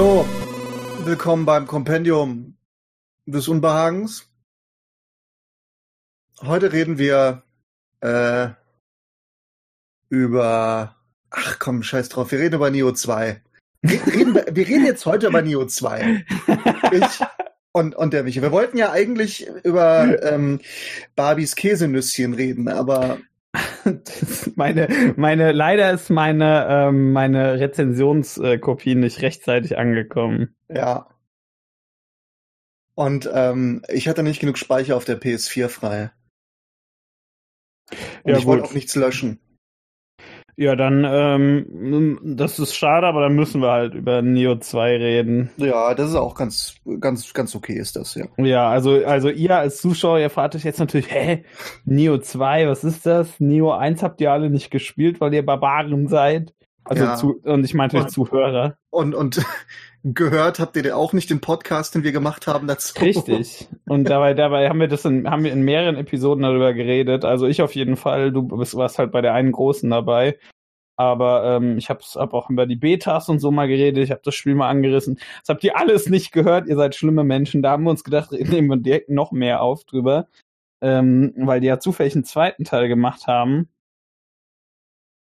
Jo, willkommen beim Kompendium des Unbehagens. Heute reden wir äh, über. Ach komm, scheiß drauf, wir reden über Neo 2. Wir reden, wir reden jetzt heute über Neo 2. Ich und, und der Michi. Wir wollten ja eigentlich über ähm, Barbies Käsenüsschen reden, aber meine, meine, leider ist meine, ähm, meine Rezensionskopie nicht rechtzeitig angekommen. Ja. Und ähm, ich hatte nicht genug Speicher auf der PS4 frei. Und Ja, ich wollte auch nichts löschen. Ja, dann, ähm, das ist schade, aber dann müssen wir halt über Neo 2 reden. Ja, das ist auch ganz, ganz, ganz okay, ist das, ja. Ja, also, also ihr als Zuschauer, ihr fragt euch jetzt natürlich, hä, Neo 2, was ist das? Neo 1 habt ihr alle nicht gespielt, weil ihr Barbaren seid. Also Ja. zu, und ich meinte Und- Zuhörer. Und, und gehört habt ihr auch nicht den Podcast, den wir gemacht haben dazu? Richtig. Und dabei, dabei haben wir das in, haben wir in mehreren Episoden darüber geredet. Also ich auf jeden Fall, du bist, warst halt bei der einen großen dabei. Aber ähm, ich habe hab auch über die Betas und so mal geredet. Ich habe das Spiel mal angerissen. Das habt ihr alles nicht gehört. Ihr seid schlimme Menschen. Da haben wir uns gedacht, nehmen wir direkt noch mehr auf drüber. Ähm, weil die ja zufällig einen zweiten Teil gemacht haben.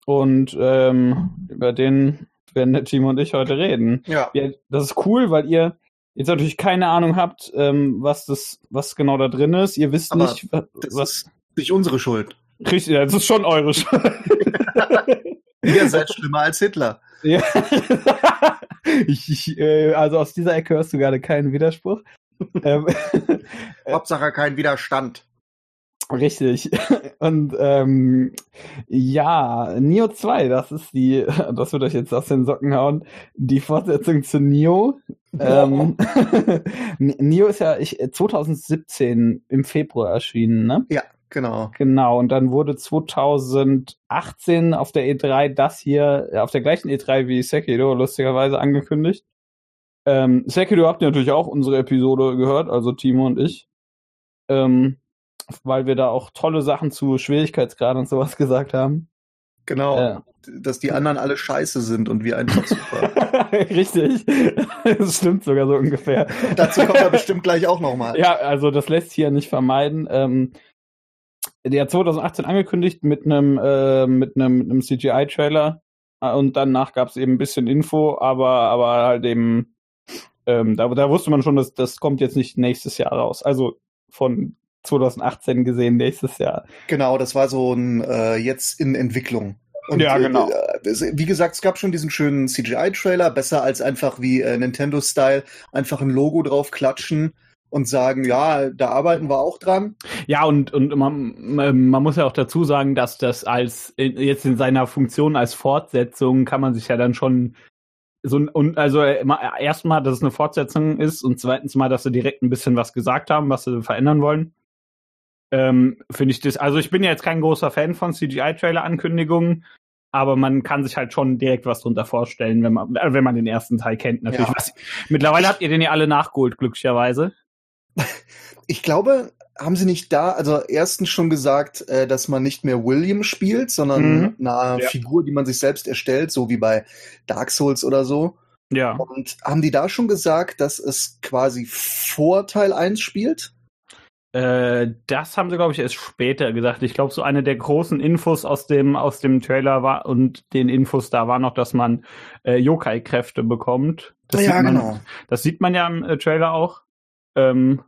Und ähm, über den werden der Timo und ich heute reden. Ja, Ja, das ist cool, weil ihr jetzt natürlich keine Ahnung habt, ähm, was das, was genau da drin ist. Ihr wisst Aber nicht, wa- das was. ist nicht unsere Schuld. Richtig, ja, das ist schon eure Schuld. Ihr seid schlimmer als Hitler. ja. ich, ich, äh, also aus dieser Ecke hörst du gerade keinen Widerspruch. ähm, Hauptsache kein Widerstand. Richtig. Und ähm, ja, Neo 2, das ist die, das wird euch jetzt aus den Socken hauen, die Fortsetzung zu Neo. Ähm, Neo ist ja ich, 2017 im Februar erschienen, ne? Ja, genau. Genau, und dann wurde 2018 auf der E3 das hier, äh, auf der gleichen E3 wie Sekiro, lustigerweise angekündigt. Ähm, Sekiro habt ihr natürlich auch unsere Episode gehört, also Timo und ich. Ähm, weil wir da auch tolle Sachen zu Schwierigkeitsgrad und sowas gesagt haben. Genau. Ja. Dass die anderen alle scheiße sind und wir einfach super. Richtig. Das stimmt sogar so ungefähr. Dazu kommen wir bestimmt gleich auch nochmal. Ja, also das lässt sich ja nicht vermeiden. Ähm, der hat 2018 angekündigt mit einem äh, mit einem mit einem CGI-Trailer Äh, und danach gab es eben ein bisschen Info, aber aber halt eben ähm, da, da wusste man schon, dass das kommt jetzt nicht nächstes Jahr raus. Also von 2018 gesehen nächstes Jahr. Genau, das war so ein äh, jetzt in Entwicklung. Und, Ja, genau. Äh, wie gesagt, es gab schon diesen schönen CGI-Trailer, besser als einfach wie äh, Nintendo-Style einfach ein Logo drauf klatschen und sagen, ja, da arbeiten wir auch dran. Ja, und, und man, man muss ja auch dazu sagen, dass das als jetzt in seiner Funktion als Fortsetzung kann man sich ja dann schon so ein- und also äh, ma- erstmal, dass es eine Fortsetzung ist und zweitens mal, dass sie direkt ein bisschen was gesagt haben, was sie verändern wollen. Ähm, Finde ich das, also ich bin ja jetzt kein großer Fan von CGI-Trailer-Ankündigungen, aber man kann sich halt schon direkt was drunter vorstellen, wenn man, äh, wenn man den ersten Teil kennt, natürlich. Ja. Was, mittlerweile habt ihr den ja alle nachgeholt, glücklicherweise. Ich glaube, haben sie nicht da, also erstens schon gesagt, äh, dass man nicht mehr William spielt, sondern Mhm. eine Ja. Figur, die man sich selbst erstellt, so wie bei Dark Souls oder so. Ja. Und haben die da schon gesagt, dass es quasi vor Teil 1 spielt? Äh, das haben sie, glaube ich, erst später gesagt. Ich glaube, so eine der großen Infos aus dem, aus dem Trailer war und den Infos da war noch, dass man äh, Yokai-Kräfte bekommt. Das ja, sieht man, genau. Das sieht man ja im äh, Trailer auch. Ähm,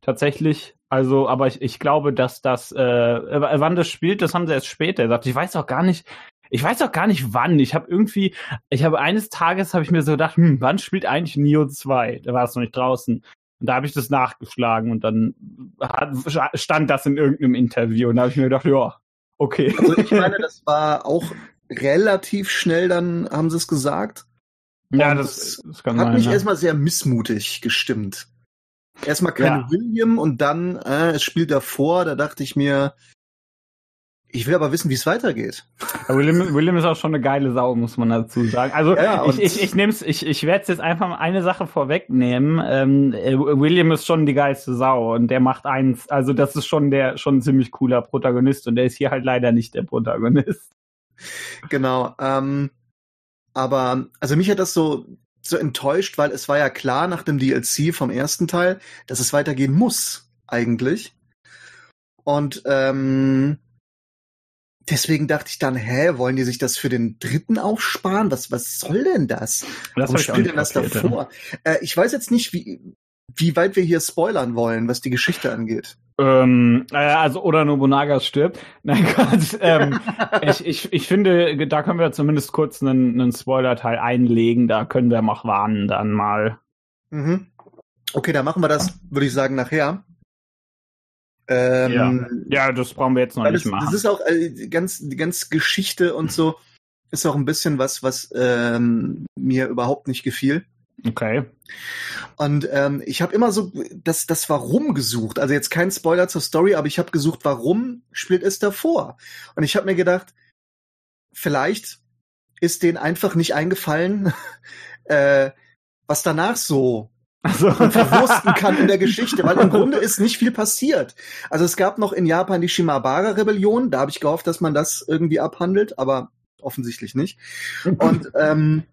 tatsächlich. Also, aber ich, ich glaube, dass das, äh, äh, wann das spielt, das haben sie erst später gesagt. Ich weiß auch gar nicht, ich weiß auch gar nicht wann. Ich habe irgendwie, ich habe eines Tages habe ich mir so gedacht, hm, wann spielt eigentlich Neo 2? Da war es noch nicht draußen. Und da habe ich das nachgeschlagen und dann hat, stand das in irgendeinem Interview und da habe ich mir gedacht, ja, okay. Also ich meine, das war auch relativ schnell, dann haben sie es gesagt. Ja, Und das, das kann Hat sein. mich ja. erstmal sehr missmutig gestimmt. Erstmal kein Ja. William und dann, äh, es spielt davor, da dachte ich mir, ich will aber wissen, wie es weitergeht. Ja, William, William ist auch schon eine geile Sau, muss man dazu sagen. Also Ja, ich, ich, ich nehm's, ich, ich werde jetzt einfach mal eine Sache vorwegnehmen. Ähm, äh, William ist schon die geilste Sau und der macht eins, also das ist schon der schon ein ziemlich cooler Protagonist und der ist hier halt leider nicht der Protagonist. Genau. Ähm, aber, also mich hat das so so enttäuscht, weil es war ja klar nach dem DLC vom ersten Teil, dass es weitergehen muss, eigentlich. Und ähm, deswegen dachte ich dann, hä, wollen die sich das für den dritten aufsparen? Was, was soll denn das? Das Warum spielt denn das davor? Äh, ich weiß jetzt nicht, wie, wie weit wir hier spoilern wollen, was die Geschichte angeht. Ähm, äh, also oder Nobunaga stirbt. Nein, Gott. Ähm, ich, ich, ich finde, da können wir zumindest kurz einen, einen Spoiler-Teil einlegen. Da können wir auch warnen dann mal. Mhm. Okay, dann machen wir das, würde ich sagen, nachher. Ähm, ja. ja, das brauchen wir jetzt noch nicht das, machen. Das ist auch äh, die ganz, die ganze Geschichte und so ist auch ein bisschen was, was ähm, mir überhaupt nicht gefiel. Okay. Und ähm, ich habe immer so das, das Warum gesucht. Also jetzt kein Spoiler zur Story, aber ich habe gesucht, warum spielt es davor? Und ich habe mir gedacht, vielleicht ist denen einfach nicht eingefallen, äh, was danach so also. verwursten kann in der Geschichte, weil im Grunde ist nicht viel passiert. Also es gab noch in Japan die Shimabara-Rebellion, da habe ich gehofft, dass man das irgendwie abhandelt, aber offensichtlich nicht. Und ähm,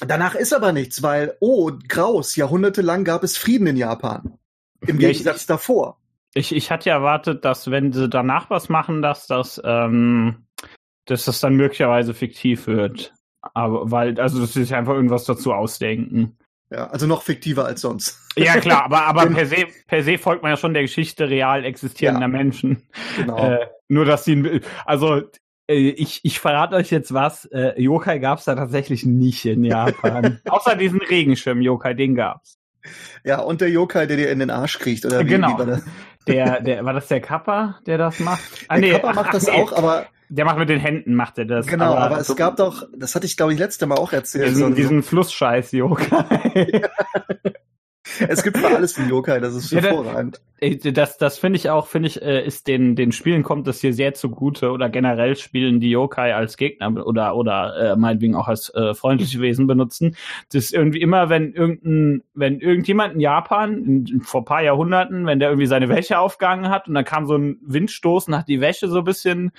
danach ist aber nichts, weil, oh, Graus, jahrhundertelang gab es Frieden in Japan. Im Gegensatz ich, davor. Ich, ich hatte ja erwartet, dass wenn sie danach was machen, dass das, ähm, dass das dann möglicherweise fiktiv wird. Aber weil, also dass sie sich einfach irgendwas dazu ausdenken. Ja, also noch fiktiver als sonst. Ja, klar, aber, aber per, se, per se folgt man ja schon der Geschichte real existierender ja, Menschen. Genau. Äh, nur, dass sie, also äh, ich, ich verrate euch jetzt was, äh, Yokai gab's da tatsächlich nicht in Japan. Außer diesen Regenschirm-Yokai, den gab's. Ja, und der Yokai, der dir in den Arsch kriecht, oder wie? Genau. Wie der, der, war das der Kappa, der das macht? Ah, der nee, Kappa macht ach, das nee. auch, aber der macht mit den Händen, macht er das. Genau, aber, aber es so gab doch, das hatte ich glaube ich letzte Mal auch erzählt. Diesen, so diesen Flussscheiß-Yokai. es gibt für alles einen Yokai, das ist hervorragend. Ja, das, das finde ich auch, finde ich, äh, ist den, den Spielen kommt das hier sehr zugute oder generell spielen die Yokai als Gegner oder, oder äh, meinetwegen auch als äh, freundliche Wesen benutzen. Das ist irgendwie immer, wenn irgendein, wenn irgendjemand in Japan in, vor ein paar Jahrhunderten, wenn der irgendwie seine Wäsche aufgegangen hat und dann kam so ein Windstoß und hat die Wäsche so ein bisschen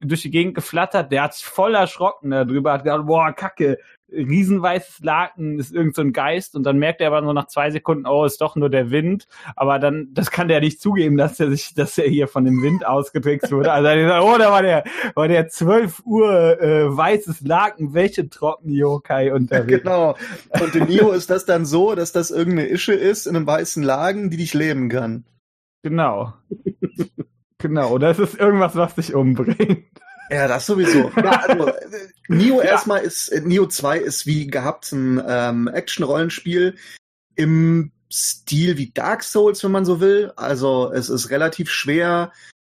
durch die Gegend geflattert, der hat sich voll erschrocken darüber, hat gedacht, boah, Kacke, riesenweißes Laken ist irgend so ein Geist und dann merkt er aber nur nach zwei Sekunden, oh, ist doch nur der Wind. Aber dann, das kann der nicht zugeben, dass er sich, dass er hier von dem Wind ausgetrickst wurde. Also er sagt, oh, da war der, war der 12 Uhr äh, weißes Laken, welche trocken Yokai unterwegs. Genau. Und in Nio ist das dann so, dass das irgendeine Ische ist in einem weißen Lagen, die dich leben kann. Genau. Genau, oder es ist irgendwas, was dich umbringt. Ja, das sowieso. Ja, also, Nio ja. erstmal ist, Nio 2 ist wie gehabt ein ähm, Action-Rollenspiel im Stil wie Dark Souls, wenn man so will. Also es ist relativ schwer.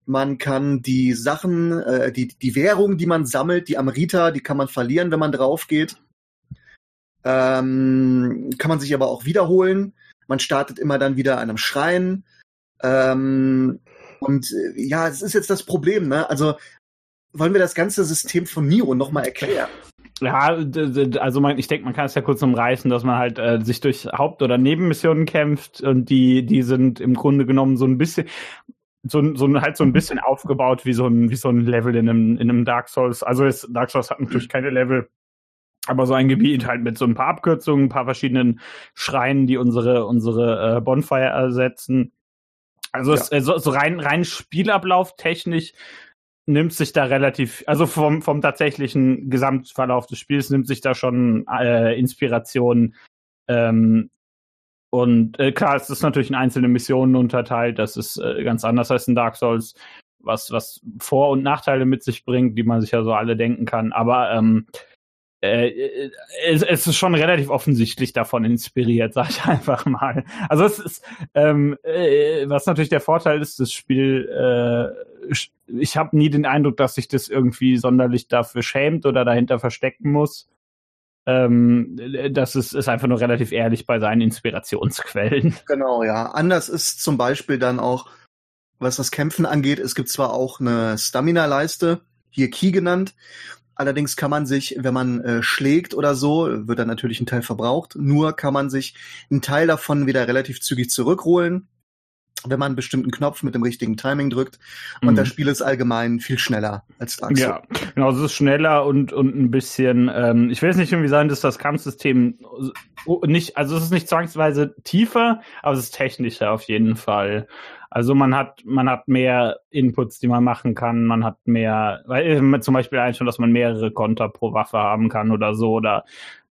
Man kann die Sachen, äh, die, die Währung, die man sammelt, die Amrita, die kann man verlieren, wenn man drauf geht. Ähm, kann man sich aber auch wiederholen. Man startet immer dann wieder an einem Schrein. Ähm, und äh, ja, es ist jetzt das Problem, ne? Also wollen wir das ganze System von Nio nochmal erklären? Ja, also man, ich denke, man kann es ja kurz umreißen, dass man halt äh, sich durch Haupt- oder Nebenmissionen kämpft und die, die sind im Grunde genommen so ein bisschen, so, so halt so ein bisschen aufgebaut wie so ein, wie so ein Level in einem, in einem Dark Souls. Also ist, Dark Souls hat natürlich keine Level, aber so ein Gebiet halt mit so ein paar Abkürzungen, ein paar verschiedenen Schreinen, die unsere, unsere äh, Bonfire ersetzen. Also ja. es, so, so rein, rein Spielablauf technisch nimmt sich da relativ, also vom, vom tatsächlichen Gesamtverlauf des Spiels nimmt sich da schon äh, Inspiration. Ähm, und äh, klar, es ist natürlich in einzelne Missionen unterteilt, das ist äh, ganz anders als in Dark Souls, was, was Vor- und Nachteile mit sich bringt, die man sich ja so alle denken kann. Aber ähm, äh, es, es, ist schon relativ offensichtlich davon inspiriert, sag ich einfach mal. Also es ist, ähm, äh, was natürlich der Vorteil ist, das Spiel, äh, ich habe nie den Eindruck, dass sich das irgendwie sonderlich dafür schämt oder dahinter verstecken muss. Ähm, das ist, ist einfach nur relativ ehrlich bei seinen Inspirationsquellen. Genau, ja. Anders ist zum Beispiel dann auch, was das Kämpfen angeht, es gibt zwar auch eine Stamina-Leiste, hier Key genannt, Allerdings kann man sich, wenn man äh, schlägt oder so, wird dann natürlich ein Teil verbraucht. Nur kann man sich einen Teil davon wieder relativ zügig zurückholen. Wenn man einen bestimmten Knopf mit dem richtigen Timing drückt. Und Mhm. das Spiel ist allgemein viel schneller als Dark Souls. Ja, genau, es ist schneller und, und ein bisschen, ähm, ich will jetzt nicht irgendwie sagen, dass das Kampfsystem nicht, also es ist nicht zwangsweise tiefer, aber es ist technischer auf jeden Fall. Also man hat, man hat mehr Inputs, die man machen kann, man hat mehr, weil äh, zum Beispiel eigentlich schon, dass man mehrere Konter pro Waffe haben kann oder so oder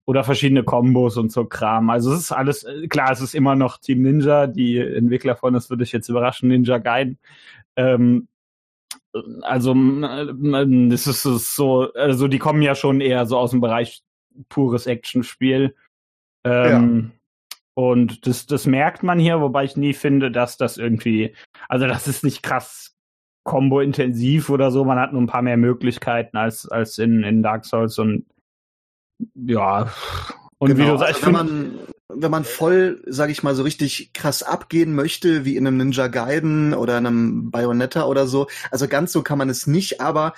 oder verschiedene Kombos und so Kram. Also es ist alles, äh, klar, es ist immer noch Team Ninja, die Entwickler von, das würde ich jetzt überraschen, Ninja Gaiden. Ähm, also das ist es so, also die kommen ja schon eher so aus dem Bereich pures Actionspiel. Ähm, Und das, das merkt man hier, wobei ich nie finde, dass das irgendwie, also das ist nicht krass Combo-intensiv oder so, man hat nur ein paar mehr Möglichkeiten als, als in, in Dark Souls und ja. Und wie Genau, du sagst, also wenn man, wenn man voll, sag ich mal, so richtig krass abgehen möchte, wie in einem Ninja Gaiden oder einem Bayonetta oder so, also ganz so kann man es nicht, aber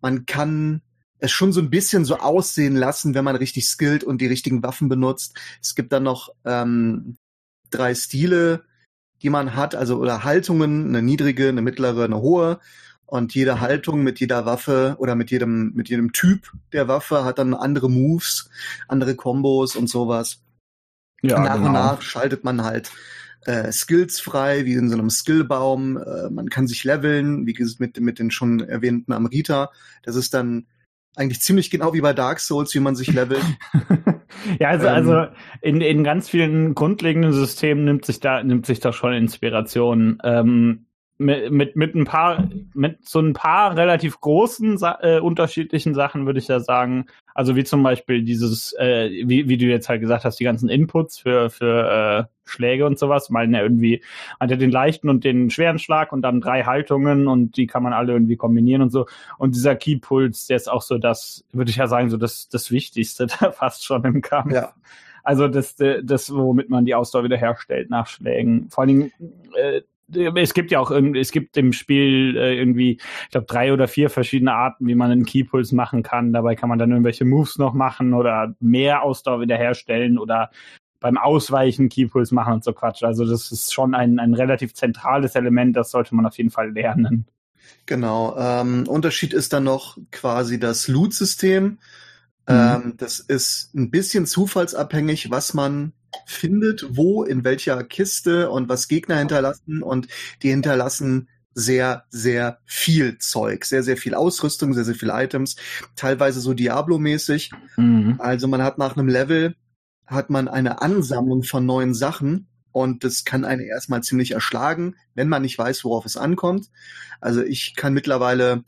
man kann es schon so ein bisschen so aussehen lassen, wenn man richtig skillt und die richtigen Waffen benutzt. Es gibt dann noch ähm, drei Stile, die man hat, also oder Haltungen, eine niedrige, eine mittlere, eine hohe. Und jede Haltung mit jeder Waffe oder mit jedem, mit jedem Typ der Waffe hat dann andere Moves, andere Kombos und sowas. ja, nach genau. und nach schaltet man halt äh, Skills frei, wie in so einem Skillbaum. Äh, man kann sich leveln, wie gesagt, mit, mit den schon erwähnten Amrita. Das ist dann eigentlich ziemlich genau wie bei Dark Souls, wie man sich levelt. ja, also, Ähm, also in, in ganz vielen grundlegenden Systemen nimmt sich da, nimmt sich da schon Inspiration. Ähm, mit, mit, mit ein paar, mit so ein paar relativ großen äh, unterschiedlichen Sachen würde ich ja sagen. Also wie zum Beispiel dieses, äh, wie, wie du jetzt halt gesagt hast, die ganzen Inputs für, für äh, Schläge und sowas. Mal ja irgendwie hat er den leichten und den schweren Schlag und dann drei Haltungen und die kann man alle irgendwie kombinieren und so. Und dieser Keypuls, der ist auch so das, würde ich ja sagen, so das, das Wichtigste da fast schon im Kampf. ja. Also das, das, womit man die Ausdauer wiederherstellt nach Schlägen. Vor allen Dingen, äh, es gibt ja auch es gibt im Spiel äh, irgendwie, ich glaube, drei oder vier verschiedene Arten, wie man einen Keypuls machen kann. Dabei kann man dann irgendwelche Moves noch machen oder mehr Ausdauer wiederherstellen oder beim Ausweichen Keypuls machen und so Quatsch. Also das ist schon ein, ein relativ zentrales Element, das sollte man auf jeden Fall lernen. Genau. Ähm, Unterschied ist dann noch quasi das Loot-System. Ähm, das ist ein bisschen zufallsabhängig, was man findet, wo, in welcher Kiste und was Gegner hinterlassen. Und die hinterlassen sehr, sehr viel Zeug, sehr, sehr viel Ausrüstung, sehr, sehr viel Items, teilweise so Diablo-mäßig. Mhm. Also man hat nach einem Level, hat man eine Ansammlung von neuen Sachen und das kann einen erstmal ziemlich erschlagen, wenn man nicht weiß, worauf es ankommt. Also ich kann mittlerweile,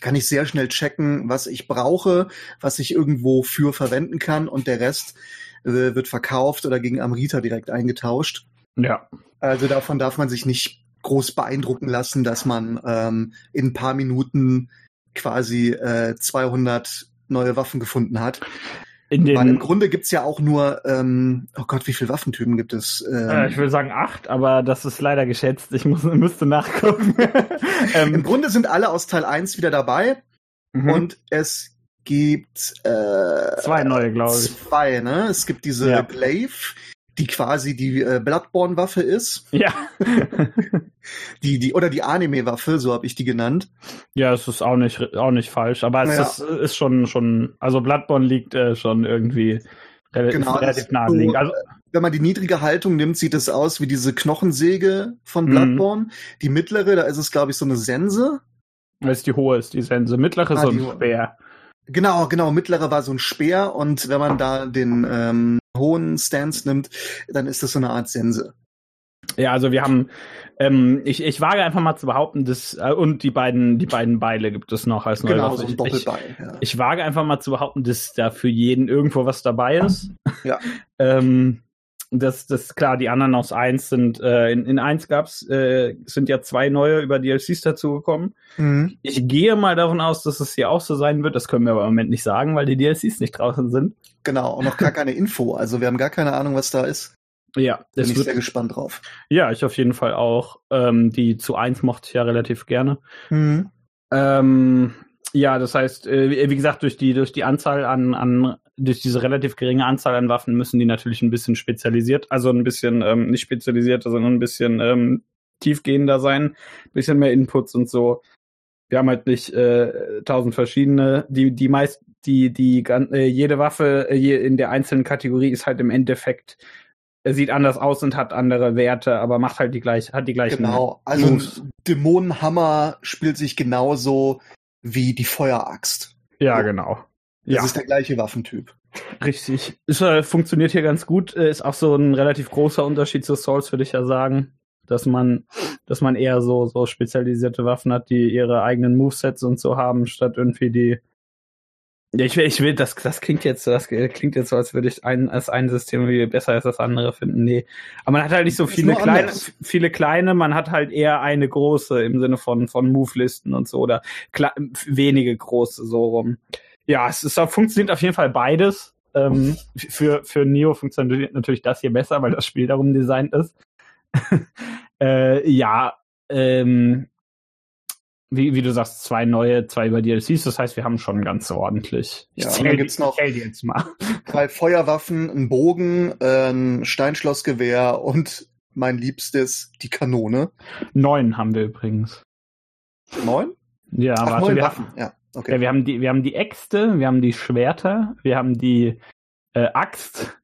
kann ich sehr schnell checken, was ich brauche, was ich irgendwo für verwenden kann und der Rest äh, wird verkauft oder gegen Amrita direkt eingetauscht. Ja. Also davon darf man sich nicht groß beeindrucken lassen, dass man ähm, in ein paar Minuten quasi äh, 200 neue Waffen gefunden hat. In Weil im den, Grunde gibt's ja auch nur, ähm, oh Gott, wie viele Waffentypen gibt es? äh, Ähm, ich will sagen acht, aber das ist leider geschätzt. Ich muss, müsste nachgucken. Im ähm, Grunde sind alle aus Teil 1 wieder dabei mhm. und es gibt äh, Zwei neue, glaube ich. Zwei, ne? Es gibt diese Ja. Glaive, die quasi die äh, Bloodborne-Waffe ist, Ja. die, die, oder die Anime-Waffe, so habe ich die genannt. ja, es ist auch nicht, auch nicht falsch, aber es Ja. ist, ist schon, schon, also Bloodborne liegt äh, schon irgendwie Genau, relativ das nah so, liegen. Also, Wenn man die niedrige Haltung nimmt, sieht es aus wie diese Knochensäge von Mhm. Bloodborne. Die mittlere, da ist es, glaube ich, so eine Sense. weil es die hohe ist, die Sense. Mittlere Ah, so ein hohe. Genau, genau. Mittlere war so ein Speer und wenn man da den ähm, hohen Stance nimmt, dann ist das so eine Art Sense. Ja, also wir haben, ähm, ich, ich wage einfach mal zu behaupten, dass, äh, und die beiden, die beiden Beile gibt es noch als neue Genau, Waffe. so ein Ich- ich, Doppelbeil. Ja. ich wage einfach mal zu behaupten, dass da für jeden irgendwo was dabei ist. Ja. ähm, das, das klar, die anderen aus eins sind, äh, in, in eins gab's, äh, sind ja zwei neue über DLCs dazugekommen. Mhm. Ich gehe mal davon aus, dass es hier auch so sein wird. Das können wir aber im Moment nicht sagen, weil die DLCs nicht draußen sind. Genau, und noch gar keine Info. Also wir haben gar keine Ahnung, was da ist. Ja, Bin ich wird, sehr gespannt drauf. ja, ich auf jeden Fall auch. Ähm, die zu eins mochte ich ja relativ gerne. Mhm. Ähm, ja, das heißt, äh, wie wie gesagt, durch die, durch die Anzahl an, an, durch diese relativ geringe Anzahl an Waffen müssen die natürlich ein bisschen spezialisiert, also ein bisschen, ähm, nicht spezialisiert, sondern ein bisschen ähm, tiefgehender sein, bisschen mehr Inputs und so. Wir haben halt nicht äh, tausend verschiedene. Die die meist die die äh, jede Waffe äh, in der einzelnen Kategorie ist halt im Endeffekt sieht anders aus und hat andere Werte, aber macht halt die gleiche, hat die gleichen. Genau, also Moves. Dämonenhammer spielt sich genauso wie die Feueraxt. Ja, so. genau. Das ja. ist der gleiche Waffentyp. Richtig. Ist, äh, funktioniert hier ganz gut. Äh, ist auch so ein relativ großer Unterschied zu Souls, würde ich ja sagen. Dass man, dass man eher so, so spezialisierte Waffen hat, die ihre eigenen Movesets und so haben, statt irgendwie die, ja, ich will, ich will, das, das klingt jetzt, das klingt jetzt so, als würde ich ein, als ein System wie besser als das andere finden. Nee. Aber man hat halt nicht so viele kleine, viele kleine, man hat halt eher eine große im Sinne von, von Move-Listen und so oder wenige große so rum. Ja, es ist, funktioniert auf jeden Fall beides. Ähm, für, für Neo funktioniert natürlich das hier besser, weil das Spiel darum designt ist. äh, ja, ähm, wie, wie du sagst, zwei neue, zwei über DLCs. Das heißt, wir haben schon ganz ordentlich. Ich ja, zähl, dann gibt's noch jetzt mal. drei Feuerwaffen, ein Bogen, ein Steinschlossgewehr und mein Liebstes, die Kanone. Neun haben wir übrigens. Neun? Ja, Ach, warte, wir Waffen. haben, ja, okay. ja, wir haben die, wir haben die Äxte, wir haben die Schwerter, wir haben die äh, Axt,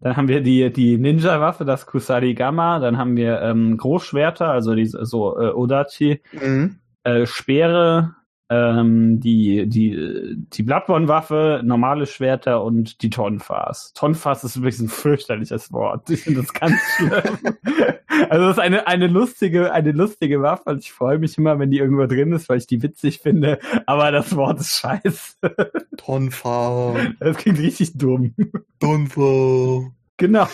dann haben wir die, die Ninja-Waffe, das Kusari Gamma, dann haben wir ähm, Großschwerter, also die so äh, Odachi. Mhm äh, Speere, ähm, die, die, die Bloodborne-Waffe, normale Schwerter und die Tonfas. Tonfas ist übrigens ein fürchterliches Wort. Ich finde das ganz schlimm. also das ist eine, eine lustige, eine lustige Waffe und ich freue mich immer, wenn die irgendwo drin ist, weil ich die witzig finde, aber das Wort ist scheiße. Tonfa. Das klingt richtig dumm. Tonfa. Genau.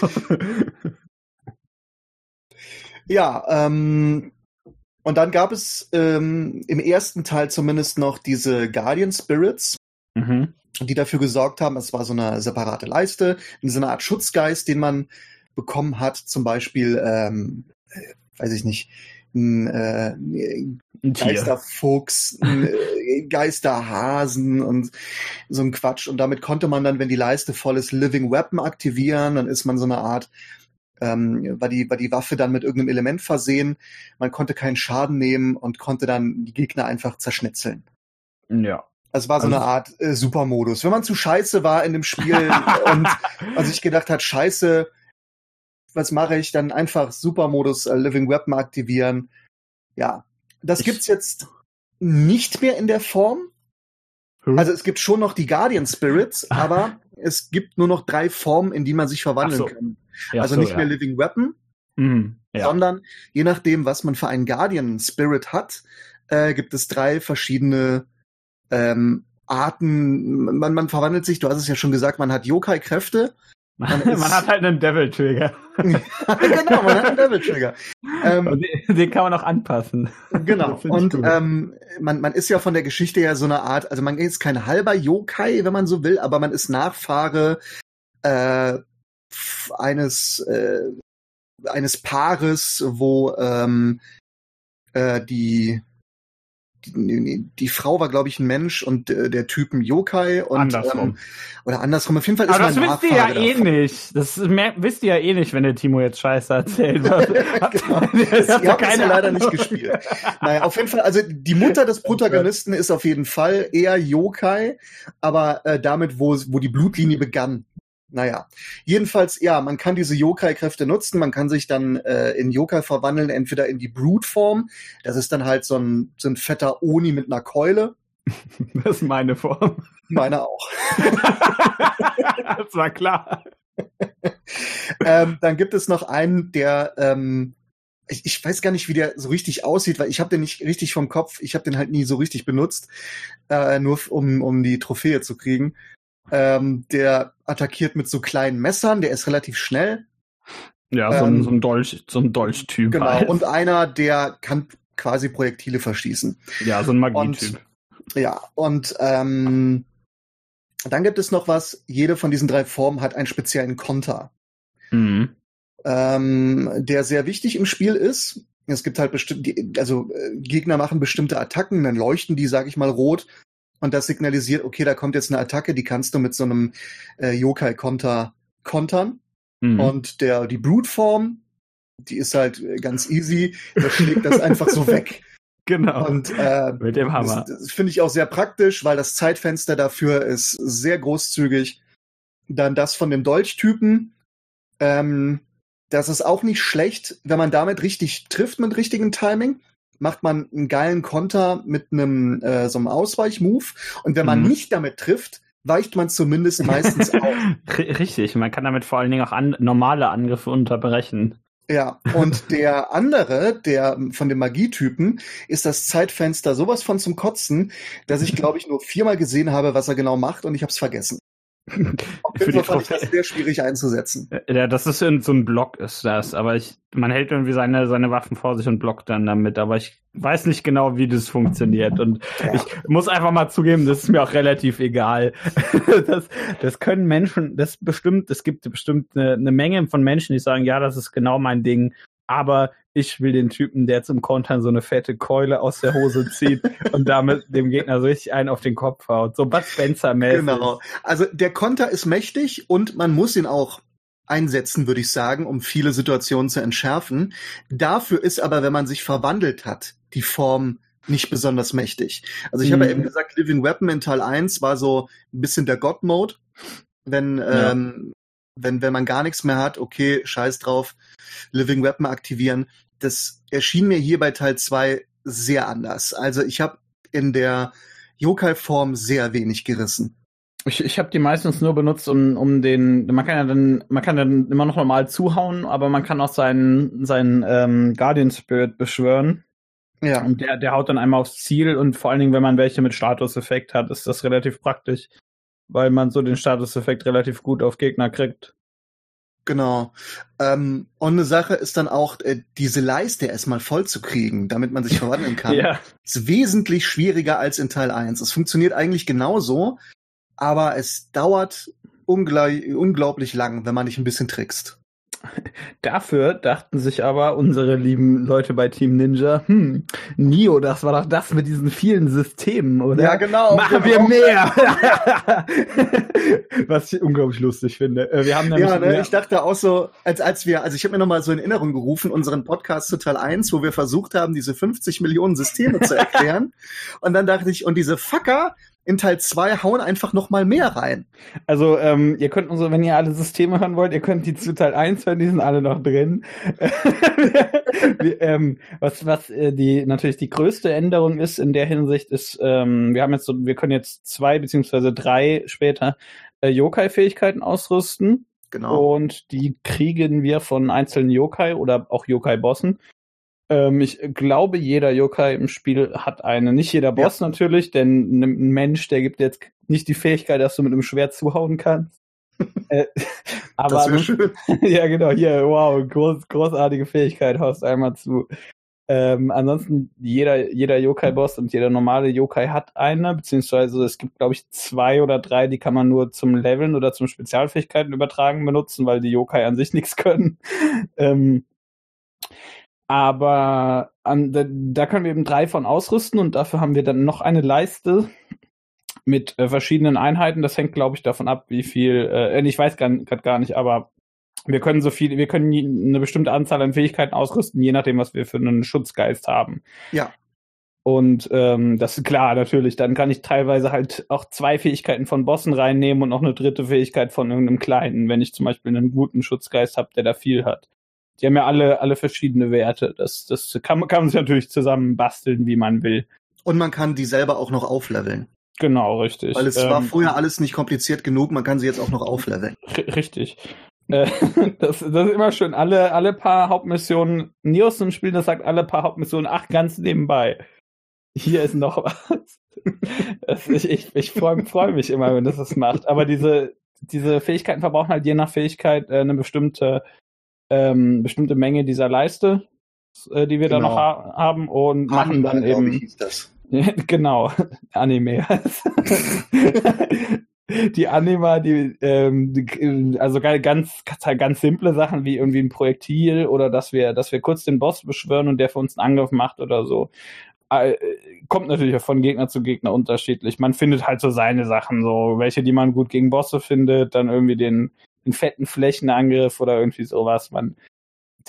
Ja, ähm, und dann gab es ähm, im ersten Teil zumindest noch diese Guardian Spirits, mhm. die dafür gesorgt haben, es war so eine separate Leiste, so eine Art Schutzgeist, den man bekommen hat, zum Beispiel, ähm, äh, weiß ich nicht, ein, äh, ein Geisterfuchs, ein äh, Geisterhasen und so ein Quatsch. Und damit konnte man dann, wenn die Leiste voll ist, Living Weapon aktivieren. Dann ist man so eine Art ähm, war, die, war die Waffe dann mit irgendeinem Element versehen. Man konnte keinen Schaden nehmen und konnte dann die Gegner einfach zerschnitzeln. Ja. Das war so also, eine Art äh, Supermodus. Wenn man zu scheiße war in dem Spiel und, und sich gedacht hat, scheiße, was mache ich, dann einfach Supermodus äh, Living Weapon aktivieren. Ja, das ich, gibt's jetzt nicht mehr in der Form. Also es gibt schon noch die Guardian Spirits, aber es gibt nur noch drei Formen, in die man sich verwandeln so. kann. Ja, also so, nicht mehr Living Weapon, mhm, ja. sondern je nachdem, was man für einen Guardian Spirit hat, äh, gibt es drei verschiedene ähm, Arten. Man, man verwandelt sich, du hast es ja schon gesagt, man hat Yokai-Kräfte. Man, man, hat halt einen Devil Trigger. genau, man hat einen Devil Trigger. Ähm, den, kann man auch anpassen. Genau. Und ähm, man, man ist ja von der Geschichte ja so eine Art, also man ist kein halber Yokai, wenn man so will, aber man ist Nachfahre äh, eines äh, eines Paares, wo ähm, äh, die die, die Frau war, glaube ich, ein Mensch und äh, der Typ ein Yokai und andersrum. Ähm, oder andersrum. Auf jeden Fall ist Aber das wisst ihr ja davon. eh nicht. Das mehr, wisst ihr ja eh nicht, wenn der Timo jetzt Scheiße erzählt. genau. das, ihr habt keine leider nicht gespielt. Naja, auf jeden Fall, also die Mutter des Protagonisten ist auf jeden Fall eher Yokai, aber äh, damit, wo, wo die Blutlinie begann. Naja, jedenfalls, ja, man kann diese Yokai-Kräfte nutzen. Man kann sich dann äh, in Yokai verwandeln, entweder in die Brute-Form. Das ist dann halt so ein, so ein fetter Oni mit einer Keule. Das ist meine Form. Meine auch. das war klar. ähm, dann gibt es noch einen, der ähm, ich, ich weiß gar nicht, wie der so richtig aussieht, weil ich habe den nicht richtig vom Kopf. Ich habe den halt nie so richtig benutzt, äh, nur um, um die Trophäe zu kriegen. Ähm, der attackiert mit so kleinen Messern, der ist relativ schnell. Ja, so, ähm, ein, so ein Dolch, so ein Dolchtyp. Genau. Halt. Und einer, der kann quasi Projektile verschießen. Ja, so ein Magietyp. Ja, und ähm, dann gibt es noch was, jede von diesen drei Formen hat einen speziellen Konter. Mhm. Ähm, der sehr wichtig im Spiel ist. Es gibt halt bestimmte, also äh, Gegner machen bestimmte Attacken, dann leuchten die, sag ich mal, rot und das signalisiert, okay, da kommt jetzt eine Attacke, die kannst du mit so einem äh, Yokai-Konter kontern. Mhm. Und der, die Brute-Form, die ist halt ganz easy. Der schlägt das einfach so weg. Genau. Und äh, Mit dem Hammer. das, das finde ich auch sehr praktisch, weil das Zeitfenster dafür ist sehr großzügig. Dann das von dem Dolchtypen. Ähm, das ist auch nicht schlecht, wenn man damit richtig trifft mit richtigem Timing. Macht man einen geilen Konter mit einem äh, so einem Ausweichmove. Und wenn man Mhm. nicht damit trifft, weicht man zumindest meistens auf. Richtig, man kann damit vor allen Dingen auch an, normale Angriffe unterbrechen. Ja, und der andere, der von dem Magietypen, ist das Zeitfenster sowas von zum Kotzen, dass ich, glaube ich, nur viermal gesehen habe, was er genau macht und ich habe es vergessen. Auf Für jeden die Fall fand ich Trophäe. das sehr schwierig einzusetzen. Ja, das ist in, so ein Block ist das, aber ich, man hält irgendwie seine, seine Waffen vor sich und blockt dann damit, aber ich weiß nicht genau, wie das funktioniert und Ja. ich muss einfach mal zugeben, das ist mir auch relativ egal. Das, das können Menschen, das bestimmt, es gibt bestimmt eine, eine Menge von Menschen, die sagen, ja, das ist genau mein Ding, aber ich will den Typen, der zum Kontern so eine fette Keule aus der Hose zieht und damit dem Gegner so richtig einen auf den Kopf haut. So Bud Spencer-mäßig. Genau. Also der Konter ist mächtig und man muss ihn auch einsetzen, würde ich sagen, um viele Situationen zu entschärfen. Dafür ist aber, wenn man sich verwandelt hat, die Form nicht besonders mächtig. Also ich habe ja Mhm. eben gesagt, Living Weapon in Teil 1 war so ein bisschen der God-Mode. Wenn, Ja. ähm, wenn, wenn man gar nichts mehr hat, okay, scheiß drauf, Living Weapon aktivieren. Das erschien mir hier bei Teil 2 sehr anders. Also ich habe in der Yokai-Form sehr wenig gerissen. Ich, ich habe die meistens nur benutzt, um, um den. Man kann ja dann, man kann dann immer noch normal zuhauen, aber man kann auch seinen, seinen ähm, Guardian Spirit beschwören. Ja. Und der, der haut dann einmal aufs Ziel und vor allen Dingen, wenn man welche mit Statuseffekt hat, ist das relativ praktisch, weil man so den Statuseffekt relativ gut auf Gegner kriegt. Genau. Ähm, und eine Sache ist dann auch, äh, diese Leiste erstmal voll zu kriegen, damit man sich verwandeln kann. Ja. Ist wesentlich schwieriger als in Teil 1. Es funktioniert eigentlich genauso, aber es dauert unglaublich lang, wenn man nicht ein bisschen trickst. Dafür dachten sich aber unsere lieben Leute bei Team Ninja, hm, Nio, das war doch das mit diesen vielen Systemen, oder? genau. Machen wir mehr! Was ich unglaublich lustig finde. Äh, Wir haben Ja, ne, ich dachte auch so, als als wir, also ich habe mir nochmal so in Erinnerung gerufen, unseren Podcast zu Teil 1, wo wir versucht haben, diese 50 Millionen Systeme zu erklären. Und dann dachte ich, und diese Fucker in Teil 2 hauen einfach noch mal mehr rein. Also, ähm, ihr könnt unsere, wenn ihr alle Systeme hören wollt, ihr könnt die zu Teil 1 hören, die sind alle noch drin. wir, ähm, was, was äh, die natürlich die größte Änderung ist in der Hinsicht, ist, ähm, wir haben jetzt so, wir können jetzt zwei beziehungsweise drei später äh, Yokai-Fähigkeiten ausrüsten. Genau. Und die kriegen wir von einzelnen Yokai oder auch Yokai-Bossen. Ähm, ich glaube, jeder Yokai im Spiel hat eine. Nicht jeder Boss natürlich, denn ein Mensch, der gibt jetzt nicht die Fähigkeit, dass du mit einem Schwert zuhauen kannst. äh, aber das wäre schön. ja, genau, hier, wow, groß, großartige Fähigkeit, haust einmal zu. Ähm, ansonsten, jeder, jeder Yokai-Boss und jeder normale Yokai hat eine, beziehungsweise es gibt, glaube ich, zwei oder drei, die kann man nur zum Leveln oder zum Spezialfähigkeiten übertragen benutzen, weil die Yokai an sich nichts können. ähm, aber an, da, da können wir eben drei von ausrüsten und dafür haben wir dann noch eine Leiste mit äh, verschiedenen Einheiten. Das hängt, glaube ich, davon ab, wie viel, äh, ich weiß gerade gar nicht, aber wir können so viel, wir können eine bestimmte Anzahl an Fähigkeiten ausrüsten, je nachdem, was wir für einen Schutzgeist haben. Ja. Und ähm, das ist klar, natürlich. Dann kann ich teilweise halt auch zwei Fähigkeiten von Bossen reinnehmen und noch eine dritte Fähigkeit von irgendeinem kleinen, wenn ich zum Beispiel einen guten Schutzgeist habe, der da viel hat. Die haben ja alle, alle verschiedene Werte. Das, das kann, man- kann man sich natürlich zusammen basteln, wie man will. Und man kann die selber auch noch aufleveln. Genau, richtig. Weil es war Ähm, früher alles nicht kompliziert genug, man kann sie jetzt auch noch aufleveln. Richtig. Äh, das, das ist immer schön. Alle, alle paar Hauptmissionen, Nios ein Spiel, das sagt alle paar Hauptmissionen, ach, ganz nebenbei. Hier ist noch was. Das, ich ich, ich freue freu mich immer, wenn das das macht. Aber diese, diese Fähigkeiten verbrauchen halt je nach Fähigkeit äh, eine bestimmte, ähm, bestimmte Menge dieser Leiste, äh, die wir da Genau. noch ha haben und machen dann eben. ich, hieß das. Genau, Anime. die Anima, die, ähm, die, also ganz, ganz simple Sachen wie irgendwie ein Projektil oder dass wir, dass wir kurz den Boss beschwören und der für uns einen Angriff macht oder so. Äh, kommt natürlich von Gegner zu Gegner unterschiedlich. Man findet halt so seine Sachen, so welche, die man gut gegen Bosse findet, dann irgendwie den, den fetten Flächenangriff oder irgendwie sowas. Man,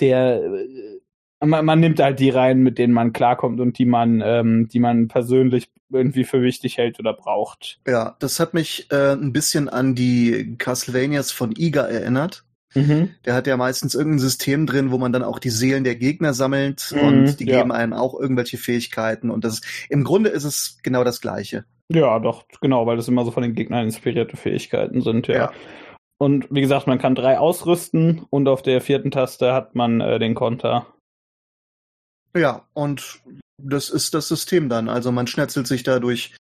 der äh, man, man, nimmt halt die rein, mit denen man klarkommt und die man, ähm, die man persönlich irgendwie für wichtig hält oder braucht. Ja, das hat mich äh, ein bisschen an die Castlevanias von Iga erinnert. Mhm. Der hat ja meistens irgendein System drin, wo man dann auch die Seelen der Gegner sammelt mhm, und die ja. geben einem auch irgendwelche Fähigkeiten und das im Grunde ist es genau das Gleiche. Ja, doch, genau, weil das immer so von den Gegnern inspirierte Fähigkeiten sind, ja. ja. Und wie gesagt, man kann drei ausrüsten und auf der vierten Taste hat man äh, den Konter. Ja, und das ist das System dann. Also man schnetzelt sich da durch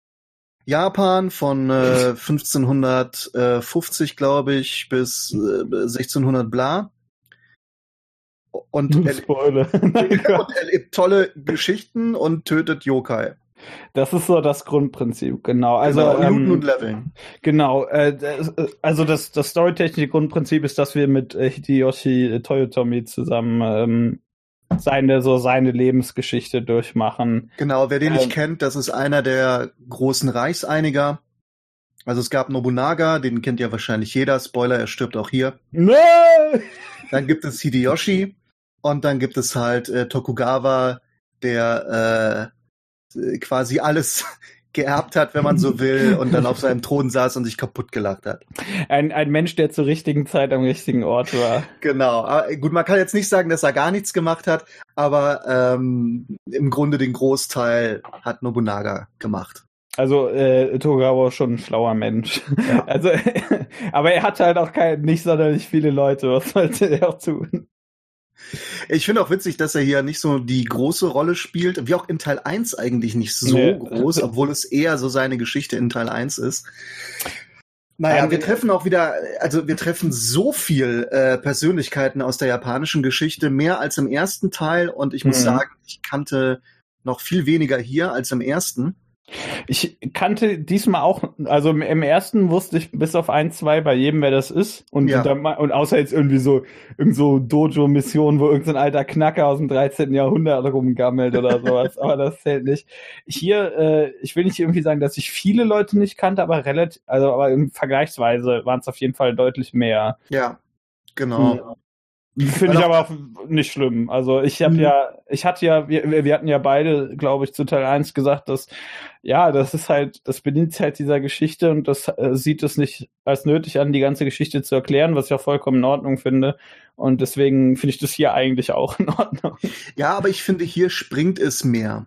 Japan von äh, 1550, glaube ich, bis äh, 1600 bla. Und, Spoiler. und erlebt tolle Geschichten und tötet Yokai. Das ist so das Grundprinzip, genau. Also genau, ähm, und Leveln. Genau, äh, also das, das storytechnische Grundprinzip ist, dass wir mit äh, Hideyoshi Toyotomi zusammen ähm, seine so seine Lebensgeschichte durchmachen. Genau, wer den ähm, nicht kennt, das ist einer der großen Reichseiniger. Also es gab Nobunaga, den kennt ja wahrscheinlich jeder. Spoiler, er stirbt auch hier. Nee! Dann gibt es Hideyoshi und dann gibt es halt äh, Tokugawa, der äh, quasi alles geerbt hat, wenn man so will, und dann auf seinem Thron saß und sich kaputt gelacht hat. Ein, ein Mensch, der zur richtigen Zeit am richtigen Ort war. Genau. Aber gut, man kann jetzt nicht sagen, dass er gar nichts gemacht hat, aber ähm, im Grunde den Großteil hat Nobunaga gemacht. Also äh, Togawa schon ein schlauer Mensch. Ja. Also, aber er hatte halt auch kein, nicht sonderlich viele Leute. Was sollte er auch tun? Ich finde auch witzig, dass er hier nicht so die große Rolle spielt, wie auch in Teil 1 eigentlich nicht so nee. groß, obwohl es eher so seine Geschichte in Teil 1 ist. Naja, wir treffen auch wieder, also wir treffen so viel äh, Persönlichkeiten aus der japanischen Geschichte, mehr als im ersten Teil und ich muss mhm. sagen, ich kannte noch viel weniger hier als im ersten. Ich kannte diesmal auch, also im ersten wusste ich bis auf ein, zwei bei jedem, wer das ist. Und, ja. dann, und außer jetzt irgendwie so, irgend so Dojo-Missionen, wo irgendein so alter Knacker aus dem 13. Jahrhundert rumgammelt oder sowas. aber das zählt nicht. Hier, äh, ich will nicht irgendwie sagen, dass ich viele Leute nicht kannte, aber relativ, also aber im Vergleichsweise waren es auf jeden Fall deutlich mehr. Ja, genau. Hm. Finde ich aber nicht schlimm. Also ich habe mhm. ja, ich hatte ja, wir, wir hatten ja beide, glaube ich, zu Teil 1 gesagt, dass ja, das ist halt, das bedient halt dieser Geschichte und das äh, sieht es nicht als nötig an, die ganze Geschichte zu erklären, was ich auch vollkommen in Ordnung finde. Und deswegen finde ich das hier eigentlich auch in Ordnung. Ja, aber ich finde, hier springt es mehr.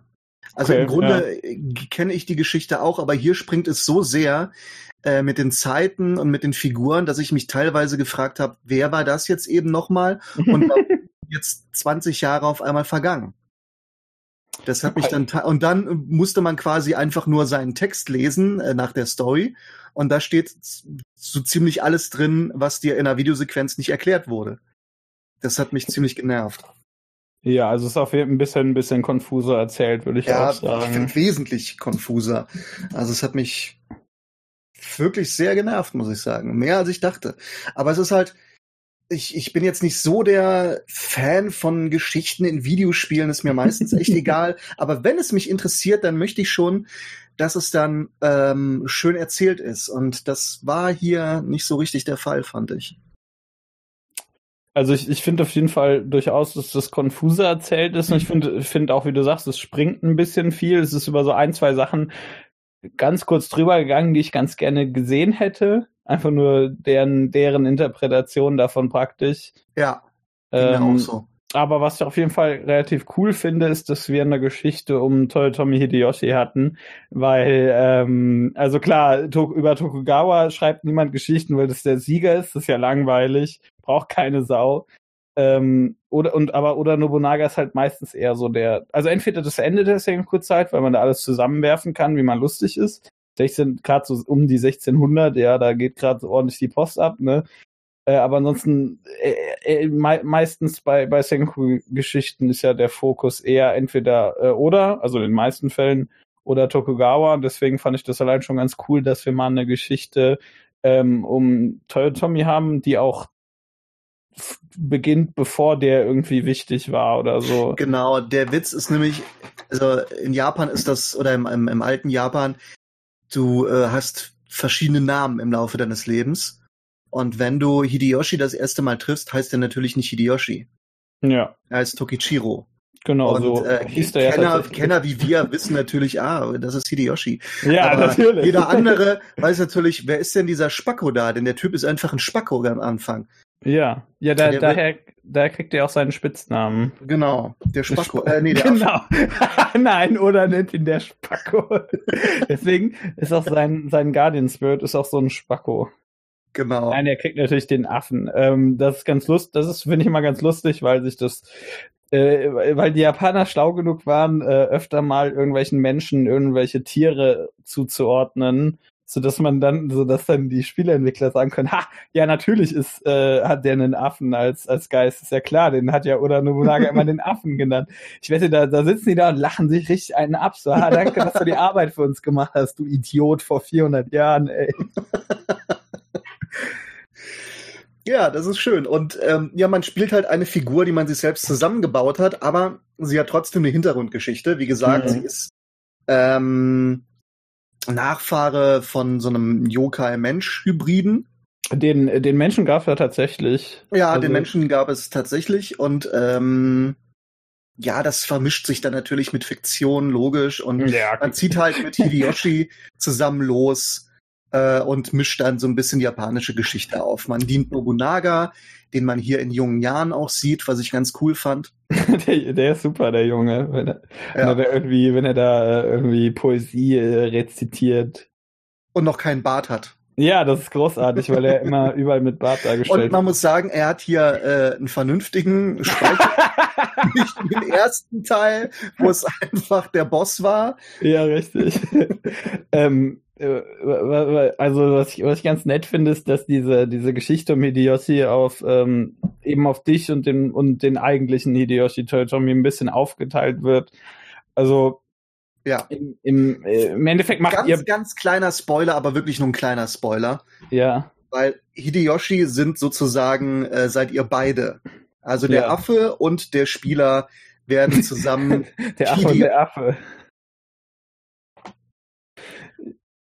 Also okay, im Grunde ja. kenne ich die Geschichte auch, aber hier springt es so sehr, äh, mit den Zeiten und mit den Figuren, dass ich mich teilweise gefragt habe, wer war das jetzt eben nochmal und jetzt 20 Jahre auf einmal vergangen. Das hat mich dann und dann musste man quasi einfach nur seinen Text lesen äh, nach der Story und da steht so ziemlich alles drin, was dir in einer Videosequenz nicht erklärt wurde. Das hat mich ziemlich genervt. Ja, also es ist auf jeden Fall ein bisschen, ein bisschen konfuser erzählt, würde ich ja, auch sagen. wesentlich konfuser. Also es hat mich wirklich sehr genervt, muss ich sagen. Mehr als ich dachte. Aber es ist halt, ich, ich bin jetzt nicht so der Fan von Geschichten in Videospielen, ist mir meistens echt egal. Aber wenn es mich interessiert, dann möchte ich schon, dass es dann ähm, schön erzählt ist. Und das war hier nicht so richtig der Fall, fand ich. Also ich, ich finde auf jeden Fall durchaus, dass das konfuser erzählt ist. Und ich finde finde auch, wie du sagst, es springt ein bisschen viel. Es ist über so ein, zwei Sachen ganz kurz drüber gegangen, die ich ganz gerne gesehen hätte. Einfach nur deren, deren Interpretation davon praktisch. Ja, ähm, auch so. Aber was ich auf jeden Fall relativ cool finde, ist, dass wir eine Geschichte um Toyotomi Hideyoshi hatten, weil, ähm, also klar, to über Tokugawa schreibt niemand Geschichten, weil das der Sieger ist, das ist ja langweilig, braucht keine Sau. Ähm, oder und aber oder Nobunaga ist halt meistens eher so der, also entweder das Ende der Sengoku-Zeit, weil man da alles zusammenwerfen kann, wie man lustig ist. 16, gerade so um die 1600, ja, da geht gerade ordentlich die Post ab, ne? Äh, aber ansonsten äh, äh, me meistens bei bei Sengoku-Geschichten ist ja der Fokus eher entweder äh, oder, also in den meisten Fällen oder Tokugawa. Deswegen fand ich das allein schon ganz cool, dass wir mal eine Geschichte ähm, um Toyotomi haben, die auch beginnt, bevor der irgendwie wichtig war oder so. Genau, der Witz ist nämlich, also in Japan ist das, oder im, im, im alten Japan, du äh, hast verschiedene Namen im Laufe deines Lebens. Und wenn du Hideyoshi das erste Mal triffst, heißt er natürlich nicht Hideyoshi. Ja. Er heißt Tokichiro. Genau, und, so äh, hieß der ja Kenner, tatsächlich. Kenner wie wir wissen natürlich, ah, das ist Hideyoshi. Ja, Aber natürlich. Jeder andere weiß natürlich, wer ist denn dieser Spacko da? Denn der Typ ist einfach ein Spacko am Anfang. Ja, ja, da, Der daher, daher kriegt er auch seinen Spitznamen. Genau, der Spacko. Äh, nee, der genau. Nein, oder nennt ihn der Spacko. Deswegen ist auch sein, sein Guardian Spirit ist auch so ein Spacko. Genau. Nein, er kriegt natürlich den Affen. Ähm, das ist ganz lustig, das ist, finde ich immer ganz lustig, weil sich das, äh, weil die Japaner schlau genug waren, äh, öfter mal irgendwelchen Menschen irgendwelche Tiere zuzuordnen, so dass man dann, so dass dann die Spieleentwickler sagen können, ha, ja natürlich ist, äh, hat der einen Affen als als Geist, ist ja klar, den hat ja Oda Nobunaga immer den Affen genannt. Ich wette, da, da sitzen die da und lachen sich richtig einen ab, so, ah, danke, dass du die Arbeit für uns gemacht hast, du Idiot vor 400 Jahren, ey. Ja, das ist schön. Und ähm, ja, man spielt halt eine Figur, die man sich selbst zusammengebaut hat, aber sie hat trotzdem eine Hintergrundgeschichte. Wie gesagt, Mhm. sie ist ähm, Nachfahre von so einem Yokai-Mensch-Hybriden. Den, den Menschen gab es ja tatsächlich. Ja, Also- den Menschen gab es tatsächlich und ähm, ja, das vermischt sich dann natürlich mit Fiktion, logisch und Ja, man zieht halt mit Hideyoshi zusammen los äh, und mischt dann so ein bisschen japanische Geschichte auf. Man dient Nobunaga, den man hier in jungen Jahren auch sieht, was ich ganz cool fand. der, der ist super, der Junge. Wenn er, wenn Ja. er da irgendwie, wenn er da äh, irgendwie Poesie äh, rezitiert. Und noch keinen Bart hat. Ja, das ist großartig, weil er immer überall mit Bart Und dargestellt man muss sagen, er hat hier äh, einen vernünftigen Speicher. Nicht im ersten Teil, wo es einfach der Boss war. Ja, richtig. ähm, äh, also was ich, was ich ganz nett finde, ist, dass diese, diese Geschichte um Hideyoshi auf ähm, eben auf dich und den und den eigentlichen Hideyoshi Toyotomi ein bisschen aufgeteilt wird. Also Ja. im, im, äh, im Endeffekt macht Ganz, ihr ganz kleiner Spoiler, aber wirklich nur ein kleiner Spoiler. ja Weil Hideyoshi sind sozusagen, äh, seid ihr beide. Also der Ja. Affe und der Spieler werden zusammen. der Affe und Hide- der Affe.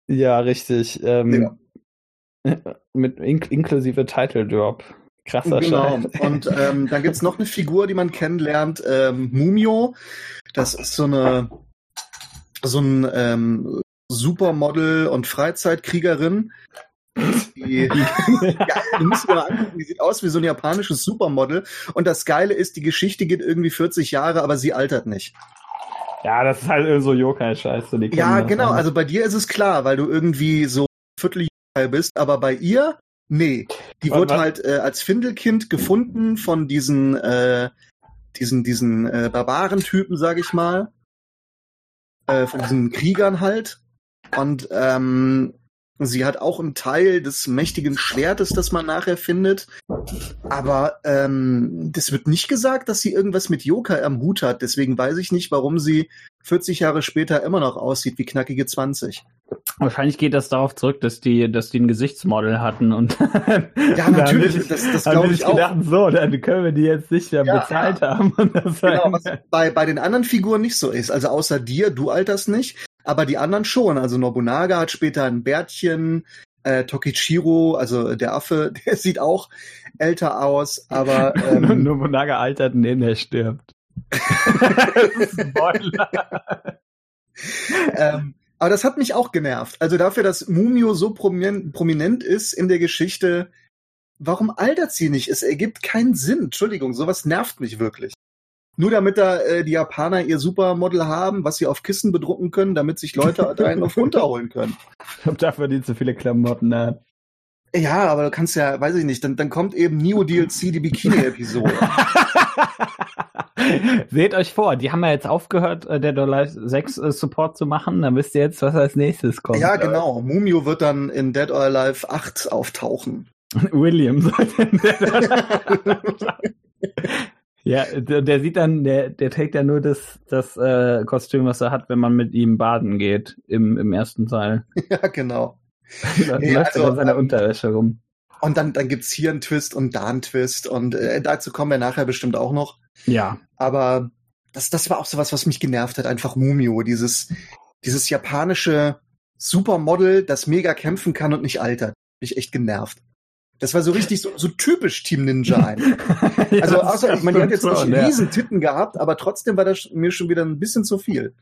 Ja, richtig. Ähm, Mit ink inklusive Title Drop. Krasser genau. Scheiß. Und ähm, dann gibt's noch eine Figur, die man kennenlernt, ähm, Mumio. Das ist so eine so ein ähm, Supermodel und Freizeitkriegerin. Die, ja, die mal angucken, die sieht aus wie so ein japanisches Supermodel. Und das Geile ist, die Geschichte geht irgendwie 40 Jahre, aber sie altert nicht. Ja, das ist halt so Yokai-Scheiße. Ja, genau. Also bei dir ist es klar, weil du irgendwie so Viertel bist, aber bei ihr, nee. Die wird halt äh, als Findelkind gefunden von diesen, äh, diesen, diesen äh, Barbarentypen, sag ich mal. Äh, von diesen Kriegern halt. Und ähm, sie hat auch einen Teil des mächtigen Schwertes, das man nachher findet. Aber ähm, das wird nicht gesagt, dass sie irgendwas mit Yokai am Hut hat. Deswegen weiß ich nicht, warum sie 40 Jahre später immer noch aussieht wie knackige 20. Wahrscheinlich geht das darauf zurück, dass die, dass die ein Gesichtsmodel hatten und Ja, natürlich, das, das haben glaube ich auch. gedacht, so, dann können wir die jetzt nicht mehr Ja, bezahlt haben. Und das Genau, was bei, bei den anderen Figuren nicht so ist. Also außer dir, du alterst nicht, aber die anderen schon. Also Nobunaga hat später ein Bärtchen, äh, Tokichiro, also der Affe, der sieht auch älter aus, aber ähm, Nobunaga altert, indem er stirbt. das ist ein Spoiler. ähm, aber das hat mich auch genervt. Also dafür, dass Mumio so prominent, prominent ist in der Geschichte, warum altert sie nicht? Es ergibt keinen Sinn. Entschuldigung, sowas nervt mich wirklich. Nur damit da äh, die Japaner ihr Supermodel haben, was sie auf Kissen bedrucken können, damit sich Leute da einen auf runterholen können. Dafür die zu viele Klamotten hat. Ja, aber du kannst ja, weiß ich nicht, dann, dann kommt eben Neo DLC, die Bikini-Episode. Seht euch vor, die haben ja jetzt aufgehört, äh, Dead or Alive 6 äh, Support zu machen. Dann wisst ihr jetzt, was als nächstes kommt. ja, genau. Mumio wird dann in Dead or Alive 8 auftauchen. William sollte in Dead or Alive Ja, der, der sieht dann, der, der trägt ja nur das, das äh, Kostüm, was er hat, wenn man mit ihm baden geht im, im ersten Teil. ja, genau. Dann Nee, läuft er also, in seiner ähm, Unterwäsche rum. Und dann, dann gibt's hier einen Twist und da einen Twist und äh, dazu kommen wir nachher bestimmt auch noch. Ja. Aber das, das war auch sowas, was mich genervt hat. Einfach Mumio, dieses, dieses japanische Supermodel, das mega kämpfen kann und nicht altert. Mich echt genervt. Das war so richtig so, so typisch Team Ninja einfach. ja, also außer, ich meine, die hat jetzt nicht ja. riesen Titten gehabt, aber trotzdem war das mir schon wieder ein bisschen zu viel.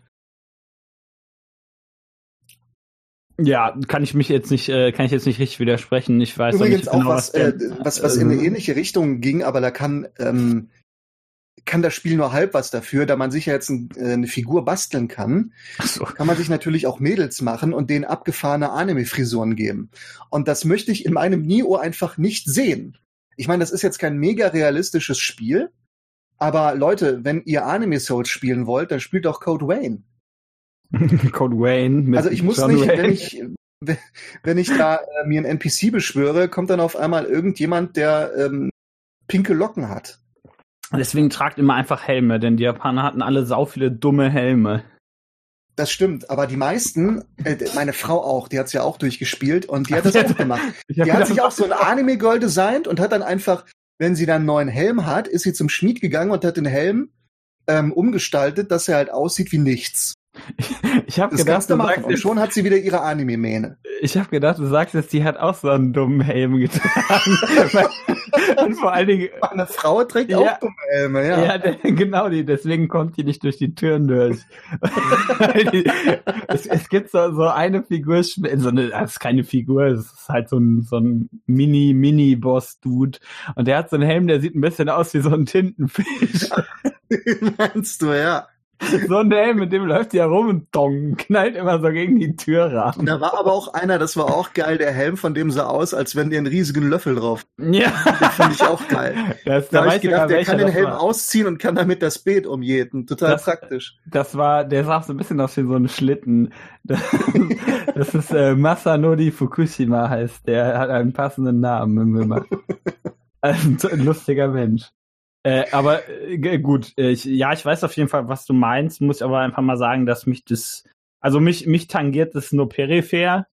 Ja, kann ich mich jetzt nicht, äh, kann ich jetzt nicht richtig widersprechen. Ich weiß Übrigens nicht auch genau, was, was, äh, was, was in eine ähm, ähnliche Richtung ging, aber da kann ähm, kann das Spiel nur halb was dafür, da man sich ja jetzt ein, äh, eine Figur basteln kann, so. kann man sich natürlich auch Mädels machen und denen abgefahrene Anime-Frisuren geben. Und das möchte ich in meinem Nio einfach nicht sehen. Ich meine, das ist jetzt kein mega realistisches Spiel, aber Leute, wenn ihr Anime Souls spielen wollt, dann spielt doch Code Wayne. Code Wayne. also ich muss John nicht, Wayne. wenn ich wenn ich da äh, mir einen NPC beschwöre, kommt dann auf einmal irgendjemand, der ähm, pinke Locken hat. Deswegen tragt immer einfach Helme, denn die Japaner hatten alle sau viele dumme Helme. Das stimmt, aber die meisten, äh, meine Frau auch, die hat's ja auch durchgespielt und die hat das auch gemacht. Die hat sich auch so ein Anime-Girl designt und hat dann einfach, wenn sie dann einen neuen Helm hat, ist sie zum Schmied gegangen und hat den Helm ähm, umgestaltet, dass er halt aussieht wie nichts. Ich habe gedacht, du sagst und schon hat sie wieder ihre Anime-Mähne. Ich habe gedacht, du sagst jetzt, die hat auch so einen dummen Helm getragen. und vor allen Dingen. Eine Frau trägt ja, auch dumme Helme, ja. Ja, genau, die, deswegen kommt die nicht durch die Türen durch. die, es, es, gibt so, so eine Figur, so eine, das ist keine Figur, es ist halt so ein, so ein Mini-Mini-Boss-Dude. Und der hat so einen Helm, der sieht ein bisschen aus wie so ein Tintenfisch. Meinst du, ja. So ein Helm, mit dem läuft ja rum und dong, knallt immer so gegen die Tür ran. Da war aber auch einer, das war auch geil, der Helm von dem sah aus, als wenn der einen riesigen Löffel drauf. Ja. Das fand ich auch geil. Das, da, da habe ich gedacht, der kann den Helm war. ausziehen und kann damit das Beet umjäten. Total das, praktisch. Das war, der sah so ein bisschen aus wie so ein Schlitten. Das, das ist äh, Masanori Fukushima heißt, der hat einen passenden Namen. Also, ein lustiger Mensch. Äh, aber äh, gut, ich, ja, ich weiß auf jeden Fall, was du meinst, muss aber einfach mal sagen, dass mich das, also mich, mich tangiert das nur peripher.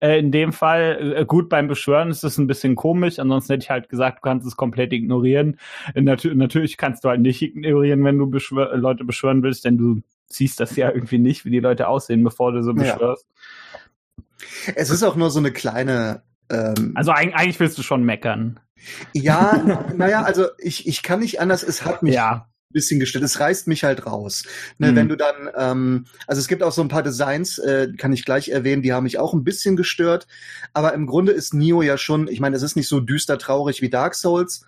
Äh, in dem Fall, äh, gut, beim Beschwören ist es ein bisschen komisch, ansonsten hätte ich halt gesagt, du kannst es komplett ignorieren. Äh, Nat natürlich kannst du halt nicht ignorieren, wenn du beschwör Leute beschwören willst, denn du siehst das ja irgendwie nicht, wie die Leute aussehen, bevor du so beschwörst. Ja. Es ist auch nur so eine kleine. Ähm, also eigentlich willst du schon meckern. Ja, naja, also ich, ich kann nicht anders, es hat mich ja. ein bisschen gestellt, es reißt mich halt raus. Ne, mhm. Wenn du dann, ähm, also es gibt auch so ein paar Designs, äh, kann ich gleich erwähnen, die haben mich auch ein bisschen gestört, aber im Grunde ist Nio ja schon, ich meine, es ist nicht so düster traurig wie Dark Souls,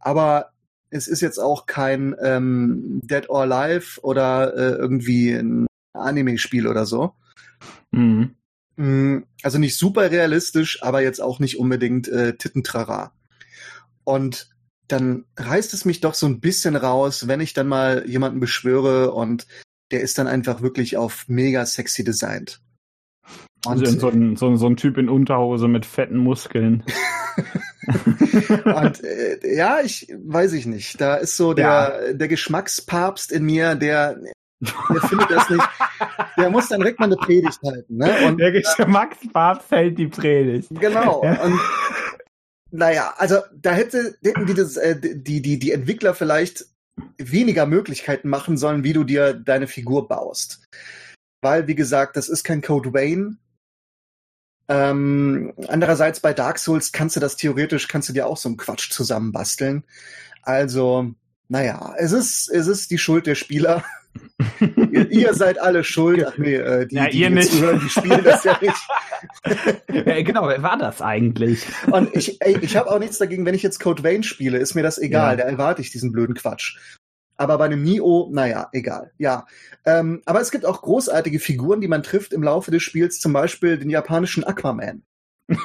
aber es ist jetzt auch kein ähm, Dead or Alive oder äh, irgendwie ein Anime-Spiel oder so. Mhm. Also nicht super realistisch, aber jetzt auch nicht unbedingt äh, Tittentrara. Und dann reißt es mich doch so ein bisschen raus, wenn ich dann mal jemanden beschwöre und der ist dann einfach wirklich auf mega sexy designt. Und also so, ein, so, so ein Typ in Unterhose mit fetten Muskeln. und äh, ja, ich weiß ich nicht. Da ist so der, ja. der Geschmackspapst in mir, der, der findet das nicht. Der muss dann direkt mal eine Predigt halten. Ne? Und, der Geschmackspapst hält die Predigt. Genau. Und naja, also da hätte, hätten die, das, äh, die, die, die Entwickler vielleicht weniger Möglichkeiten machen sollen, wie du dir deine Figur baust. Weil, wie gesagt, das ist kein Code Wayne. Ähm, andererseits bei Dark Souls kannst du das theoretisch, kannst du dir auch so einen Quatsch zusammenbasteln. Also, naja, es ist, es ist die Schuld der Spieler. Ihr, ihr, seid alle schuld. Ach nee, äh, die, ja, die, ihr nicht. Zuhören, die spielen das ja nicht. ja, genau, wer war das eigentlich? Und ich, ey, ich habe auch nichts dagegen, wenn ich jetzt Code Vein spiele, ist mir das egal, ja. da erwarte ich diesen blöden Quatsch. Aber bei einem Nio, naja, egal. Ja. Ähm, aber es gibt auch großartige Figuren, die man trifft im Laufe des Spiels, zum Beispiel den japanischen Aquaman.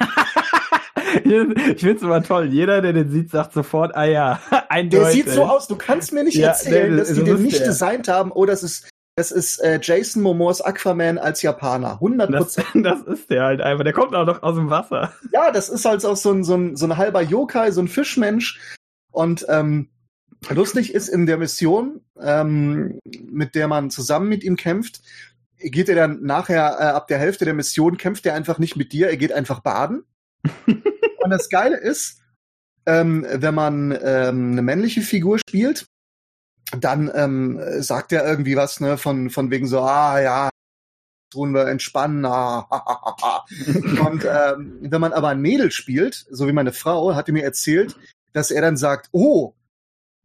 ich finde es immer toll. Jeder, der den sieht, sagt sofort, ah ja, eindeutig. Der sieht so aus. Du kannst mir nicht ja, erzählen, nee, dass die den nicht der. designt haben. Oh, das ist, das ist äh, Jason Momoas Aquaman als Japaner. 100 Prozent. Das, das, ist der halt einfach. Der kommt auch noch aus dem Wasser. Ja, das ist halt auch so ein, so ein, so ein halber Yokai, so ein Fischmensch. Und ähm, lustig ist in der Mission, ähm, mit der man zusammen mit ihm kämpft, geht er dann nachher äh, ab der Hälfte der Mission, kämpft er einfach nicht mit dir, er geht einfach baden. Und das Geile ist, ähm, wenn man ähm, eine männliche Figur spielt, dann ähm, sagt er irgendwie was, ne, von, von wegen so, ah ja, tun wir entspannen. und ähm, wenn man aber ein Mädel spielt, so wie meine Frau, hatte mir erzählt, dass er dann sagt, oh,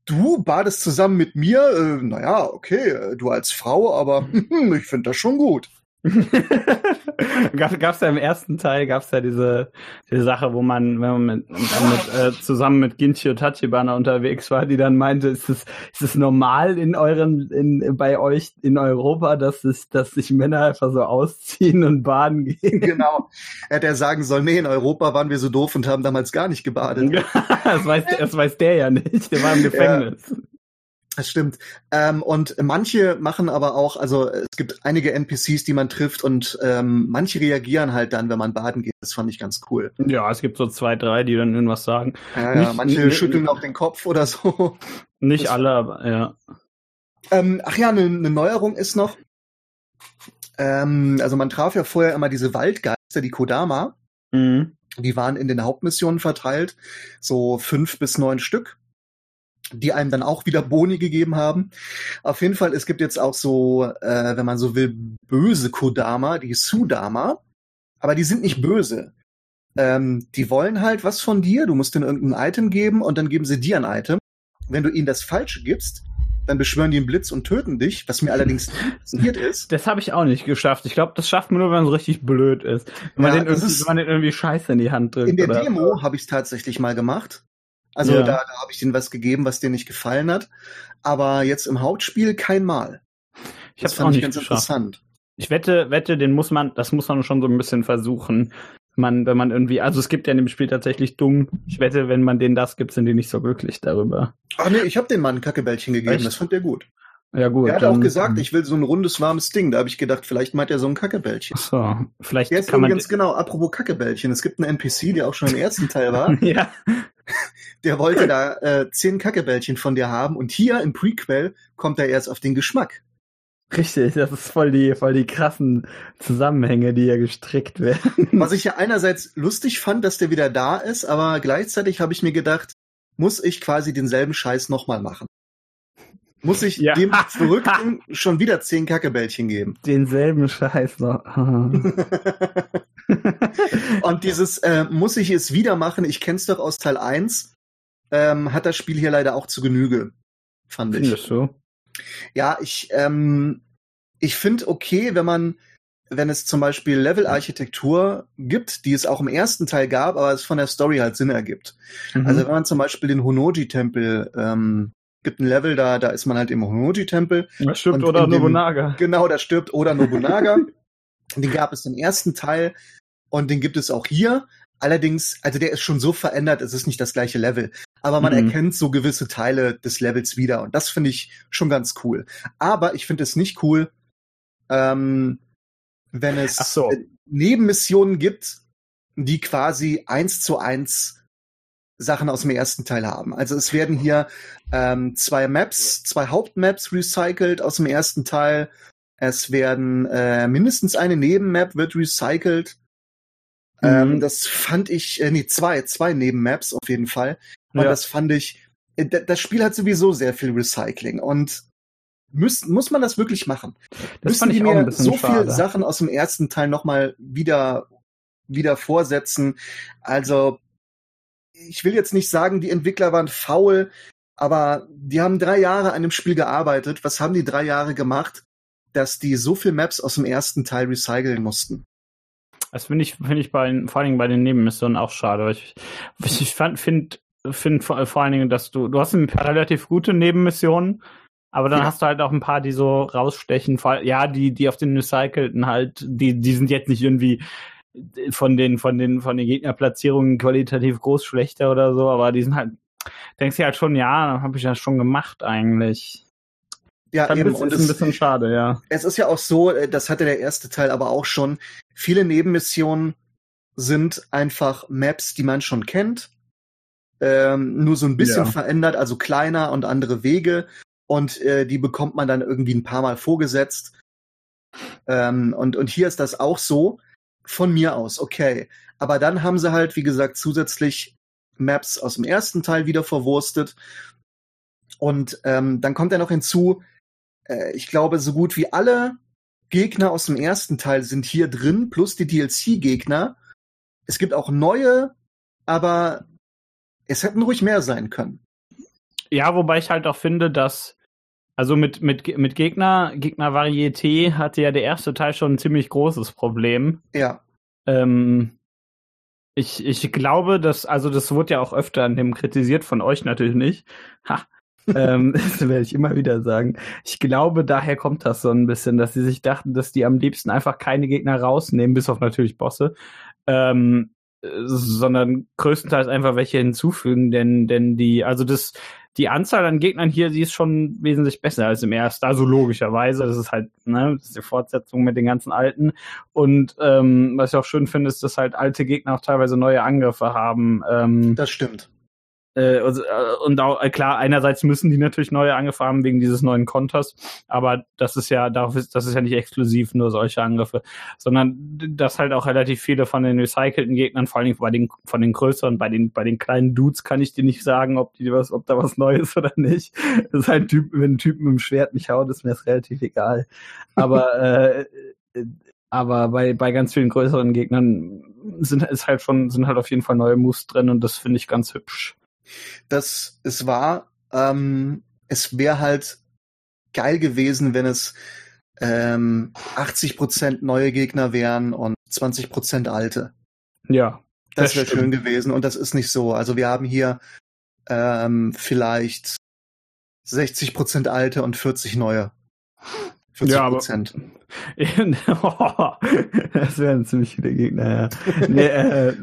du badest zusammen mit mir? Äh, naja, okay, du als Frau, aber ich finde das schon gut. Gab es ja im ersten Teil gab's ja diese, diese Sache, wo man, wenn man mit, mit äh, zusammen mit Ginchi und Tachibana unterwegs war, die dann meinte, ist es, ist es normal in euren, in, bei euch in Europa, dass es, dass sich Männer einfach so ausziehen und baden gehen? Genau. Er hätte er sagen sollen, nee, in Europa waren wir so doof und haben damals gar nicht gebadet. das, weiß, das weiß der ja nicht. Der war im Gefängnis. Ja. Das stimmt. Ähm, und manche machen aber auch, also es gibt einige NPCs, die man trifft und ähm, manche reagieren halt dann, wenn man baden geht. Das fand ich ganz cool. Ja, es gibt so zwei, drei, die dann irgendwas sagen. Ja, ja, manche schütteln auch den Kopf oder so. Nicht das, alle, aber ja. Ähm, ach ja, eine ne Neuerung ist noch. Ähm, also man traf ja vorher immer diese Waldgeister, die Kodama. Mhm. Die waren in den Hauptmissionen verteilt, so fünf bis neun Stück die einem dann auch wieder Boni gegeben haben. Auf jeden Fall, es gibt jetzt auch so, äh, wenn man so will, böse Kodama, die Sudama, aber die sind nicht böse. Ähm, die wollen halt was von dir, du musst ihnen irgendein Item geben und dann geben sie dir ein Item. Wenn du ihnen das Falsche gibst, dann beschwören die einen Blitz und töten dich, was mir allerdings passiert ist. Das habe ich auch nicht geschafft. Ich glaube, das schafft man nur, wenn man so richtig blöd ist. Wenn, ja, man, den wenn man den irgendwie scheiße in die Hand drückt. In der? Demo habe ich es tatsächlich mal gemacht. Also ja. da, da habe ich denen was gegeben, was dir nicht gefallen hat. Aber jetzt im Hauptspiel kein Mal. Ich habe auch nicht ganz geschafft. interessant. Ich wette, wette, den muss man, das muss man schon so ein bisschen versuchen. Man, wenn man irgendwie, also es gibt ja in dem Spiel tatsächlich dumm. Ich wette, wenn man denen das gibt, sind die nicht so glücklich darüber. Ach nee, ich habe dem Mann ein Kackebällchen gegeben. Echt? Das fand der gut. Ja gut. Er hat dann, auch gesagt, ähm, ich will so ein rundes, warmes Ding. Da habe ich gedacht, vielleicht meint er so ein Kackebällchen. So, vielleicht Jetzt kann man ganz genau, apropos Kackebällchen. Es gibt einen NPC, der auch schon im ersten Teil war. ja. Der wollte da äh, zehn Kackebällchen von dir haben und hier im Prequel kommt er erst auf den Geschmack. Richtig, das ist voll die, voll die krassen Zusammenhänge, die ja gestrickt werden. Was ich ja einerseits lustig fand, dass der wieder da ist, aber gleichzeitig habe ich mir gedacht, muss ich quasi denselben Scheiß nochmal machen muss ich ja. dem Verrückten schon wieder zehn Kackebällchen geben. Denselben Scheiß noch. und dieses äh, muss ich es wieder machen, ich kenn's doch aus Teil 1, ähm, hat das Spiel hier leider auch zu Genüge, fand ich. Findest du? Ja, ich, ähm, ich finde okay, wenn man, wenn es zum Beispiel Level-Architektur gibt, die es auch im ersten Teil gab, aber es von der Story halt Sinn ergibt. Mhm. Also wenn man zum Beispiel den Honoji-Tempel ähm, gibt ein Level, da, da ist man halt im Honoji-Tempel. Da stirbt oder Nobunaga. Genau, da stirbt oder Nobunaga. den gab es im ersten Teil und den gibt es auch hier. Allerdings, also der ist schon so verändert, es ist nicht das gleiche Level. Aber man mhm. erkennt so gewisse Teile des Levels wieder und das finde ich schon ganz cool. Aber ich finde es nicht cool, ähm, wenn es so. Nebenmissionen gibt, die quasi eins zu eins Sachen aus dem ersten Teil haben. Also es werden hier ähm, zwei Maps, zwei Hauptmaps recycelt aus dem ersten Teil. Es werden äh, mindestens eine Nebenmap wird recycelt. Ähm, mhm. Ähm, das fand ich, äh, nee, zwei, zwei Nebenmaps auf jeden Fall. Und ja. das fand ich, äh, das Spiel hat sowieso sehr viel Recycling und muss, muss man das wirklich machen? Das Müssen fand ich die mir so viele Sachen aus dem ersten Teil nochmal wieder, wieder vorsetzen? Also, ich will jetzt nicht sagen, die Entwickler waren faul, aber die haben drei Jahre an dem Spiel gearbeitet. Was haben die drei Jahre gemacht, dass die so viel Maps aus dem ersten Teil recyceln mussten? Das finde ich, finde ich bei, vor allen Dingen bei den Nebenmissionen auch schade. Ich, ich finde, finde, find vor, vor allen Dingen, dass du, du hast ein paar relativ gute Nebenmissionen, aber dann ja. hast du halt auch ein paar, die so rausstechen. Ja, die, die auf den recycelten halt, die, die sind jetzt nicht irgendwie von den, von den, von den Gegnerplatzierungen qualitativ groß schlechter oder so, aber die sind halt, denkst du halt schon, ja, habe ich ja schon gemacht eigentlich. Ja, eben. und ist ein bisschen schade, ja. Es ist ja auch so, äh, das hatte der erste Teil aber auch schon. Viele Nebenmissionen sind einfach Maps, die man schon kennt. Ähm, nur so ein bisschen ja. verändert, also kleiner und andere Wege. Und äh, die bekommt man dann irgendwie ein paar Mal vorgesetzt. Ähm, und, und hier ist das auch so von mir aus, okay. Aber dann haben sie halt, wie gesagt, zusätzlich Maps aus dem ersten Teil wieder verwurstet. Und ähm, dann kommt ja noch hinzu, äh, ich glaube, so gut wie alle Gegner aus dem ersten Teil sind hier drin, plus die DLC-Gegner. Es gibt auch neue, aber es hätten ruhig mehr sein können. Ja, wobei ich halt auch finde, dass also mit, mit, mit Gegner, Gegner-Varieté hatte ja der erste Teil schon ein ziemlich großes Problem. Ja. Ähm, ich, ich glaube, dass, also das wurde ja auch öfter an dem kritisiert, von euch natürlich nicht. Ha. ähm, das werde ich immer wieder sagen. Ich glaube, daher kommt das so ein bisschen, dass sie sich dachten, dass die am liebsten einfach keine Gegner rausnehmen, bis auf natürlich Bosse. Ähm, sondern größtenteils einfach welche hinzufügen, denn, denn die, also das, die Anzahl an Gegnern hier, die ist schon wesentlich besser als im ersten. Also logischerweise, das ist halt, ne, das ist die Fortsetzung mit den ganzen alten. Und ähm, was ich auch schön finde, ist, dass halt alte Gegner auch teilweise neue Angriffe haben. Ähm, das stimmt. Äh, und, äh, und auch, äh, klar, einerseits müssen die natürlich neue Angriffe haben wegen dieses neuen Konters, aber das ist ja, darauf ist, das ist ja nicht exklusiv nur solche Angriffe, sondern dass halt auch relativ viele von den recycelten Gegnern, vor allem bei den, von den größeren, bei den, bei den kleinen Dudes kann ich dir nicht sagen, ob die was, ob da was Neues oder nicht. Das ist halt ein Typ, wenn ein Typ mit dem Schwert mich haut, ist mir das relativ egal. Aber, äh, aber bei, bei ganz vielen größeren Gegnern sind, ist halt schon, sind halt auf jeden Fall neue Moves drin und das finde ich ganz hübsch dass es war, ähm, es wäre halt geil gewesen, wenn es ähm, 80% neue Gegner wären und 20% alte. Ja. Das, das wäre schön gewesen und das ist nicht so. Also wir haben hier ähm, vielleicht 60% alte und 40 neue. 40 ja, Prozent. das wären ziemlich viele Gegner, ja. nee, äh,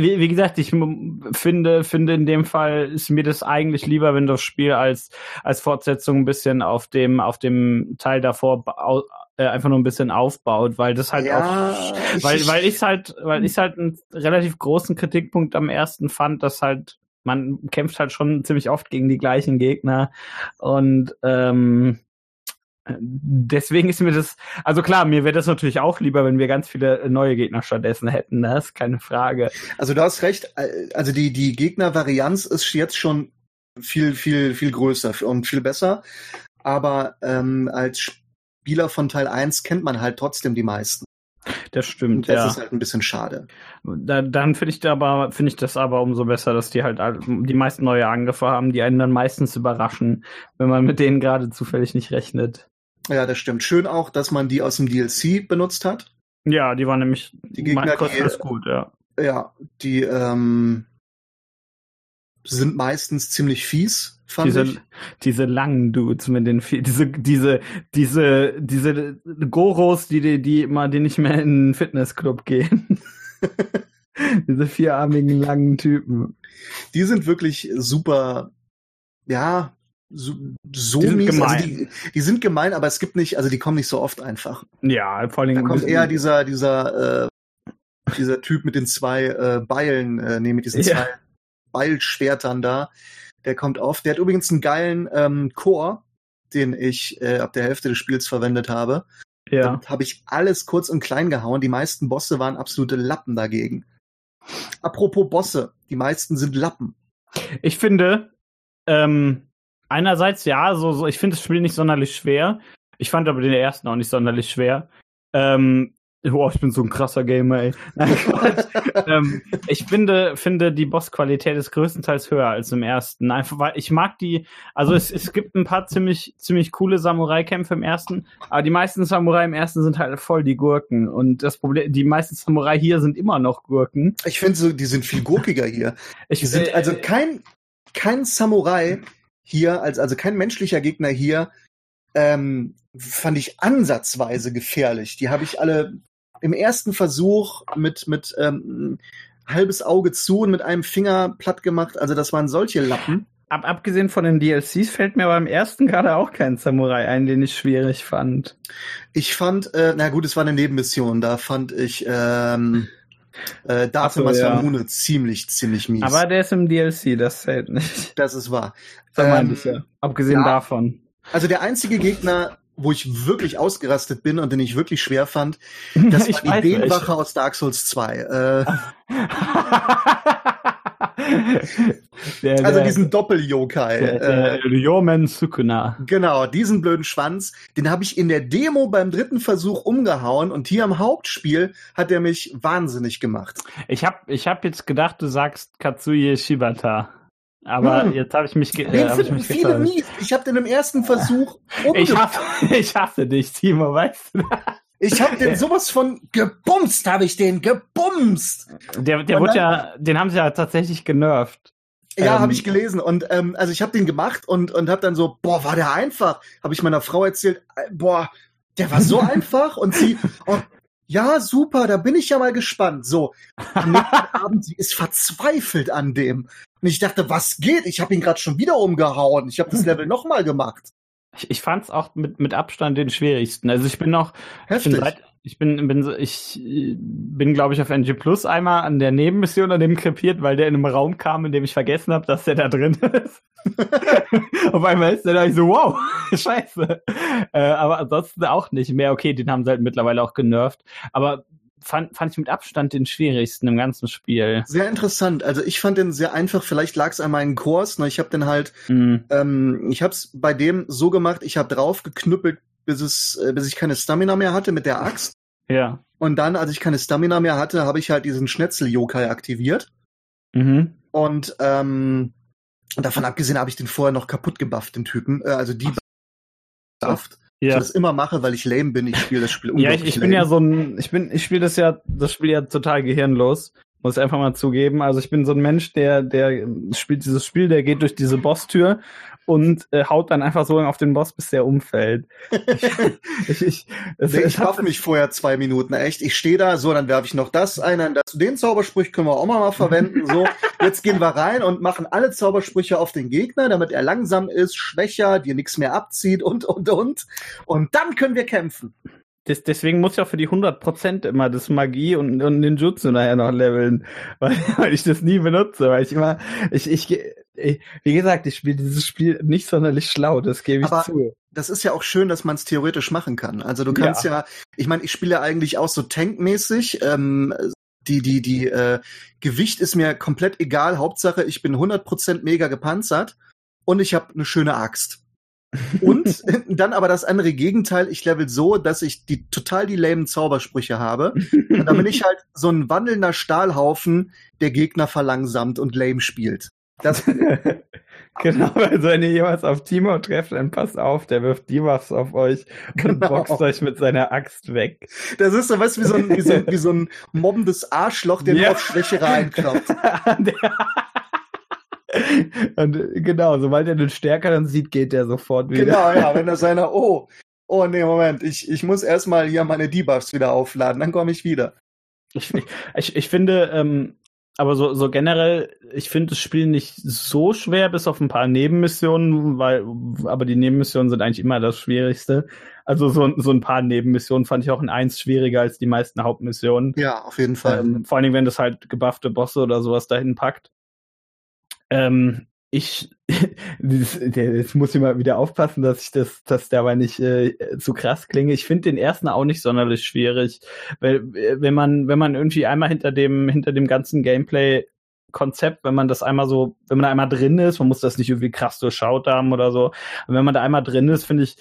wie, wie, gesagt, ich finde, finde in dem Fall ist mir das eigentlich lieber, wenn das Spiel als, als Fortsetzung ein bisschen auf dem, auf dem Teil davor äh, einfach nur ein bisschen aufbaut, weil das halt ja, auch, weil, weil ich halt, weil ich halt einen relativ großen Kritikpunkt am ersten fand, dass halt man kämpft halt schon ziemlich oft gegen die gleichen Gegner und ähm, deswegen ist mir das, also klar, mir wäre das natürlich auch lieber, wenn wir ganz viele neue Gegner stattdessen hätten, das ist keine Frage. Also du hast recht, äh, also die, die Gegnervarianz ist jetzt schon viel, viel, viel größer und viel besser, aber ähm, als Spieler von Teil 1 kennt man halt trotzdem die meisten. Das stimmt, das ja. Das ist halt ein bisschen schade. Da, dann finde ich aber finde ich das aber umso besser, dass die halt die meisten neue Angriffe haben, die einen dann meistens überraschen, wenn man mit denen gerade zufällig nicht rechnet. Ja, das stimmt. Schön auch, dass man die aus dem DLC benutzt hat. Ja, die waren nämlich die Gegner, die, gut, ja. Ja, die ähm, sind meistens ziemlich fies, fand diese, ich. Diese langen Dudes mit den diese diese diese diese Goros, die die, die immer die nicht mehr in den Fitnessclub gehen. diese vierarmigen langen Typen. Die sind wirklich super ja, so, so die mies. Also die, die, sind gemein, aber es gibt nicht, also die kommen nicht so oft einfach. Ja, vor allem. Da kommt eher dieser, dieser, äh, dieser Typ mit den zwei äh, Beilen, äh, nee, mit diesen ja. zwei Beilschwertern da. Der kommt oft. Der hat übrigens einen geilen ähm, Chor, den ich äh, ab der Hälfte des Spiels verwendet habe. Ja. Habe ich alles kurz und klein gehauen. Die meisten Bosse waren absolute Lappen dagegen. Apropos Bosse, die meisten sind Lappen. Ich finde, ähm, einerseits ja, so, so ich finde das Spiel nicht sonderlich schwer. Ich fand aber den ersten auch nicht sonderlich schwer. Ähm, Boah, ich bin so ein krasser Gamer, ey. ähm, ich finde, finde die Bossqualität ist größtenteils höher als im ersten. Einfach weil ich mag die, also es, es gibt ein paar ziemlich, ziemlich coole Samurai-Kämpfe im ersten, aber die meisten Samurai im ersten sind halt voll die Gurken. Und das Problem, die meisten Samurai hier sind immer noch Gurken. Ich finde so, die sind viel gurkiger hier. Ich, die sind also kein, kein Samurai hier, als, also kein menschlicher Gegner hier, ähm, fand ich ansatzweise gefährlich. Die habe ich alle im ersten Versuch mit, mit ähm, halbes Auge zu und mit einem Finger platt gemacht. Also das waren solche Lappen. Ab, abgesehen von den DLCs fällt mir beim ersten gerade auch kein Samurai ein, den ich schwierig fand. Ich fand, äh, na gut, es war eine Nebenmission, da fand ich ähm, äh, dafür so, ja. ziemlich, ziemlich mies. Aber der ist im DLC, das zählt nicht. Das ist wahr. Das ähm, ich ja. Abgesehen ja, davon. Also der einzige Gegner, wo ich wirklich ausgerastet bin und den ich wirklich schwer fand, das war die Beenwache aus Dark Souls 2. Äh, der, also diesen Doppel-Yokai. Der, der Yomen Sukuna. Genau, diesen blöden Schwanz, den habe ich in der Demo beim dritten Versuch umgehauen und hier im Hauptspiel hat er mich wahnsinnig gemacht. Ich habe ich hab jetzt gedacht, du sagst Katsuye Shibata. Aber hm. jetzt habe ich mich, äh, hab ich mich viele mies. Ich habe den im ersten Versuch ich hasse, ich hasse dich, Timo, weißt du? Ich habe den sowas von gebumst, habe ich den gebumst. Der, der wurde ja, den haben sie ja tatsächlich genervt. Ja, ähm, habe ich gelesen und ähm, also ich habe den gemacht und und habe dann so, boah, war der einfach? Habe ich meiner Frau erzählt, äh, boah, der war so einfach und sie, oh, ja, super, da bin ich ja mal gespannt. So, am nächsten Abend, sie ist verzweifelt an dem. Und ich dachte, was geht? Ich habe ihn gerade schon wieder umgehauen. Ich habe das Level nochmal gemacht. Ich, ich fand es auch mit, mit Abstand den schwierigsten. Also ich bin noch, Heftig. ich bin, seit, ich bin, bin ich bin, glaube ich, auf NG Plus einmal an der Nebenmission an dem krepiert, weil der in einem Raum kam, in dem ich vergessen habe, dass der da drin ist. auf einmal ist der da ich so, wow, scheiße. Äh, aber ansonsten auch nicht mehr. Okay, den haben sie halt mittlerweile auch genervt. Aber fand, fand ich mit Abstand den schwierigsten im ganzen Spiel. Sehr interessant. Also ich fand den sehr einfach. Vielleicht lag es an meinen Kurs. Ne? Ich habe den halt, mhm. ähm, ich habe es bei dem so gemacht. Ich habe drauf geknüppelt, bis es, äh, bis ich keine Stamina mehr hatte mit der Axt. Ja. Und dann, als ich keine Stamina mehr hatte, habe ich halt diesen Schnetzel-Yokai aktiviert. Mhm. Und ähm, davon abgesehen habe ich den vorher noch kaputt gebufft, den Typen. Äh, also die Saft ja. ich das immer mache, weil ich lame bin. Ich spiele das Spiel Ja, ich, ich bin ja so ein, ich bin, ich spiele das ja, das Spiel ja total gehirnlos. Muss ich einfach mal zugeben. Also ich bin so ein Mensch, der, der spielt dieses Spiel, der geht durch diese Bosstür und äh, haut dann einfach so lange auf den Boss, bis der umfällt. ich ich, nee, ich hoffe mich vorher zwei Minuten, echt. Ich stehe da, so, dann werfe ich noch das ein, dann das, den Zaubersprüch können wir auch mal, mal verwenden. So, jetzt gehen wir rein und machen alle Zaubersprüche auf den Gegner, damit er langsam ist, schwächer, dir nichts mehr abzieht und, und, und. Und dann können wir kämpfen. Das, deswegen muss ich auch für die 100% immer das Magie und, und den Jutsu nachher noch leveln, weil, weil ich das nie benutze, weil ich immer, ich, ich, wie gesagt, ich spiele dieses Spiel nicht sonderlich schlau, das gebe ich Aber zu. Das ist ja auch schön, dass man es theoretisch machen kann. Also du kannst ja, ja ich meine, ich spiele ja eigentlich auch so tankmäßig. Ähm, die, die, die äh, Gewicht ist mir komplett egal. Hauptsache, ich bin 100% mega gepanzert und ich habe eine schöne Axt. Und dann aber das andere Gegenteil, ich level so, dass ich die total die lamen Zaubersprüche habe. Und dann bin ich halt so ein wandelnder Stahlhaufen, der Gegner verlangsamt und lame spielt. Das genau, also wenn ihr jemals auf Timo trefft, dann passt auf, der wirft Debuffs auf euch und genau. boxt euch mit seiner Axt weg. Das ist so was wie so ein, wie so, wie so ein mobbendes Arschloch, der ja. nur auf Schwäche reinklopft. und genau, sobald er den Stärkeren sieht, geht der sofort wieder. Genau, ja, wenn er seiner, oh, oh nee, Moment, ich, ich muss erstmal hier meine Debuffs wieder aufladen, dann komme ich wieder. Ich, ich, ich finde, ähm, aber so, so generell, ich finde das Spiel nicht so schwer, bis auf ein paar Nebenmissionen, weil, aber die Nebenmissionen sind eigentlich immer das Schwierigste. Also so, so ein paar Nebenmissionen fand ich auch in eins schwieriger als die meisten Hauptmissionen. Ja, auf jeden Fall. Ähm, vor allen Dingen, wenn das halt gebuffte Bosse oder sowas dahin packt. Ähm, ich, jetzt muss ich mal wieder aufpassen, dass ich das, dass der aber nicht äh, zu krass klinge. Ich finde den ersten auch nicht sonderlich schwierig, weil äh, wenn man, wenn man irgendwie einmal hinter dem, hinter dem ganzen Gameplay Konzept, wenn man das einmal so, wenn man da einmal drin ist, man muss das nicht irgendwie krass durchschaut haben oder so. Und wenn man da einmal drin ist, finde ich,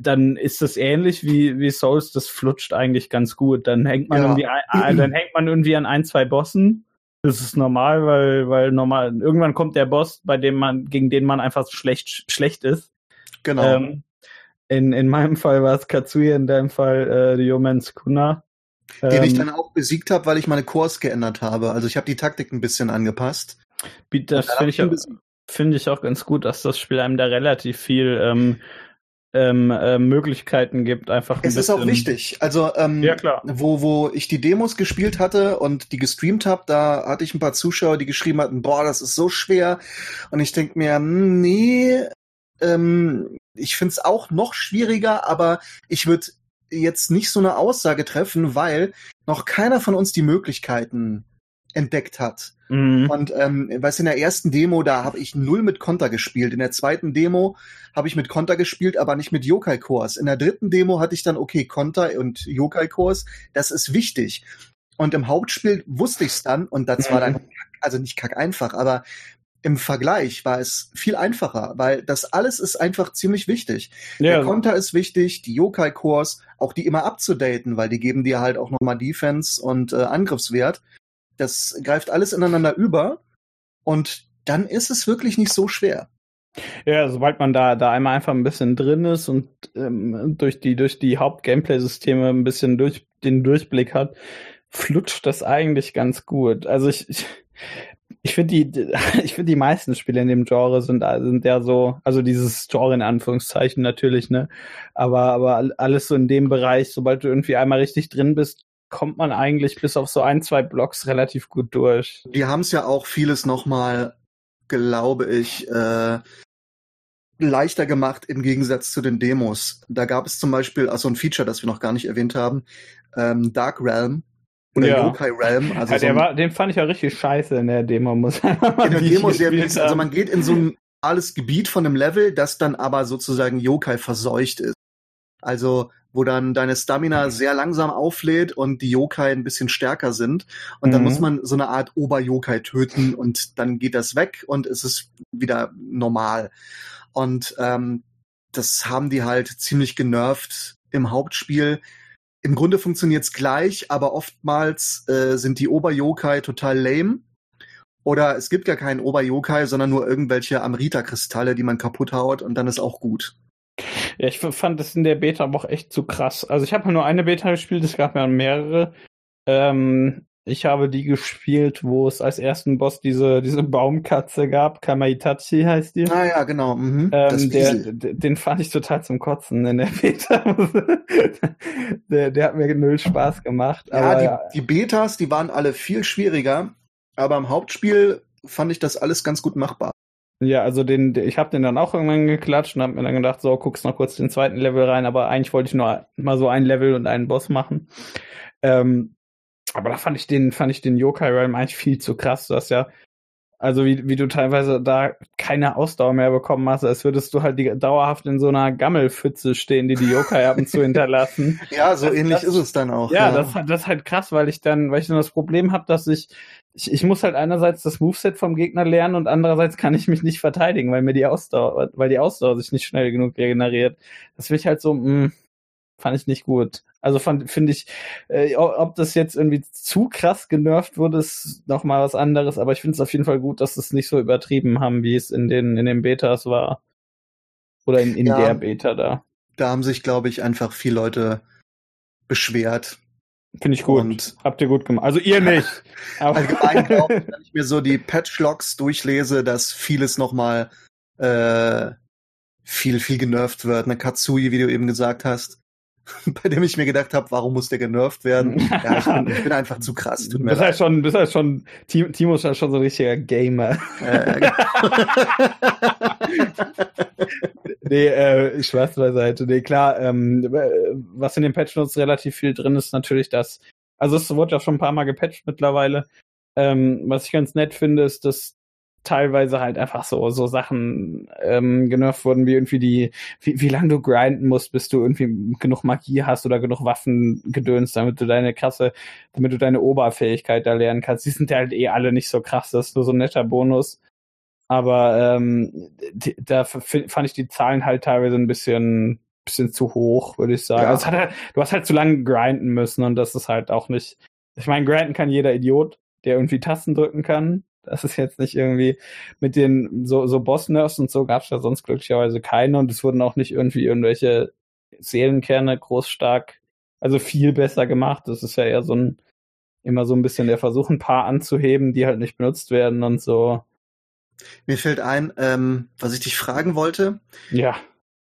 dann ist das ähnlich wie, wie Souls, das flutscht eigentlich ganz gut. Dann hängt man ja. irgendwie, dann hängt man irgendwie an ein, zwei Bossen das ist normal, weil, weil normal, irgendwann kommt der Boss, bei dem man, gegen den man einfach schlecht, schlecht ist. Genau. Ähm, in, in meinem Fall war es Katsuya, in deinem Fall äh, Ryomens Kuna. Den ähm, ich dann auch besiegt habe, weil ich meine Kurs geändert habe. Also ich habe die Taktik ein bisschen angepasst. Das finde ich, auch, find ich auch ganz gut, dass das Spiel einem da relativ viel ähm, ähm, äh, Möglichkeiten gibt, einfach. es ist auch wichtig. Also ähm, ja, klar. wo wo ich die Demos gespielt hatte und die gestreamt habe, da hatte ich ein paar Zuschauer, die geschrieben hatten, boah, das ist so schwer. Und ich denk mir, hm, nee, ähm, ich find's auch noch schwieriger, aber ich würde jetzt nicht so eine Aussage treffen, weil noch keiner von uns die Möglichkeiten entdeckt hat. Mhm. Und ähm, weißt in der ersten Demo, da habe ich null mit Konter gespielt. In der zweiten Demo habe ich mit Konter gespielt, aber nicht mit Yokai-Kurs. In der dritten Demo hatte ich dann, okay, Konter und Yokai-Kurs, das ist wichtig. Und im Hauptspiel wusste ich es dann und das war dann also nicht kack einfach, aber im Vergleich war es viel einfacher, weil das alles ist einfach ziemlich wichtig. Ja. Der Konter ist wichtig, die Yokai-Cores, auch die immer abzudaten, weil die geben dir halt auch nochmal Defense und äh, Angriffswert. Das greift alles ineinander über und dann ist es wirklich nicht so schwer. Ja, sobald man da, da einmal einfach ein bisschen drin ist und ähm, durch die, durch die Haupt-Gameplay-Systeme ein bisschen durch den Durchblick hat, flutscht das eigentlich ganz gut. Also ich, ich ich finde die, ich finde die meisten Spiele in dem Genre sind, sind ja so, also dieses Genre in Anführungszeichen natürlich, ne? Aber, aber alles so in dem Bereich, sobald du irgendwie einmal richtig drin bist, kommt man eigentlich bis auf so ein, zwei Blocks relativ gut durch. Die haben es ja auch vieles nochmal, glaube ich, äh, leichter gemacht im Gegensatz zu den Demos. Da gab es zum Beispiel, also ein Feature, das wir noch gar nicht erwähnt haben, ähm, Dark Realm oder ja. Yokai Realm. Also ja, so war, den fand ich ja richtig scheiße in der Demo, muss In der Demo sehr witzig. Also man geht in so ein normales Gebiet von einem Level, das dann aber sozusagen Yokai verseucht ist. Also, wo dann deine Stamina mhm. sehr langsam auflädt und die Yokai ein bisschen stärker sind. Und dann mhm. muss man so eine Art Ober-Yokai töten und dann geht das weg und es ist wieder normal. Und ähm, das haben die halt ziemlich genervt im Hauptspiel im Grunde funktioniert's gleich, aber oftmals äh, sind die Oberyokai total lame. Oder es gibt gar keinen Oberyokai, sondern nur irgendwelche Amrita-Kristalle, die man kaputt haut und dann ist auch gut. Ja, ich fand das in der Beta aber auch echt zu krass. Also ich habe nur eine Beta gespielt, es gab ja mehrere. Ähm, ich habe die gespielt, wo es als ersten Boss diese, diese Baumkatze gab. Kamaitachi heißt die. Ah ja, genau. Mhm. Ähm, der, den fand ich total zum Kotzen in der Beta. der, der hat mir null Spaß gemacht. Ja, aber, die, ja. die Betas, die waren alle viel schwieriger. Aber im Hauptspiel fand ich das alles ganz gut machbar. Ja, also den, ich habe den dann auch irgendwann geklatscht und habe mir dann gedacht, so guckst noch kurz den zweiten Level rein, aber eigentlich wollte ich nur mal so ein Level und einen Boss machen. Ähm, aber da fand ich den, fand ich den Yokai Realm eigentlich viel zu krass. Du hast ja, also wie, wie du teilweise da keine Ausdauer mehr bekommen hast, als würdest du halt die, dauerhaft in so einer Gammelpfütze stehen, die die Yokai ab und zu hinterlassen. ja, so also ähnlich das, ist es dann auch. Ja, ja, Das, das ist halt krass, weil ich dann, weil ich dann das Problem habe, dass ich, ich, ich muss halt einerseits das Moveset vom Gegner lernen und andererseits kann ich mich nicht verteidigen, weil mir die Ausdauer, weil die Ausdauer sich nicht schnell genug regeneriert. Das will ich halt so, mh, mm, fand ich nicht gut. Also finde ich, äh, ob das jetzt irgendwie zu krass genervt wurde, ist noch mal was anderes. Aber ich finde es auf jeden Fall gut, dass es nicht so übertrieben haben, wie es in den in den Betas war oder in, in ja, der Beta da. Da haben sich, glaube ich, einfach viele Leute beschwert. Finde ich gut. Und Habt ihr gut gemacht. Also ihr nicht. Allgemein glaube ich, wenn ich mir so die Patchlogs durchlese, dass vieles noch mal äh, viel viel genervt wird. Eine Katsui, wie du eben gesagt hast. bei dem ich mir gedacht habe, warum muss der genervt werden? Ja, ich bin, ich bin einfach zu krass. Tut mir bist halt schon, bist halt schon, Timo ist halt schon so ein richtiger Gamer. Äh, nee, äh, Spaß beiseite. Nee, klar, ähm, was in den Patch Notes relativ viel drin ist, natürlich das, also es wurde ja schon ein paar Mal gepatcht mittlerweile. Ähm, was ich ganz nett finde, ist, dass teilweise halt einfach so so Sachen ähm, genervt wurden, wie irgendwie die, wie, wie lange du grinden musst, bis du irgendwie genug Magie hast oder genug Waffen gedönst, damit du deine krasse, damit du deine Oberfähigkeit da lernen kannst. Die sind ja halt eh alle nicht so krass, das ist nur so ein netter Bonus. Aber ähm, die, da fand ich die Zahlen halt teilweise ein bisschen bisschen zu hoch, würde ich sagen. Ja. Also halt, du hast halt zu lange grinden müssen und das ist halt auch nicht. Ich meine, grinden kann jeder Idiot, der irgendwie Tasten drücken kann. Das ist jetzt nicht irgendwie mit den so, so Boss-Nerfs und so gab es ja sonst glücklicherweise keine und es wurden auch nicht irgendwie irgendwelche Seelenkerne groß stark, also viel besser gemacht. Das ist ja eher so ein, immer so ein bisschen der Versuch, ein paar anzuheben, die halt nicht benutzt werden und so. Mir fällt ein, ähm, was ich dich fragen wollte. Ja.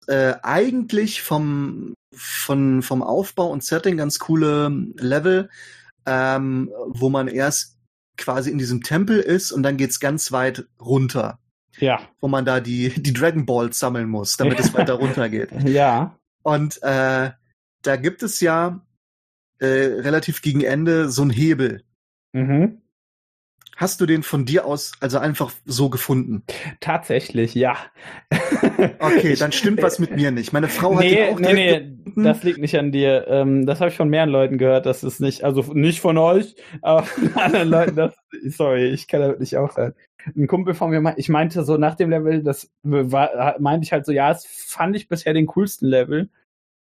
Äh, eigentlich vom, von, vom Aufbau und Setting ganz coole Level, ähm, wo man erst quasi in diesem Tempel ist und dann geht's ganz weit runter. Ja. Wo man da die, die Dragon Balls sammeln muss, damit es weiter runter geht. Ja. Und äh, da gibt es ja äh, relativ gegen Ende so einen Hebel. Mhm. Hast du den von dir aus also einfach so gefunden? Tatsächlich, ja. Okay, dann stimmt was mit mir nicht. Meine Frau hat nee, den auch nee, nee, gefunden. das liegt nicht an dir. Ähm, das habe ich von mehreren Leuten gehört. Das ist nicht, also nicht von euch, aber von anderen Leuten. Das, sorry, ich kann damit nicht aufhören. Ein Kumpel von mir, ich meinte so nach dem Level, das war, meinte ich halt so, ja, es fand ich bisher den coolsten Level.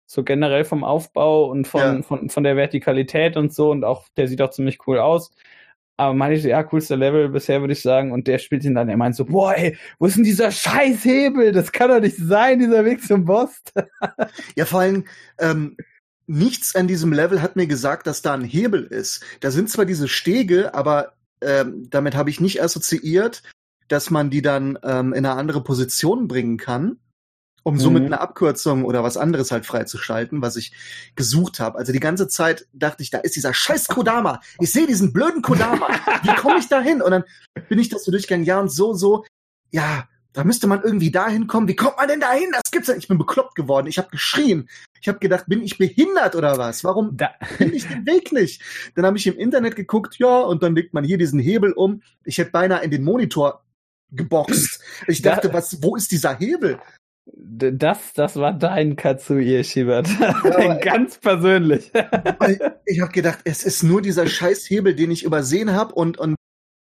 So generell vom Aufbau und von, Ja. von, von der Vertikalität und so und auch, der sieht auch ziemlich cool aus. Aber meinte ich so, ja, coolster Level bisher, würde ich sagen. Und der spielt ihn dann, er meint so, boah, ey, wo ist denn dieser scheiß Hebel? Das kann doch nicht sein, dieser Weg zum Boss. Ja, vor allem, ähm, nichts an diesem Level hat mir gesagt, dass da ein Hebel ist. Da sind zwar diese Stege, aber ähm, damit habe ich nicht assoziiert, dass man die dann ähm, in eine andere Position bringen kann, um somit Mhm. eine Abkürzung oder was anderes halt freizuschalten, was ich gesucht habe. Also die ganze Zeit dachte ich, da ist dieser scheiß Kodama. Ich sehe diesen blöden Kodama. Wie komme ich da hin? Und dann bin ich das so durchgegangen, ja und so, so. Ja, da müsste man irgendwie dahin kommen. Wie kommt man denn dahin? Das gibt's ja. nicht. Ich bin bekloppt geworden. Ich habe geschrien. Ich habe gedacht, bin ich behindert oder was? Warum Da, finde ich den Weg nicht? Dann habe ich im Internet geguckt, ja, und dann legt man hier diesen Hebel um. Ich hätte beinahe in den Monitor geboxt. Ich Da- dachte, was, wo ist dieser Hebel? Das, das war dein Katsuie Shibata. aber- Ganz persönlich. Weil ich habe gedacht, es ist nur dieser scheiß Hebel, den ich übersehen habe und und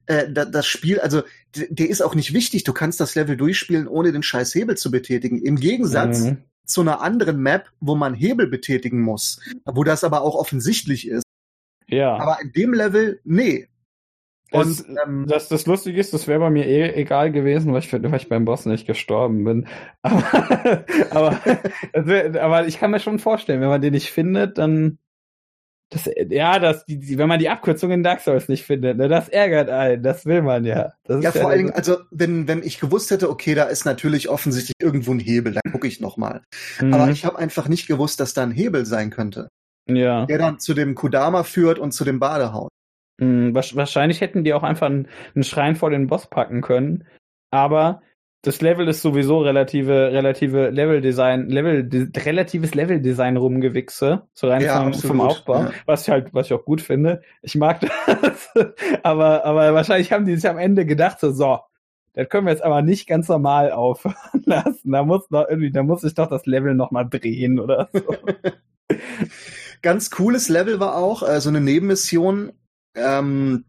äh, da, das Spiel, also der ist auch nicht wichtig. Du kannst das Level durchspielen, ohne den scheiß Hebel zu betätigen. Im Gegensatz Mhm. zu einer anderen Map, wo man Hebel betätigen muss, wo das aber auch offensichtlich ist. Ja. Aber in dem Level, nee. Das- Und ähm, Das, das Lustige ist, das wäre bei mir eh egal gewesen, weil ich, weil ich beim Boss nicht gestorben bin. Aber, aber, das wär, aber ich kann mir schon vorstellen, wenn man den nicht findet, dann. Das, ja, das, die, die, wenn man die Abkürzung in Dark Souls nicht findet, ne, das ärgert einen. Das will man ja. Das ja, vor allen Dingen, also wenn wenn ich gewusst hätte, okay, da ist natürlich offensichtlich irgendwo ein Hebel, dann gucke ich noch mal. Mhm. Aber ich habe einfach nicht gewusst, dass da ein Hebel sein könnte, ja. der dann zu dem Kudama führt und zu dem Badehaus. Wasch- wahrscheinlich hätten die auch einfach einen, einen Schrein vor den Boss packen können. Aber das Level ist sowieso relative, relative Leveldesign, Level, de, relatives Leveldesign rumgewichse, so rein Ja, vom, vom Aufbau, ja. was ich halt, was ich auch gut finde. Ich mag das. aber, aber wahrscheinlich haben die sich am Ende gedacht, so, so, das können wir jetzt aber nicht ganz normal aufhören lassen. Da muss noch irgendwie, da muss ich doch das Level noch mal drehen oder so. Ganz cooles Level war auch äh, so eine Nebenmission, ähm,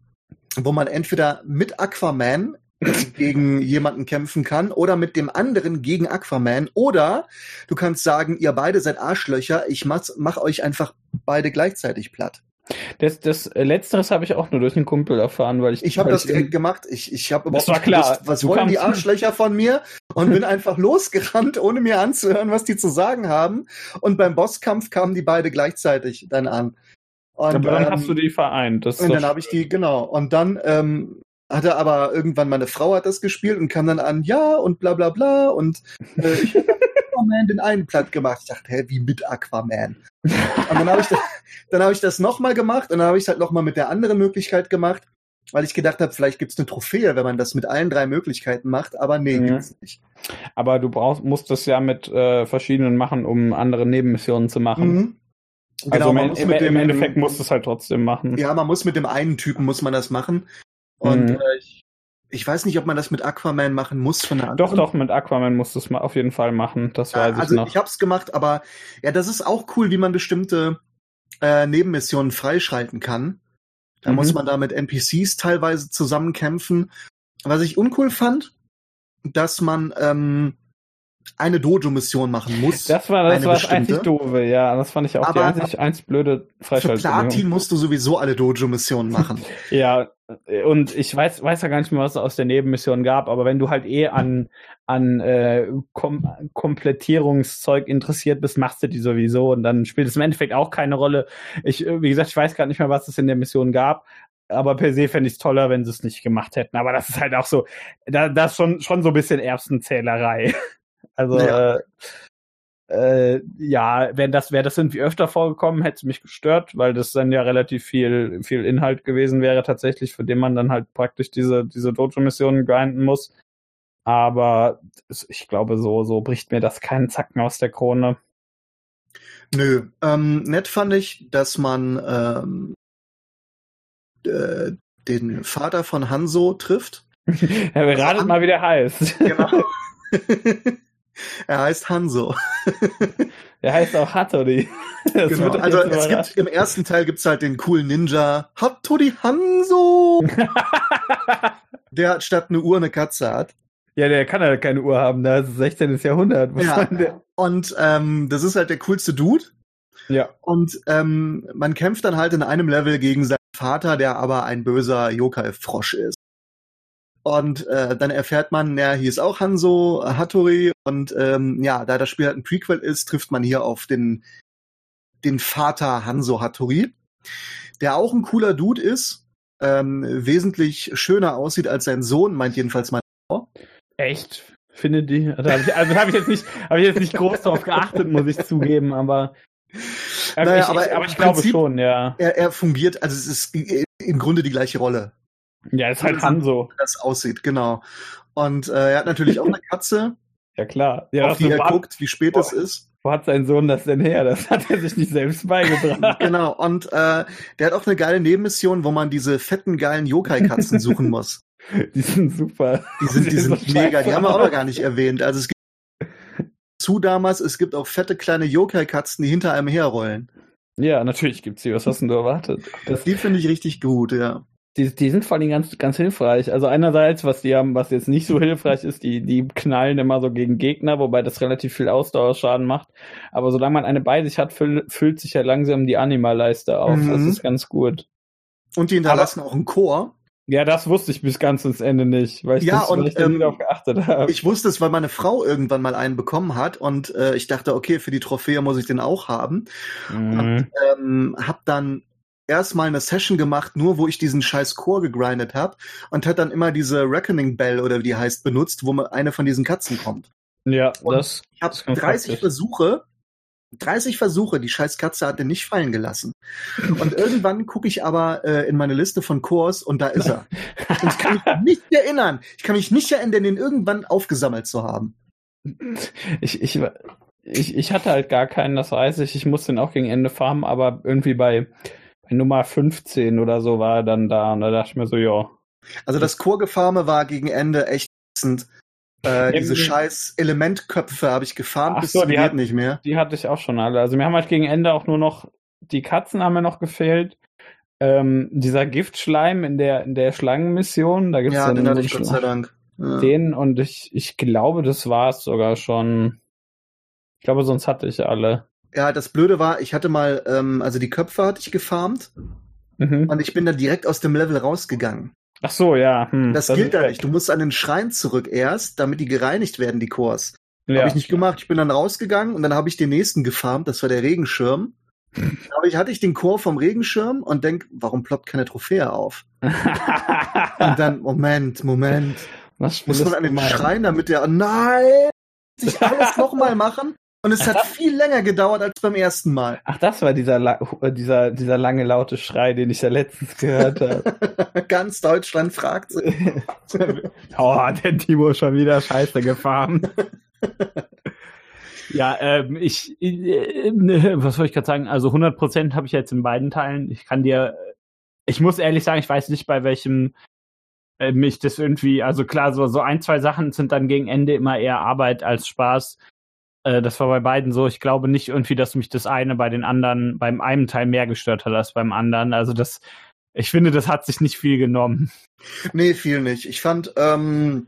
wo man entweder mit Aquaman gegen jemanden kämpfen kann oder mit dem anderen gegen Aquaman oder du kannst sagen, ihr beide seid Arschlöcher, ich mach, mach euch einfach beide gleichzeitig platt. Das, das äh, Letzteres habe ich auch nur durch einen Kumpel erfahren, weil ich. Ich habe das direkt gemacht. Ich, ich habe Das war klar. was Du wollen die Arschlöcher von mir und bin einfach losgerannt, ohne mir anzuhören, was die zu sagen haben. Und beim Bosskampf kamen die beide gleichzeitig dann an. Und, Aber dann ähm, hast du die vereint. Das Und dann habe ich die, genau. Und dann ähm, hatte aber irgendwann meine Frau hat das gespielt und kam dann an, ja und bla bla bla. Und äh, ich habe Aquaman den einen platt gemacht. Ich dachte, hä, wie mit Aquaman? Und dann habe ich, das- dann hab ich das nochmal gemacht und dann habe ich es halt nochmal mit der anderen Möglichkeit gemacht, weil ich gedacht habe, vielleicht gibt's eine Trophäe, wenn man das mit allen drei Möglichkeiten macht, aber nee, Mhm. gibt's nicht. Aber du brauchst, musst das ja mit äh, verschiedenen machen, um andere Nebenmissionen zu machen. Mhm. Also Genau, im, man muss im, mit im dem- Endeffekt musst du es halt trotzdem machen. Ja, man muss mit dem einen Typen muss man das machen. Und Mhm. äh, ich, ich weiß nicht, ob man das mit Aquaman machen muss von der Doch, anderen. doch, mit Aquaman musst du es mal auf jeden Fall machen. Das weiß ich also noch. ich hab's gemacht, aber ja, das ist auch cool, wie man bestimmte äh, Nebenmissionen freischalten kann. Da Mhm. muss man da mit NPCs teilweise zusammenkämpfen. Was ich uncool fand, dass man ähm, eine Dojo-Mission machen muss. das war das, war das einzig doofe, ja. Das fand ich auch die Aber einzig, einzig blöde Für Platin musst du sowieso alle Dojo-Missionen machen. Ja, und ich weiß, weiß ja gar nicht mehr, was es aus der Nebenmission gab, aber wenn du halt eh an, an äh, Kom Komplettierungszeug interessiert bist, machst du die sowieso und dann spielt es im Endeffekt auch keine Rolle. Ich, äh, wie gesagt, ich weiß gar nicht mehr, was es in der Mission gab, aber per se fände ich es toller, wenn sie es nicht gemacht hätten. Aber das ist halt auch so, da, das ist schon, schon so ein bisschen Erbsenzählerei. Also, Ja. äh, äh, ja, wenn das, wäre das irgendwie öfter vorgekommen, hätte es mich gestört, weil das dann ja relativ viel, viel Inhalt gewesen wäre tatsächlich, für den man dann halt praktisch diese, diese Dojo-Missionen grinden muss. Aber ich glaube, so, so bricht mir das keinen Zacken aus der Krone. Nö. Ähm, nett fand ich, dass man ähm, äh, den Vater von Hanso trifft. ja, wir raten mal, wie der heißt. Genau. er heißt Hanso. er heißt auch Hattori. Genau. Also es gibt, im ersten Teil gibt's halt den coolen Ninja Hattori Hanzo, der statt eine Uhr eine Katze hat. Ja, der kann halt keine Uhr haben, da ist 16. Jahrhundert. Was ja. Und ähm, das ist halt der coolste Dude. Ja. Und ähm, man kämpft dann halt in einem Level gegen seinen Vater, der aber ein böser Yokai-Frosch ist. Und äh, dann erfährt man, ja, hier ist auch Hanzo Hattori und ähm, ja, da das Spiel halt ein Prequel ist, trifft man hier auf den den Vater Hanzo Hattori, der auch ein cooler Dude ist, ähm, wesentlich schöner aussieht als sein Sohn, meint jedenfalls meine Frau. Echt? Finde die? Also habe ich, also hab ich jetzt nicht, habe ich jetzt nicht groß darauf geachtet, muss ich zugeben, aber äh, naja, ich, aber, ich, aber ich glaube Prinzip, schon, ja. Er, er fungiert, also es ist im Grunde die gleiche Rolle. Ja, ist halt Hanzo. Das aussieht, genau. Und äh, er hat natürlich auch eine Katze. ja klar. Ja, auf die er guckt, wie spät Boah. es ist. Wo hat sein Sohn das denn her? Das hat er sich nicht selbst beigebracht. genau, und äh, der hat auch eine geile Nebenmission, wo man diese fetten, geilen Yokai-Katzen suchen muss. Die sind super. Die sind, die, die sind so mega, die haben wir auch noch gar nicht erwähnt. Also es gibt zu damals, es gibt auch fette kleine Yokai-Katzen, die hinter einem herrollen. Ja, natürlich gibt's die. Was hast denn du erwartet? Das, die finde ich richtig gut, ja. Die, die sind vor allem ganz, ganz hilfreich. Also einerseits, was die haben, was jetzt nicht so hilfreich ist, die, die knallen immer so gegen Gegner, wobei das relativ viel Ausdauerschaden macht. Aber solange man eine bei sich hat, füll, füllt sich ja langsam die Animaleiste auf. Mhm. Das ist ganz gut. Und die hinterlassen Aber, auch einen Chor. Ja, das wusste ich bis ganz ins Ende nicht, weil ich, ja, das, und, ich ähm, darauf geachtet habe. Ich wusste es, weil meine Frau irgendwann mal einen bekommen hat und äh, ich dachte, okay, für die Trophäe muss ich den auch haben. Mhm. Und ähm, hab dann erstmal eine Session gemacht, nur wo ich diesen scheiß Core gegrindet habe und hat dann immer diese Reckoning Bell oder wie die heißt benutzt, wo eine von diesen Katzen kommt. Ja, und das. Ich habe 30 praktisch. Versuche, 30 Versuche, die scheiß Katze hat den nicht fallen gelassen. Und irgendwann gucke ich aber äh, in meine Liste von Cores und da ist er. Und ich kann mich nicht erinnern. Ich kann mich nicht erinnern, den irgendwann aufgesammelt zu haben. Ich, ich, ich, ich hatte halt gar keinen, das weiß ich. Ich musste den auch gegen Ende farmen, aber irgendwie bei Nummer 15 oder so war er dann da und da dachte ich mir so, ja. Also das Chorgefarme war gegen Ende echt. Äh, diese scheiß Elementköpfe habe ich gefarmt bis so, die hat, nicht mehr. Die hatte ich auch schon alle. Also wir haben halt gegen Ende auch nur noch, die Katzen haben mir noch gefehlt. Ähm, dieser Giftschleim in der, in der Schlangenmission, da gibt's ja, den hatte ich Gott sei Dank. Ja. Den und ich, ich glaube, das war es sogar schon. Ich glaube, sonst hatte ich alle. Ja, das Blöde war, ich hatte mal, ähm, also die Köpfe hatte ich gefarmt mhm. und ich bin dann direkt aus dem Level rausgegangen. Ach so, ja. Hm, das, das gilt da nicht. Du musst an den Schrein zurück erst, damit die gereinigt werden, die Cores. Ja. Habe ich nicht gemacht. Ich bin dann rausgegangen und dann habe ich den nächsten gefarmt, das war der Regenschirm. Aber ich hatte ich den Chor vom Regenschirm und denk, warum ploppt keine Trophäe auf? und dann, Moment, Moment. Was muss man an den Schrein, damit der, nein, sich alles nochmal machen? Und es hat viel länger gedauert als beim ersten Mal. Ach, das war dieser, äh, dieser, dieser lange laute Schrei, den ich ja letztens gehört habe. Ganz Deutschland fragt sich. oh, der Timo schon wieder Scheiße gefahren. ja, ähm, ich, äh, was soll ich gerade sagen? Also 100 Prozent habe ich jetzt in beiden Teilen. Ich kann dir, ich muss ehrlich sagen, ich weiß nicht, bei welchem äh, mich das irgendwie, also klar, so, so ein, zwei Sachen sind dann gegen Ende immer eher Arbeit als Spaß. Äh, das war bei beiden so. Ich glaube nicht irgendwie, dass mich das eine bei den anderen, beim einen Teil mehr gestört hat als beim anderen. Also das, ich finde, das hat sich nicht viel genommen. Nee, viel nicht. Ich fand ähm,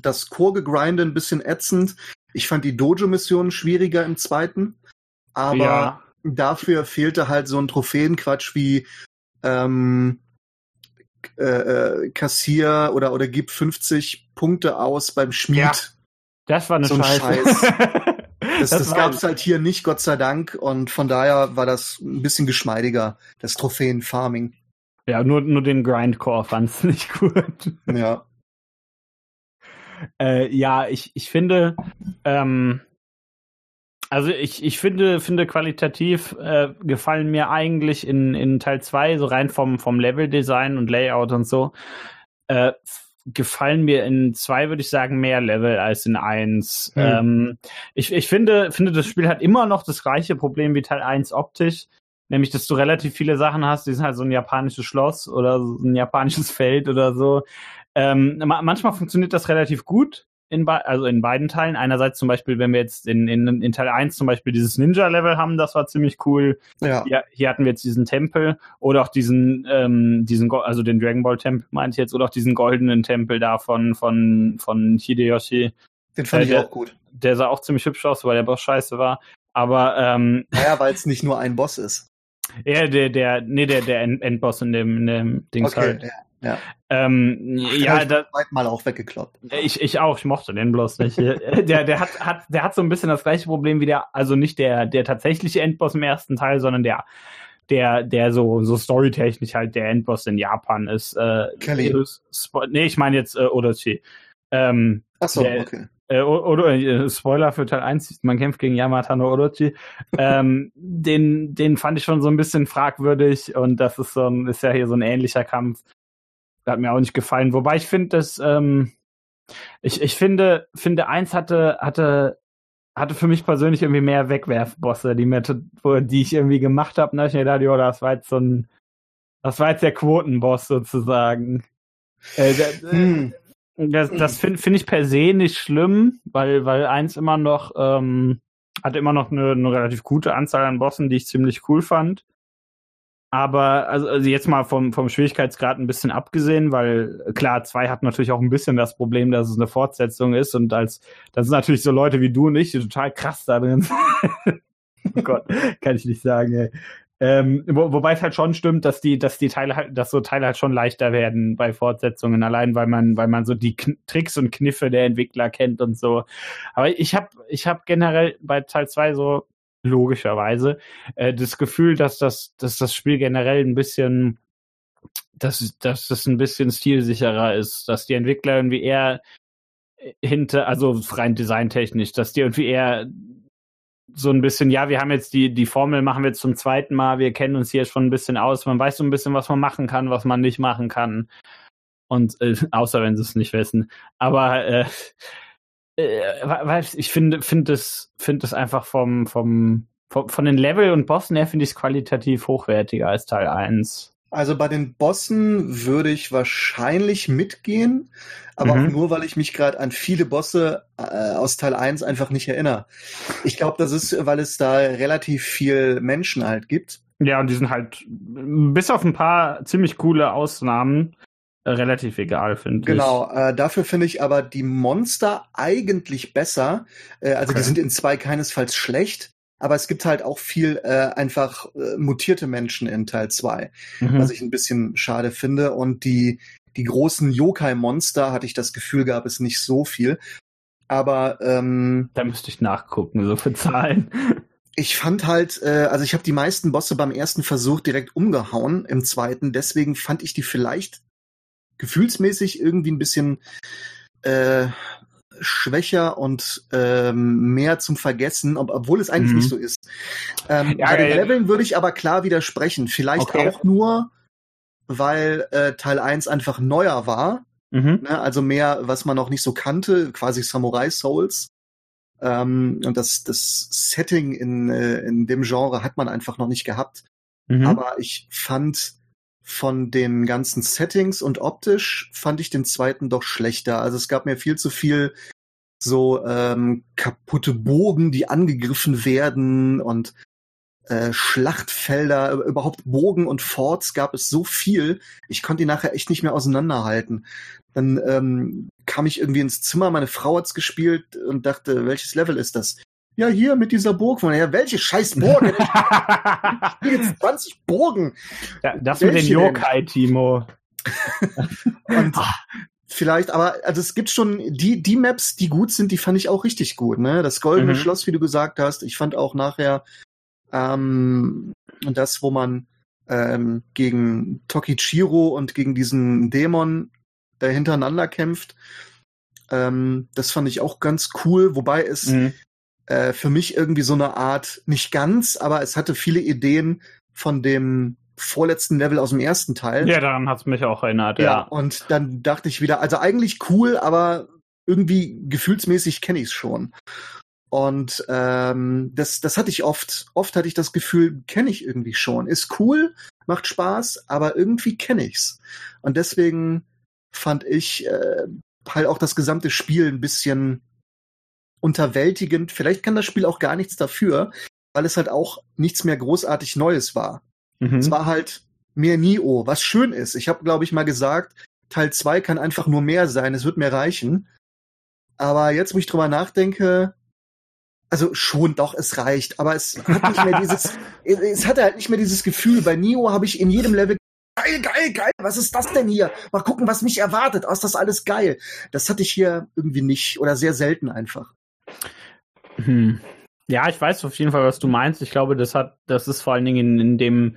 das Core-Gegrinde ein bisschen ätzend. Ich fand die Dojo-Mission schwieriger im zweiten. Aber ja. dafür fehlte halt so ein Trophäenquatsch wie ähm, äh, äh Kassier oder, oder gib 50 Punkte aus beim Schmied. Ja. Das war eine so ein Scheiße. Scheiß. Das, das, das gab es halt hier nicht, Gott sei Dank. Und von daher war das ein bisschen geschmeidiger, das Trophäen-Farming. Ja, nur, nur den Grindcore fand's nicht gut. Ja. Äh, ja, ich, ich finde, ähm, also ich, ich finde, finde qualitativ äh, gefallen mir eigentlich in, in Teil 2, so rein vom, vom Level-Design und Layout und so, äh, gefallen mir in zwei, würde ich sagen, mehr Level als in eins. Hm. Ähm, ich, ich finde, finde, das Spiel hat immer noch das gleiche Problem wie Teil 1 optisch, nämlich, dass du relativ viele Sachen hast, die sind halt so ein japanisches Schloss oder so ein japanisches Feld oder so. Ähm, manchmal funktioniert das relativ gut, in also in beiden Teilen. Einerseits zum Beispiel, wenn wir jetzt in, in, in Teil 1 zum Beispiel dieses Ninja-Level haben, das war ziemlich cool. Ja. Hier, hier hatten wir jetzt diesen Tempel oder auch diesen, ähm, diesen, also den Dragon Ball Tempel meinte ich jetzt, oder auch diesen goldenen Tempel da von, von, von Hideyoshi. Den fand äh, ich der, auch gut. Der sah auch ziemlich hübsch aus, weil der Boss scheiße war. Aber ähm, naja, weil es nicht nur ein Boss ist. Ja, der, der, nee, der, der Endboss in dem, in dem Dings okay, halt. Ja. Ja, ähm, ja da, mal auch weggekloppt. Ich, ich auch, ich mochte den bloß nicht. der, der hat, hat, der hat so ein bisschen das gleiche Problem wie der, also nicht der, der tatsächliche Endboss im ersten Teil, sondern der, der, der so, so storytechnisch halt der Endboss in Japan ist. Äh, Kelly. Nee, ich meine jetzt äh, Orochi. Ähm, Ach so, der, okay. Äh, oder äh, Spoiler für Teil 1, man kämpft gegen Yamata no Orochi. ähm, den, den fand ich schon so ein bisschen fragwürdig und das ist so ein, ist ja hier so ein ähnlicher Kampf. Hat mir auch nicht gefallen. Wobei ich finde, dass ähm, ich, ich finde, finde eins hatte, hatte, hatte für mich persönlich irgendwie mehr Wegwerfbosse, die Methode, die ich irgendwie gemacht habe. Da ich mir gedacht, jo, das war jetzt so ein, das war jetzt der Quotenboss sozusagen. Äh, der, hm. Das, das finde find ich per se nicht schlimm, weil, weil eins immer noch, ähm, hat immer noch eine, eine relativ gute Anzahl an Bossen, die ich ziemlich cool fand. Aber also, also jetzt mal vom, vom Schwierigkeitsgrad ein bisschen abgesehen, weil klar, zwei hat natürlich auch ein bisschen das Problem, dass es eine Fortsetzung ist und als das sind natürlich so Leute wie du und ich, die total krass da drin sind. oh Gott, kann ich nicht sagen, ey. Ähm, wo, wobei es halt schon stimmt, dass die, dass die Teile halt, dass so Teile halt schon leichter werden bei Fortsetzungen, allein weil man, weil man so die Kn Tricks und Kniffe der Entwickler kennt und so. Aber ich habe, ich habe generell bei Teil 2 so logischerweise äh, das Gefühl, dass das, dass das Spiel generell ein bisschen, dass, dass das ein bisschen stilsicherer ist, dass die Entwickler irgendwie eher hinter, also rein designtechnisch, dass die irgendwie eher so ein bisschen, ja, wir haben jetzt die, die Formel machen wir zum zweiten Mal, wir kennen uns hier schon ein bisschen aus, man weiß so ein bisschen, was man machen kann, was man nicht machen kann. Und äh, außer wenn sie es nicht wissen. Aber äh, äh, ich finde, finde es, finde es einfach vom, vom, vom, von den Level und Bossen her finde ich es qualitativ hochwertiger als Teil 1. Also bei den Bossen würde ich wahrscheinlich mitgehen, aber mhm. auch nur, weil ich mich gerade an viele Bosse äh, aus Teil 1 einfach nicht erinnere. Ich glaube, das ist, weil es da relativ viel Menschen halt gibt. Ja, und die sind halt bis auf ein paar ziemlich coole Ausnahmen relativ egal, finde ich. Genau, äh, dafür finde ich aber die Monster eigentlich besser. Äh, also okay. die sind in zwei keinesfalls schlecht, aber es gibt halt auch viel äh, einfach äh, mutierte Menschen in Teil 2, mhm. was ich ein bisschen schade finde. Und die, die großen Yokai-Monster, hatte ich das Gefühl, gab es nicht so viel. Aber ähm, da müsste ich nachgucken, so für Zahlen. Ich fand halt, äh, also ich habe die meisten Bosse beim ersten Versuch direkt umgehauen, im zweiten. Deswegen fand ich die vielleicht gefühlsmäßig irgendwie ein bisschen äh, schwächer und ähm, mehr zum Vergessen, ob, obwohl es eigentlich mhm. nicht so ist. Ähm, ja, bei den Leveln würde ich aber klar widersprechen. Vielleicht okay. auch nur, weil äh, Teil 1 einfach neuer war. Mhm. Ne? Also mehr, was man noch nicht so kannte, quasi Samurai Souls. Ähm, und das, das Setting in, äh, in dem Genre hat man einfach noch nicht gehabt. Mhm. Aber ich fand von den ganzen Settings und optisch fand ich den zweiten doch schlechter. Also es gab mir viel zu viel so ähm, kaputte Bogen, die angegriffen werden und äh, Schlachtfelder, überhaupt Bogen und Forts gab es so viel, ich konnte die nachher echt nicht mehr auseinanderhalten. Dann ähm, kam ich irgendwie ins Zimmer, meine Frau hat's gespielt und dachte, welches Level ist das? Ja, hier mit dieser Burg. Von ja, welche scheiß Burg? ich spiele jetzt 20 Burgen. Ja, das welche mit den Yokai, Timo. und vielleicht, aber also es gibt schon die die Maps, die gut sind, die fand ich auch richtig gut. Ne, das Goldene mhm. Schloss, wie du gesagt hast. Ich fand auch nachher ähm, das, wo man ähm, gegen Tokichiro und gegen diesen Dämon äh, hintereinander kämpft. Ähm, das fand ich auch ganz cool, wobei es mhm. Äh, für mich irgendwie so eine Art, nicht ganz, aber es hatte viele Ideen von dem vorletzten Level aus dem ersten Teil. Ja, daran hat's mich auch erinnert, ja. ja. Und dann dachte ich wieder, also eigentlich cool, aber irgendwie gefühlsmäßig kenne ich es schon. Und ähm, das, das hatte ich oft. Oft hatte ich das Gefühl, kenne ich irgendwie schon. Ist cool, macht Spaß, aber irgendwie kenne ich's. Und deswegen fand ich äh, halt auch das gesamte Spiel ein bisschen unterwältigend. Vielleicht kann das Spiel auch gar nichts dafür, weil es halt auch nichts mehr großartig Neues war. Mhm. Es war halt mehr Nio, was schön ist. Ich habe, glaube ich, mal gesagt, Teil 2 kann einfach nur mehr sein, es wird mir reichen. Aber jetzt, wo ich drüber nachdenke, also schon doch, es reicht, aber es hat nicht mehr dieses, es hatte halt nicht mehr dieses Gefühl. Bei Nio habe ich in jedem Level geil, geil, geil, was ist das denn hier? Mal gucken, was mich erwartet. Oh, ist das alles geil? Das hatte ich hier irgendwie nicht oder sehr selten einfach. Hm. Ja, ich weiß auf jeden Fall, was du meinst. Ich glaube, das hat, das ist vor allen Dingen in, in dem,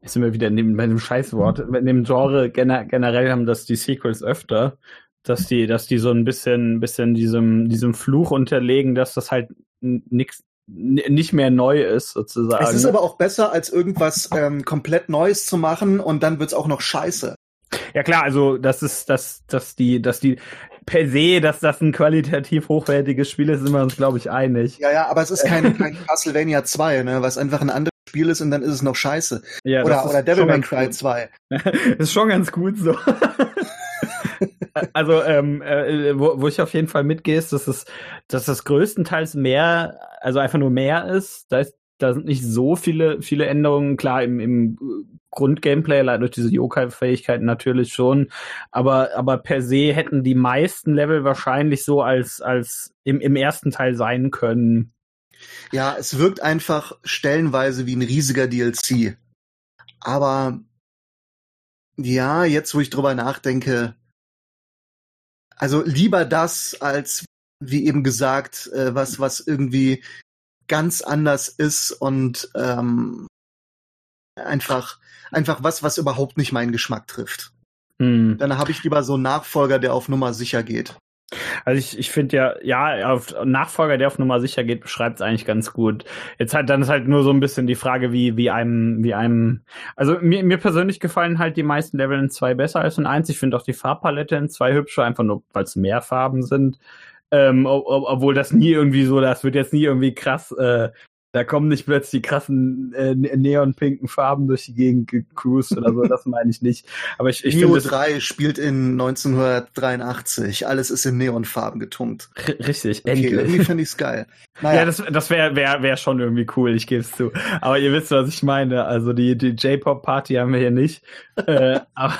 jetzt sind wir wieder in dem, bei dem Scheißwort, in dem Genre gener generell haben das die Sequels öfter, dass die, dass die so ein bisschen, bisschen diesem, diesem Fluch unterlegen, dass das halt nix, nicht mehr neu ist, sozusagen. Es ist aber auch besser, als irgendwas ähm, komplett Neues zu machen und dann wird's auch noch scheiße. Ja klar, also das ist, dass, dass die, dass die per se, dass das ein qualitativ hochwertiges Spiel ist, sind wir uns, glaube ich, einig. Ja, ja, aber es ist kein, kein Castlevania 2, ne, was einfach ein anderes Spiel ist und dann ist es noch scheiße. Ja, oder, oder Devil May Cry 2. das ist schon ganz gut so. also, ähm, äh, wo, wo ich auf jeden Fall mitgehe, ist, dass es, dass das größtenteils mehr, also einfach nur mehr ist. Da ist da sind nicht so viele, viele Änderungen. Klar, im, im Grundgameplay, leider durch diese Yokai-Fähigkeiten natürlich schon. Aber, aber per se hätten die meisten Level wahrscheinlich so als, als im, im ersten Teil sein können. Ja, es wirkt einfach stellenweise wie ein riesiger DLC. Aber ja, jetzt wo ich drüber nachdenke, also lieber das als wie eben gesagt, äh, was was irgendwie ganz anders ist und ähm, einfach einfach was, was überhaupt nicht meinen Geschmack trifft. Hm. Dann habe ich lieber so einen Nachfolger, der auf Nummer sicher geht. Also ich, ich finde ja, ja, auf Nachfolger, der auf Nummer sicher geht, beschreibt es eigentlich ganz gut. Jetzt halt, dann ist halt nur so ein bisschen die Frage, wie, wie einem, wie einem, also mir, mir persönlich gefallen halt die meisten Level in zwei besser als in eins. Ich finde auch die Farbpalette in zwei hübscher, einfach nur, weil es mehr Farben sind. Ähm, ob, obwohl das nie irgendwie so, das wird jetzt nie irgendwie krass äh, da kommen nicht plötzlich die krassen äh, neonpinken Farben durch die Gegend gecruised oder so, das meine ich nicht. Aber ich, ich Neo 3 spielt in 1983, alles ist in Neonfarben getunkt. Richtig, okay, endlich. Irgendwie finde ich's geil. Naja. Ja, das, das wäre wär, wär schon irgendwie cool, ich gebe es zu. Aber ihr wisst, was ich meine. Also die, die J-Pop-Party haben wir hier nicht. äh, aber,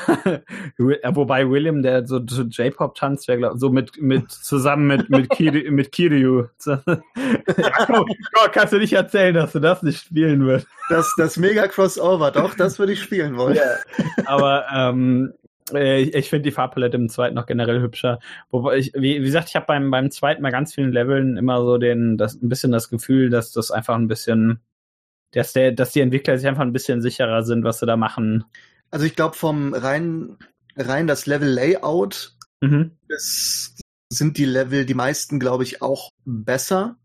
wobei William, der so zu J-Pop tanzt, wäre so mit, mit zusammen mit, mit, Kiri, mit Kiryu. ja, komm, komm, kannst du nicht erzählen, dass du das nicht spielen wirst. Das, das mega Crossover, doch, das würde ich spielen wollen. Ja. Aber ähm, äh, ich, ich finde die Farbpalette im zweiten noch generell hübscher. Wobei ich, wie, wie gesagt, ich habe beim, beim zweiten mal ganz vielen Leveln immer so den, das, ein bisschen das Gefühl, dass das einfach ein bisschen, dass der, dass die Entwickler sich einfach ein bisschen sicherer sind, was sie da machen. Also ich glaube, vom rein, rein das Level-Layout mhm. sind die Level, die meisten, glaube ich, auch besser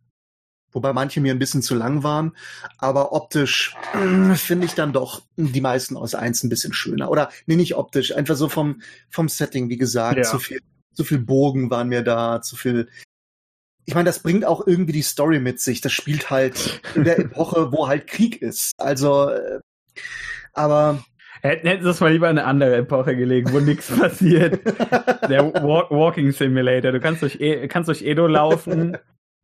wobei manche mir ein bisschen zu lang waren. Aber optisch äh, finde ich dann doch die meisten aus eins ein bisschen schöner. Oder nee, nicht optisch, einfach so vom, vom Setting, wie gesagt, ja. zu viel, zu viel Bogen waren mir da, zu viel. Ich meine, das bringt auch irgendwie die Story mit sich. Das spielt halt in der Epoche, wo halt Krieg ist. Also, äh, aber Hätten sie es mal lieber in eine andere Epoche gelegt, wo nichts passiert. Der Walk Walking Simulator. Du kannst durch, e kannst durch Edo laufen,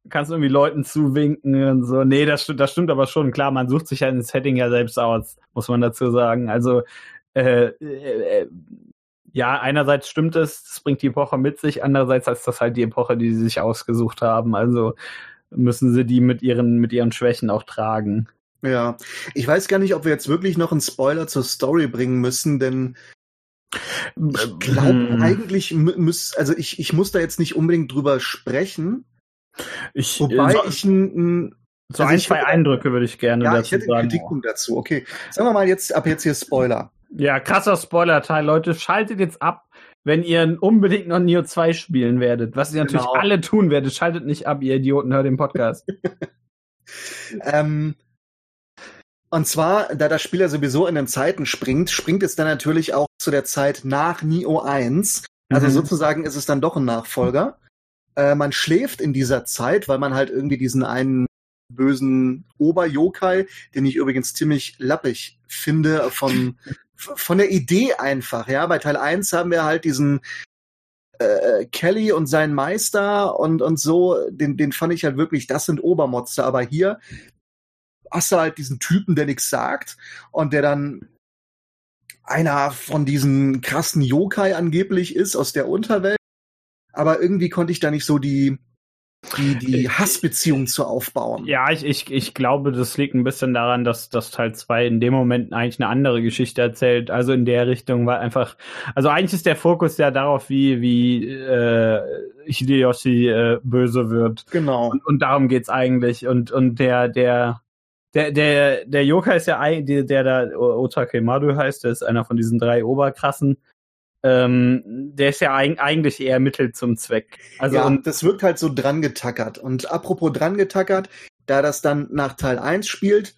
kannst irgendwie Leuten zuwinken und so. Nee, das stimmt, das stimmt aber schon. Klar, man sucht sich ja ein Setting ja selbst aus, muss man dazu sagen. Also, äh, äh, äh, ja, einerseits stimmt es, das bringt die Epoche mit sich, andererseits ist das halt die Epoche, die sie sich ausgesucht haben. Also müssen sie die mit ihren, mit ihren Schwächen auch tragen. Ja, ich weiß gar nicht, ob wir jetzt wirklich noch einen Spoiler zur Story bringen müssen, denn ich glaube hm. eigentlich muss, also ich, ich muss da jetzt nicht unbedingt drüber sprechen, ich, Wobei so, ich ein, so also ein, zwei Eindrücke würde ich gerne ja, dazu ich hätte sagen. Kritikpunkt dazu. Okay, sagen wir mal jetzt ab jetzt hier Spoiler. Ja, krasser Spoiler-Teil, Leute. Schaltet jetzt ab, wenn ihr unbedingt noch Neo 2 spielen werdet. Was ihr natürlich genau. alle tun werdet. Schaltet nicht ab, ihr Idioten, hört den Podcast. ähm, und zwar, da das Spiel ja sowieso in den Zeiten springt, springt es dann natürlich auch zu der Zeit nach Neo 1. Also mhm. sozusagen ist es dann doch ein Nachfolger. Äh, man schläft in dieser Zeit, weil man halt irgendwie diesen einen bösen Ober-Yokai, den ich übrigens ziemlich lappig finde, von, von der Idee einfach, ja. Bei Teil 1 haben wir halt diesen äh, Kelly und seinen Meister und, und so, den, den fand ich halt wirklich, das sind Obermotze, aber hier hast du halt diesen Typen, der nichts sagt und der dann einer von diesen krassen Yokai angeblich ist aus der Unterwelt. Aber irgendwie konnte ich da nicht so die, die, die Hassbeziehung zu aufbauen. Ja, ich, ich, ich glaube, das liegt ein bisschen daran, dass, dass Teil 2 in dem Moment eigentlich eine andere Geschichte erzählt. Also in der Richtung war einfach, also eigentlich ist der Fokus ja darauf, wie, wie äh, Hideyoshi äh, böse wird. Genau. Und, und darum geht's eigentlich. Und, und der, der, der, der, der Yokai ist ja, der, der da Otake Madu heißt, der ist einer von diesen drei Oberkrassen ähm, der ist ja eigentlich eher Mittel zum Zweck. Also ja, und das wirkt halt so dran getackert. Und apropos dran getackert, da das dann nach Teil 1 spielt,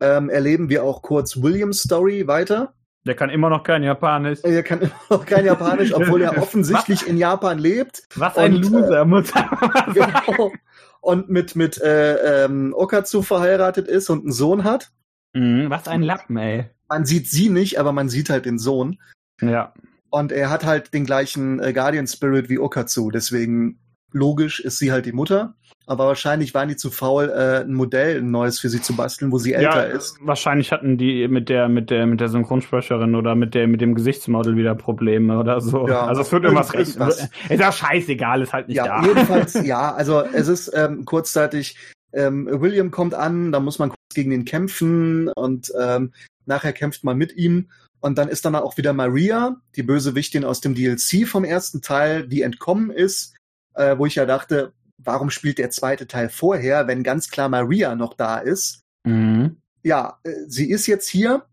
ähm, erleben wir auch kurz Williams Story weiter. Der kann immer noch kein Japanisch. Er kann immer noch kein Japanisch, obwohl er offensichtlich in Japan lebt. Was ein und, Loser, äh, muss man genau. Und mit, mit äh, ähm, Okatsu verheiratet ist und einen Sohn hat. Mhm, was ein Lappen, ey. Man sieht sie nicht, aber man sieht halt den Sohn. Ja. Und er hat halt den gleichen äh, Guardian Spirit wie Okatsu. Deswegen logisch ist sie halt die Mutter. Aber wahrscheinlich waren die zu faul, äh, ein Modell, ein neues für sie zu basteln, wo sie älter ja, ist. Wahrscheinlich hatten die mit der, mit der, mit der Synchronsprecherin oder mit der, mit dem Gesichtsmodel wieder Probleme oder so. Ja, also es wird irgendwas recht. Ist ja scheißegal, ist halt nicht ja, da. Jedenfalls, ja, also es ist ähm, kurzzeitig, ähm, William kommt an, da muss man kurz gegen ihn kämpfen und ähm, nachher kämpft man mit ihm und dann ist dann auch wieder Maria, die Bösewichtin aus dem DLC vom ersten Teil, die entkommen ist, äh, wo ich ja dachte, warum spielt der zweite Teil vorher, wenn ganz klar Maria noch da ist? Mhm. Ja, äh, sie ist jetzt hier,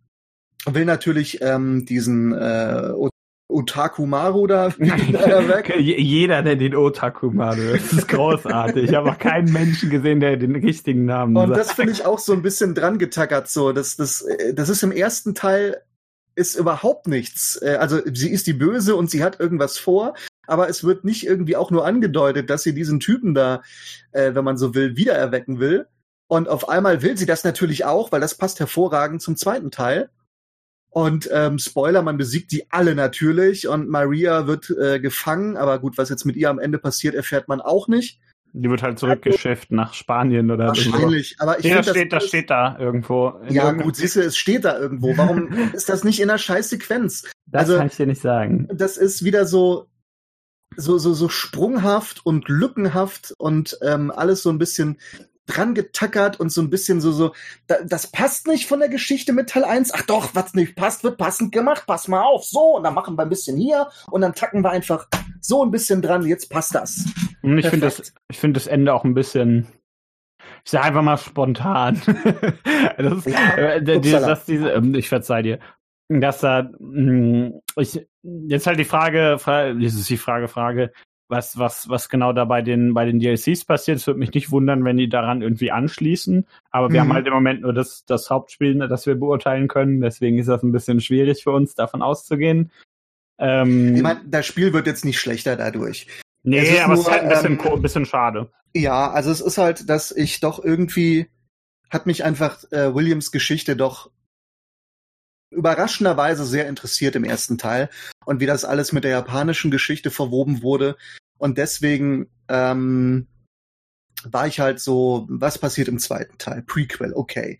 will natürlich ähm, diesen äh, Otaku Maru da weg. Jeder nennt den Otaku Maru. Das ist großartig. Ich habe auch keinen Menschen gesehen, der den richtigen Namen Und sagt. das finde ich auch so ein bisschen dran getackert. So, das, das, äh, das ist im ersten Teil ist überhaupt nichts. Äh, also sie ist die Böse und sie hat irgendwas vor, aber es wird nicht irgendwie auch nur angedeutet, dass sie diesen Typen da, äh, wenn man so will, wiedererwecken will. Und auf einmal will sie das natürlich auch, weil das passt hervorragend zum zweiten Teil. Und ähm, Spoiler, man besiegt die alle natürlich und Maria wird äh, gefangen, aber gut, was jetzt mit ihr am Ende passiert, erfährt man auch nicht. Die wird halt zurückgeschifft nach Spanien oder so. Wahrscheinlich, aber ich ja, das steht, das, das steht da irgendwo. Ja, gut, siehst du, es steht da irgendwo. Warum ist das nicht in einer Scheißsequenz? Das also, kann ich dir nicht sagen. Das ist wieder so, so, so, so sprunghaft und lückenhaft und ähm, alles so ein bisschen dran getackert und so ein bisschen so, so, da, das passt nicht von der Geschichte mit Teil 1. Ach doch, was nicht passt, wird passend gemacht. Pass mal auf. So, und dann machen wir ein bisschen hier und dann tacken wir einfach so ein bisschen dran. Jetzt passt das. Und ich finde das, ich finde das Ende auch ein bisschen, ich sage einfach mal spontan. das ist, ja, äh, die, das, diese, ähm, ich verzeih dir. Dass da, mh, hm, ich, jetzt halt die Frage, Frage, das ist die Frage, Frage, was, was, was genau da bei den, bei den DLCs passiert. Es würde mich nicht wundern, wenn die daran irgendwie anschließen. Aber wir mhm. haben halt im Moment nur das, das Hauptspiel, ne, das wir beurteilen können. Deswegen ist das ein bisschen schwierig für uns, davon auszugehen. Ähm, ich meine, das Spiel wird jetzt nicht schlechter dadurch. Nee, es aber nur, es ist halt ein bisschen, ähm, ein bisschen schade. Ja, also es ist halt, dass ich doch irgendwie hat mich einfach äh, Williams Geschichte doch überraschenderweise sehr interessiert im ersten Teil und wie das alles mit der japanischen Geschichte verwoben wurde. Und deswegen ähm, war ich halt so, was passiert im zweiten Teil? Prequel, okay.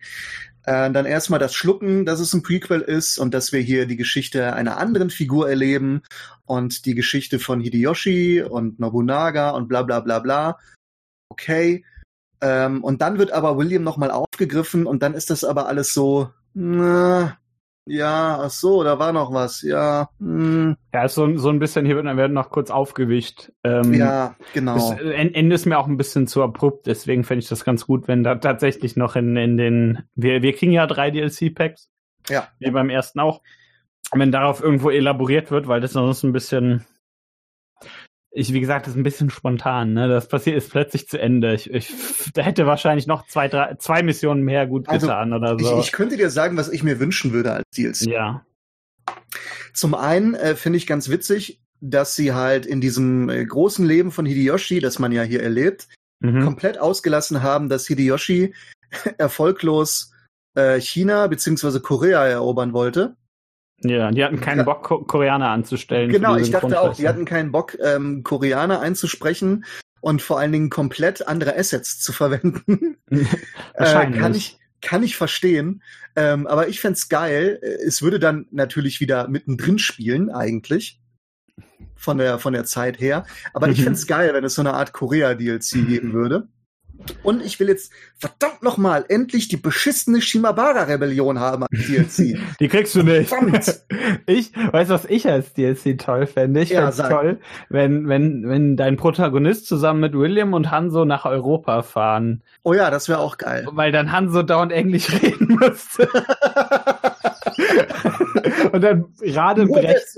Äh, dann erstmal das Schlucken, dass es ein Prequel ist und dass wir hier die Geschichte einer anderen Figur erleben und die Geschichte von Hideyoshi und Nobunaga und bla bla bla bla. Okay. Ähm, und dann wird aber William nochmal aufgegriffen und dann ist das aber alles so, na, ja, ach so, da war noch was, ja. Hm. Ja, ist so, so ein bisschen, hier wird, werden noch kurz aufgewicht. Ähm, ja, genau. Das Ende ist mir auch ein bisschen zu abrupt, deswegen fände ich das ganz gut, wenn da tatsächlich noch in, in den, wir, wir kriegen ja drei DLC-Packs. Ja. Wie beim ersten auch. Wenn darauf irgendwo elaboriert wird, weil das sonst ein bisschen, ich, wie gesagt, das ist ein bisschen spontan, ne? Das passiert ist plötzlich zu Ende. Ich, ich da hätte wahrscheinlich noch zwei, drei, zwei Missionen mehr gut also, getan oder so. Ich, ich könnte dir sagen, was ich mir wünschen würde als DLC. Ja. Zum einen äh, finde ich ganz witzig, dass sie halt in diesem äh, großen Leben von Hideyoshi, das man ja hier erlebt, Mhm. komplett ausgelassen haben, dass Hideyoshi erfolglos äh, China beziehungsweise Korea erobern wollte. Ja, die hatten keinen. Bock, Ko Koreaner anzustellen. Genau, ich dachte auch, die hatten keinen Bock, ähm, Koreaner einzusprechen und vor allen Dingen komplett andere Assets zu verwenden. äh, kann ich kann ich verstehen, ähm, aber ich fänd's geil. Äh, Es würde dann natürlich wieder mittendrin spielen, eigentlich. Von der, von der Zeit her. Aber ich Mhm. fänd's geil, wenn es so eine Art Korea-DLC geben würde. Und ich will jetzt verdammt nochmal endlich die beschissene Shimabara-Rebellion haben als DLC. Die kriegst du nicht. Verdammt! Ich, weißt du, was ich als DLC toll fände? Ich Ja, fänd's sag. toll, wenn, wenn, wenn dein Protagonist zusammen mit William und Hanso nach Europa fahren. Oh ja, das wäre auch geil. Weil dann Hanso dauernd Englisch reden müsste. Und dann gerade Brecht.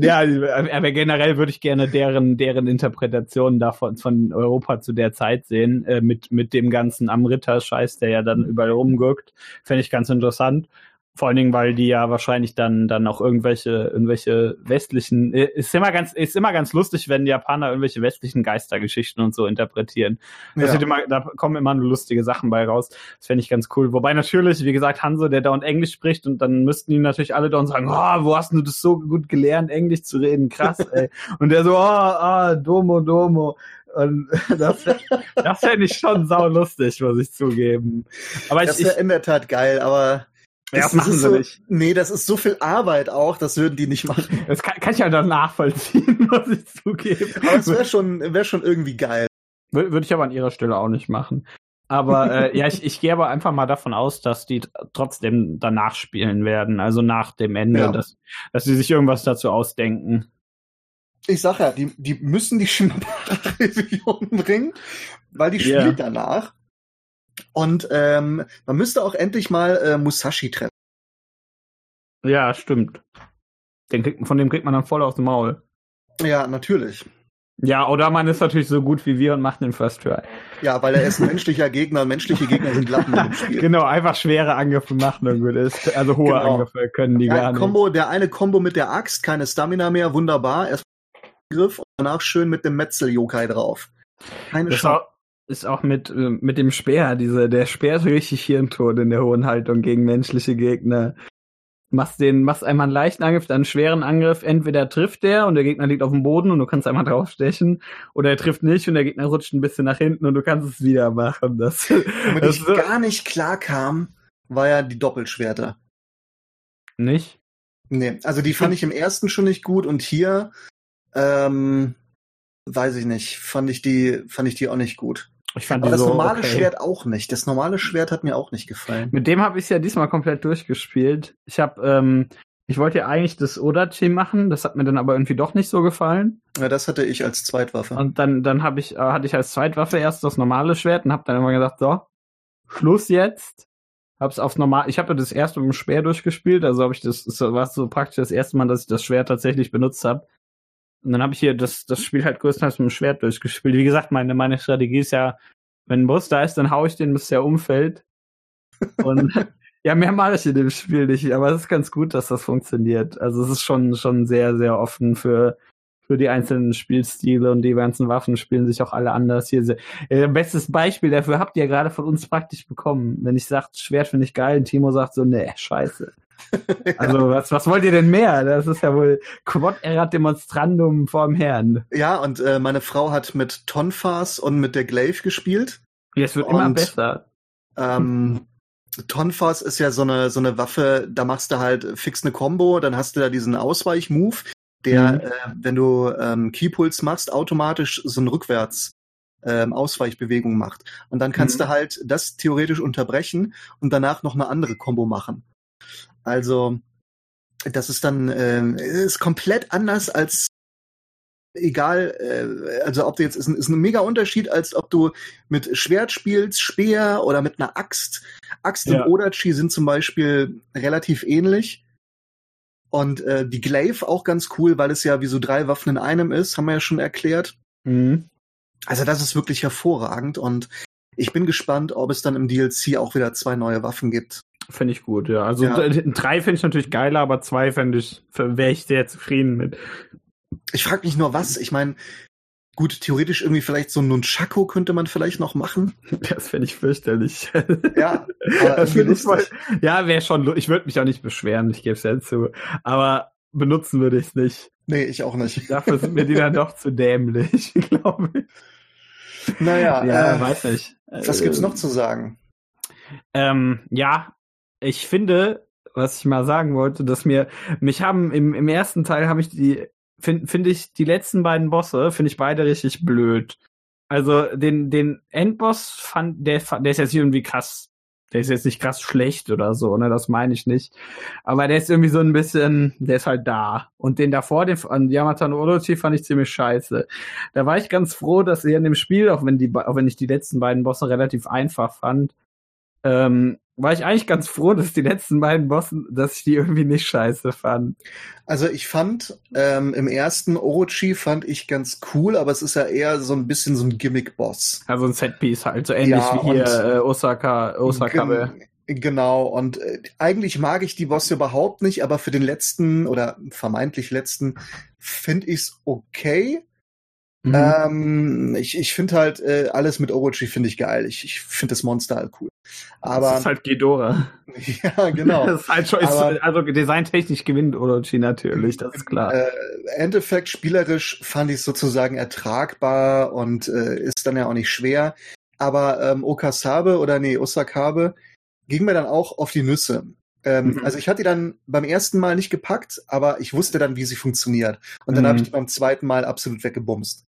Ja, aber generell würde ich gerne deren, deren Interpretationen davon von Europa zu der Zeit sehen, äh, mit, mit dem ganzen Amrita-Scheiß, der ja dann überall rumguckt. Fände ich ganz interessant. Vor allen Dingen, weil die ja wahrscheinlich dann, dann auch irgendwelche, irgendwelche westlichen, äh, ist immer ganz, ist immer ganz lustig, wenn die Japaner irgendwelche westlichen Geistergeschichten und so interpretieren. Das Ja. immer, da kommen immer nur lustige Sachen bei raus. Das fände ich ganz cool. Wobei natürlich, wie gesagt, Hanso, der dauernd Englisch spricht und dann müssten die natürlich alle dauernd sagen, oh, wo hast du das so gut gelernt, Englisch zu reden? Krass, ey. Und der so, oh, ah, Domo, Domo. Und das, das fände ich schon saulustig, muss ich zugeben. Aber Das wäre in der Tat geil, aber Ja, das es machen sie so, nicht. Nee, das ist so viel Arbeit auch, das würden die nicht machen. das kann, kann ich halt auch nachvollziehen, muss ich zugeben. Aber es wäre schon, wär schon irgendwie geil. Wür- Würde ich aber an ihrer Stelle auch nicht machen. Aber äh, ja, ich, ich gehe aber einfach mal davon aus, dass die trotzdem danach spielen werden, also nach dem Ende, Ja. dass, dass sie sich irgendwas dazu ausdenken. Ich sag ja, die, die müssen die Shimabara-Revision bringen, weil die Ja. spielt danach. Und ähm, man müsste auch endlich mal äh, Musashi treffen. Ja, stimmt. Den kriegt, von dem kriegt man dann voll aus dem Maul. Ja, natürlich. Ja, oder man ist natürlich so gut wie wir und macht den First Try. Ja, weil er ist ein menschlicher Gegner und menschliche Gegner sind Lappen dem Spiel. Genau, einfach schwere Angriffe machen und gut ist. Also hohe Genau. Angriffe können die Ja, gar nicht. Der eine Combo mit der Axt, keine Stamina mehr, wunderbar. Erst Griff und danach schön mit dem Metzel-Yokai drauf. Keine Das Chance. Ist auch mit, äh, mit dem Speer, diese, der Speer ist richtig Hirntod in der hohen Haltung gegen menschliche Gegner. Machst den, machst einmal einen leichten Angriff, dann einen schweren Angriff, entweder trifft der und der Gegner liegt auf dem Boden und du kannst einmal draufstechen, oder er trifft nicht und der Gegner rutscht ein bisschen nach hinten und du kannst es wieder machen. Das, Womit das ich ist gar nicht klar kam, war ja die Doppelschwerter. nicht. Nee, also die fand ich im ersten schon nicht gut und hier, ähm, weiß ich nicht, fand ich die, fand ich die auch nicht gut. Ich fand Aber das so normale okay. Schwert auch nicht. Das normale Schwert hat mir auch nicht gefallen. Mit dem habe ich ja diesmal komplett durchgespielt. Ich habe, ähm, ich wollte ja eigentlich das Odachi machen, das hat mir dann aber irgendwie doch nicht so gefallen. Ja, das hatte ich als Zweitwaffe. Und dann, dann habe ich, äh, hatte ich als Zweitwaffe erst das normale Schwert und habe dann immer gesagt, so, Schluss jetzt. Hab's auf normal, ich habe ja das erste mit dem Speer durchgespielt, also habe ich das, das war so praktisch das erste Mal, dass ich das Schwert tatsächlich benutzt habe. Und dann habe ich hier das, das Spiel halt größtenteils mit dem Schwert durchgespielt. Wie gesagt, meine, meine Strategie ist ja, wenn ein Boss da ist, dann hau ich den, bis der umfällt. Und ja, mehr mache ich in dem Spiel nicht, aber es ist ganz gut, dass das funktioniert. Also es ist schon, schon sehr, sehr offen für, für die einzelnen Spielstile und die ganzen Waffen spielen sich auch alle anders. Hier se- äh, bestes Beispiel dafür habt ihr gerade von uns praktisch bekommen. Wenn ich sage, Schwert finde ich geil, und Timo sagt so, nee, scheiße. Also was, was wollt ihr denn mehr? Das ist ja wohl Quod erat demonstrandum vorm Herrn. Ja, und äh, meine Frau hat mit Tonfas und mit der Glaive gespielt. Es wird immer Und- besser. Ähm, Tonfas ist ja so eine, so eine Waffe, da machst du halt fix eine Combo, dann hast du da diesen Ausweich-Move, der, Mhm. äh, wenn du ähm, Keypuls machst, automatisch so ein Rückwärts ähm, Ausweichbewegung macht. Und dann kannst Mhm. du halt das theoretisch unterbrechen und danach noch eine andere Combo machen. Also, das ist dann ähm, ist komplett anders als egal, äh, also ob du jetzt ist ein, ist ein mega Unterschied, als ob du mit Schwert spielst, Speer oder mit einer Axt. Axt Ja. und Odachi sind zum Beispiel relativ ähnlich. Und äh, die Glaive auch ganz cool, weil es ja wie so drei Waffen in einem ist, haben wir ja schon erklärt. Mhm. Also das ist wirklich hervorragend und ich bin gespannt, ob es dann im DLC auch wieder zwei neue Waffen gibt. Finde ich gut, ja. Also Ja. drei finde ich natürlich geiler, aber zwei fände ich, wäre ich sehr zufrieden mit. Ich frage mich nur was. Ich meine, gut, theoretisch irgendwie vielleicht so ein Nunchaku könnte man vielleicht noch machen. Das fände ich fürchterlich. Ja, aber das ich voll, ja, wäre schon, ich würde mich auch nicht beschweren, ich gebe es ja zu. Aber benutzen würde ich es nicht. Nee, ich auch nicht. Dafür sind mir die dann doch zu dämlich, glaube ich. Naja, ja, äh, weiß nicht. Was gibt's noch zu sagen? Ähm, ja, ich finde, was ich mal sagen wollte, dass mir, mich haben im, im ersten Teil habe ich die, finde find ich, die letzten beiden Bosse, finde ich beide richtig blöd. Also den, den Endboss fand, der, der ist jetzt irgendwie krass der ist jetzt nicht krass schlecht oder so, ne, das meine ich nicht. Aber der ist irgendwie so ein bisschen, der ist halt da. Und den davor, den an Yamata no Orochi fand ich ziemlich scheiße. Da war ich ganz froh, dass er in dem Spiel, auch wenn die, auch wenn ich die letzten beiden Bosse relativ einfach fand, ähm, war ich eigentlich ganz froh, dass die letzten beiden Bossen, dass ich die irgendwie nicht scheiße fand. Also ich fand ähm, im ersten Orochi fand ich ganz cool, aber es ist ja eher so ein bisschen so ein Gimmick-Boss. Also ein Setpiece halt, so ähnlich ja, wie hier äh, Osaka, Osaka. Genau, und äh, eigentlich mag ich die Bosse überhaupt nicht, aber für den letzten oder vermeintlich letzten finde ich's okay. Mhm. Ähm, ich ich finde halt äh, alles mit Orochi finde ich geil. Ich, ich finde das Monster halt cool. Aber das ist halt Ghidorah. ja, genau. das ist halt schon, Aber, ist, also designtechnisch gewinnt Orochi natürlich, das ist klar. Äh, Endeffekt spielerisch fand ich es sozusagen ertragbar und äh, ist dann ja auch nicht schwer. Aber ähm, Okasabe oder nee, Osakabe ging mir dann auch auf die Nüsse. Ähm, mhm. Also ich hatte die dann beim ersten Mal nicht gepackt, aber ich wusste dann, wie sie funktioniert. Und dann mhm. habe ich die beim zweiten Mal absolut weggebumst.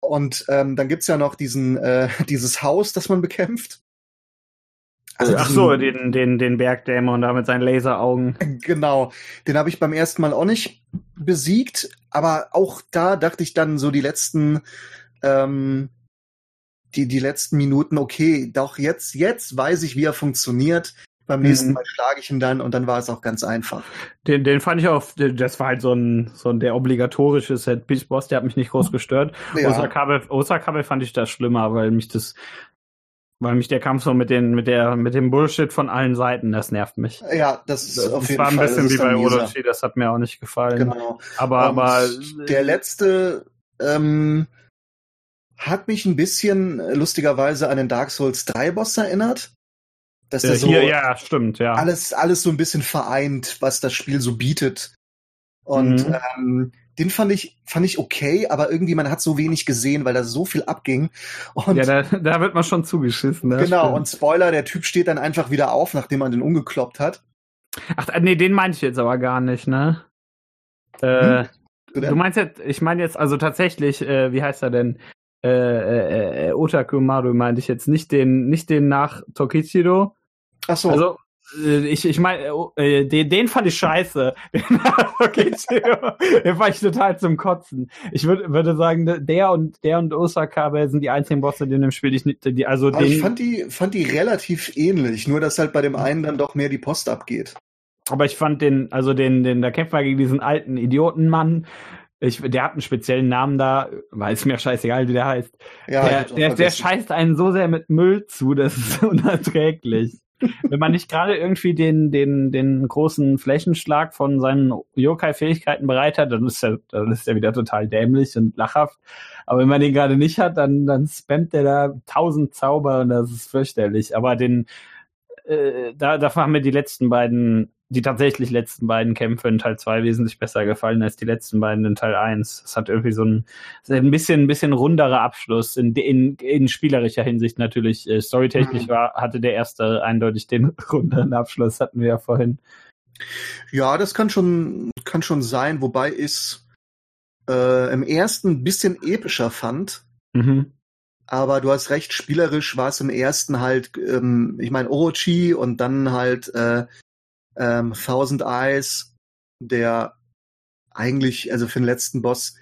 Und ähm, dann gibt's ja noch diesen, äh, dieses Haus, das man bekämpft. Also Ach so, den, den, den Bergdämon da mit seinen Laseraugen. Genau. Den habe ich beim ersten Mal auch nicht besiegt, aber auch da dachte ich dann so die letzten, ähm, die, die letzten Minuten, okay, doch jetzt, jetzt weiß ich, wie er funktioniert. Beim nächsten mhm. Mal schlage ich ihn dann und dann war es auch ganz einfach. Den, den fand ich auch, das war halt so ein, so ein der obligatorische Set Beast Boss, der hat mich nicht groß gestört. Ja. Osakabe, Osakabe fand ich das schlimmer, weil mich das, weil mich der Kampf so mit den, mit der, mit dem Bullshit von allen Seiten, das nervt mich. Ja, das ist das auf jeden Fall. Das war ein bisschen wie bei Orochi, das hat mir auch nicht gefallen. Genau. Aber, und aber. Der letzte, ähm, hat mich ein bisschen lustigerweise an den Dark Souls 3 Boss erinnert. Dass äh, so hier, ja, stimmt, ja. Alles, alles so ein bisschen vereint, was das Spiel so bietet. Und mhm. ähm, den fand ich, fand ich okay, aber irgendwie man hat so wenig gesehen, weil da so viel abging. Und ja, da, da wird man schon zugeschissen. Genau, stimmt. und Spoiler, der Typ steht dann einfach wieder auf, nachdem man den umgekloppt hat. Ach, nee, den meinte ich jetzt aber gar nicht, ne? Äh, hm? du, du meinst jetzt, ich meine jetzt also tatsächlich, äh, wie heißt er denn? Äh, äh, äh, Otaku Maru meinte ich jetzt nicht den, nicht den nach Tokichiro. Ach so. Also äh, ich, ich meine, äh, den, den fand ich scheiße. den fand ich total zum Kotzen. Ich würd, würde sagen, der und der und Osaka sind die einzigen Bosse, die in dem Spiel ich nicht, die, also Aber den, ich fand die, fand die relativ ähnlich, nur dass halt bei dem einen dann doch mehr die Post abgeht. Aber ich fand den, also den, den, da kämpft man gegen diesen alten Idiotenmann. Ich, der hat einen speziellen Namen da, weil es mir scheißegal, wie der heißt. Ja, der, der, der scheißt einen so sehr mit Müll zu, das ist unerträglich. Wenn man nicht gerade irgendwie den, den, den großen Flächenschlag von seinen Yokai-Fähigkeiten bereit hat, dann ist er, dann ist er wieder total dämlich und lachhaft. Aber wenn man den gerade nicht hat, dann, dann spammt der da tausend Zauber und das ist fürchterlich. Aber den, äh, da, dafür haben mir die letzten beiden die tatsächlich letzten beiden Kämpfe in Teil 2 wesentlich besser gefallen als die letzten beiden in Teil 1. Es hat irgendwie so ein, ein bisschen, ein bisschen runderer Abschluss in, in, in spielerischer Hinsicht natürlich. Äh, storytechnisch mhm. war, hatte der erste eindeutig den runderen Abschluss, hatten wir ja vorhin. Ja, das kann schon, kann schon sein, wobei ich es äh, im ersten ein bisschen epischer fand. Mhm. Aber du hast recht, spielerisch war es im ersten halt, ähm, ich meine, Orochi und dann halt äh, ähm, Thousand Eyes, der eigentlich, also für den letzten Boss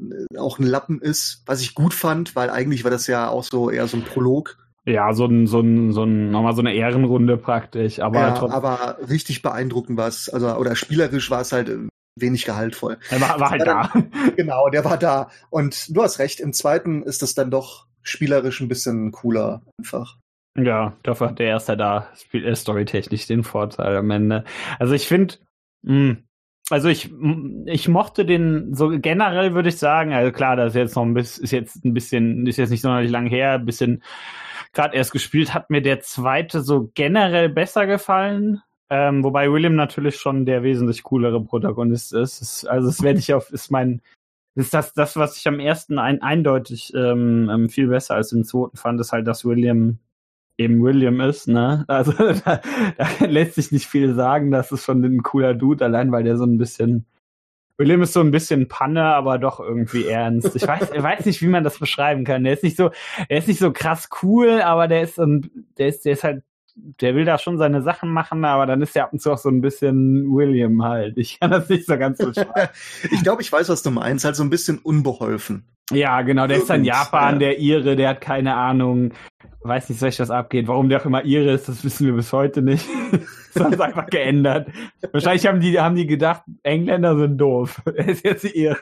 äh, auch ein Lappen ist, was ich gut fand, weil eigentlich war das ja auch so eher so ein Prolog. Ja, so ein, so ein, so ein, nochmal so eine Ehrenrunde praktisch, aber. Ja, aber richtig beeindruckend war es, also, oder spielerisch war es halt äh, wenig gehaltvoll. Er war, war halt da. genau, der war da. Und du hast recht, im zweiten ist es dann doch spielerisch ein bisschen cooler einfach. Ja, dafür hat der erste da storytechnisch den Vorteil am Ende. Also ich finde, hm, also ich, ich mochte den, so generell würde ich sagen, also klar, das ist jetzt noch ein bisschen, ist jetzt ein bisschen, ist jetzt nicht sonderlich lang her, ein bisschen gerade erst gespielt, hat mir der zweite so generell besser gefallen. Ähm, wobei William natürlich schon der wesentlich coolere Protagonist ist. ist also es werde ich auf, ist mein, ist das, das, was ich am ersten ein, eindeutig ähm, ähm viel besser als im zweiten fand, ist halt, dass William eben William ist, ne? Also da, da lässt sich nicht viel sagen. Das ist schon ein cooler Dude, allein weil der so ein bisschen William ist so ein bisschen Panne, aber doch irgendwie ernst. Ich weiß, ich weiß nicht, wie man das beschreiben kann. Der ist nicht so, er ist nicht so krass cool, aber der ist, ein, der ist, der ist halt der will da schon seine Sachen machen, aber dann ist er ab und zu auch so ein bisschen William halt. Ich kann das nicht so ganz beschreiben. ich glaube, ich weiß, was du meinst. Halt so ein bisschen unbeholfen. Ja, genau. Der ist in Japan, ja. der Ire, der hat keine Ahnung. Weiß nicht, was das abgeht. Warum der auch immer Ire ist, das wissen wir bis heute nicht. das hat einfach geändert. Wahrscheinlich haben die, haben die gedacht, Engländer sind doof. Er ist jetzt die Ire.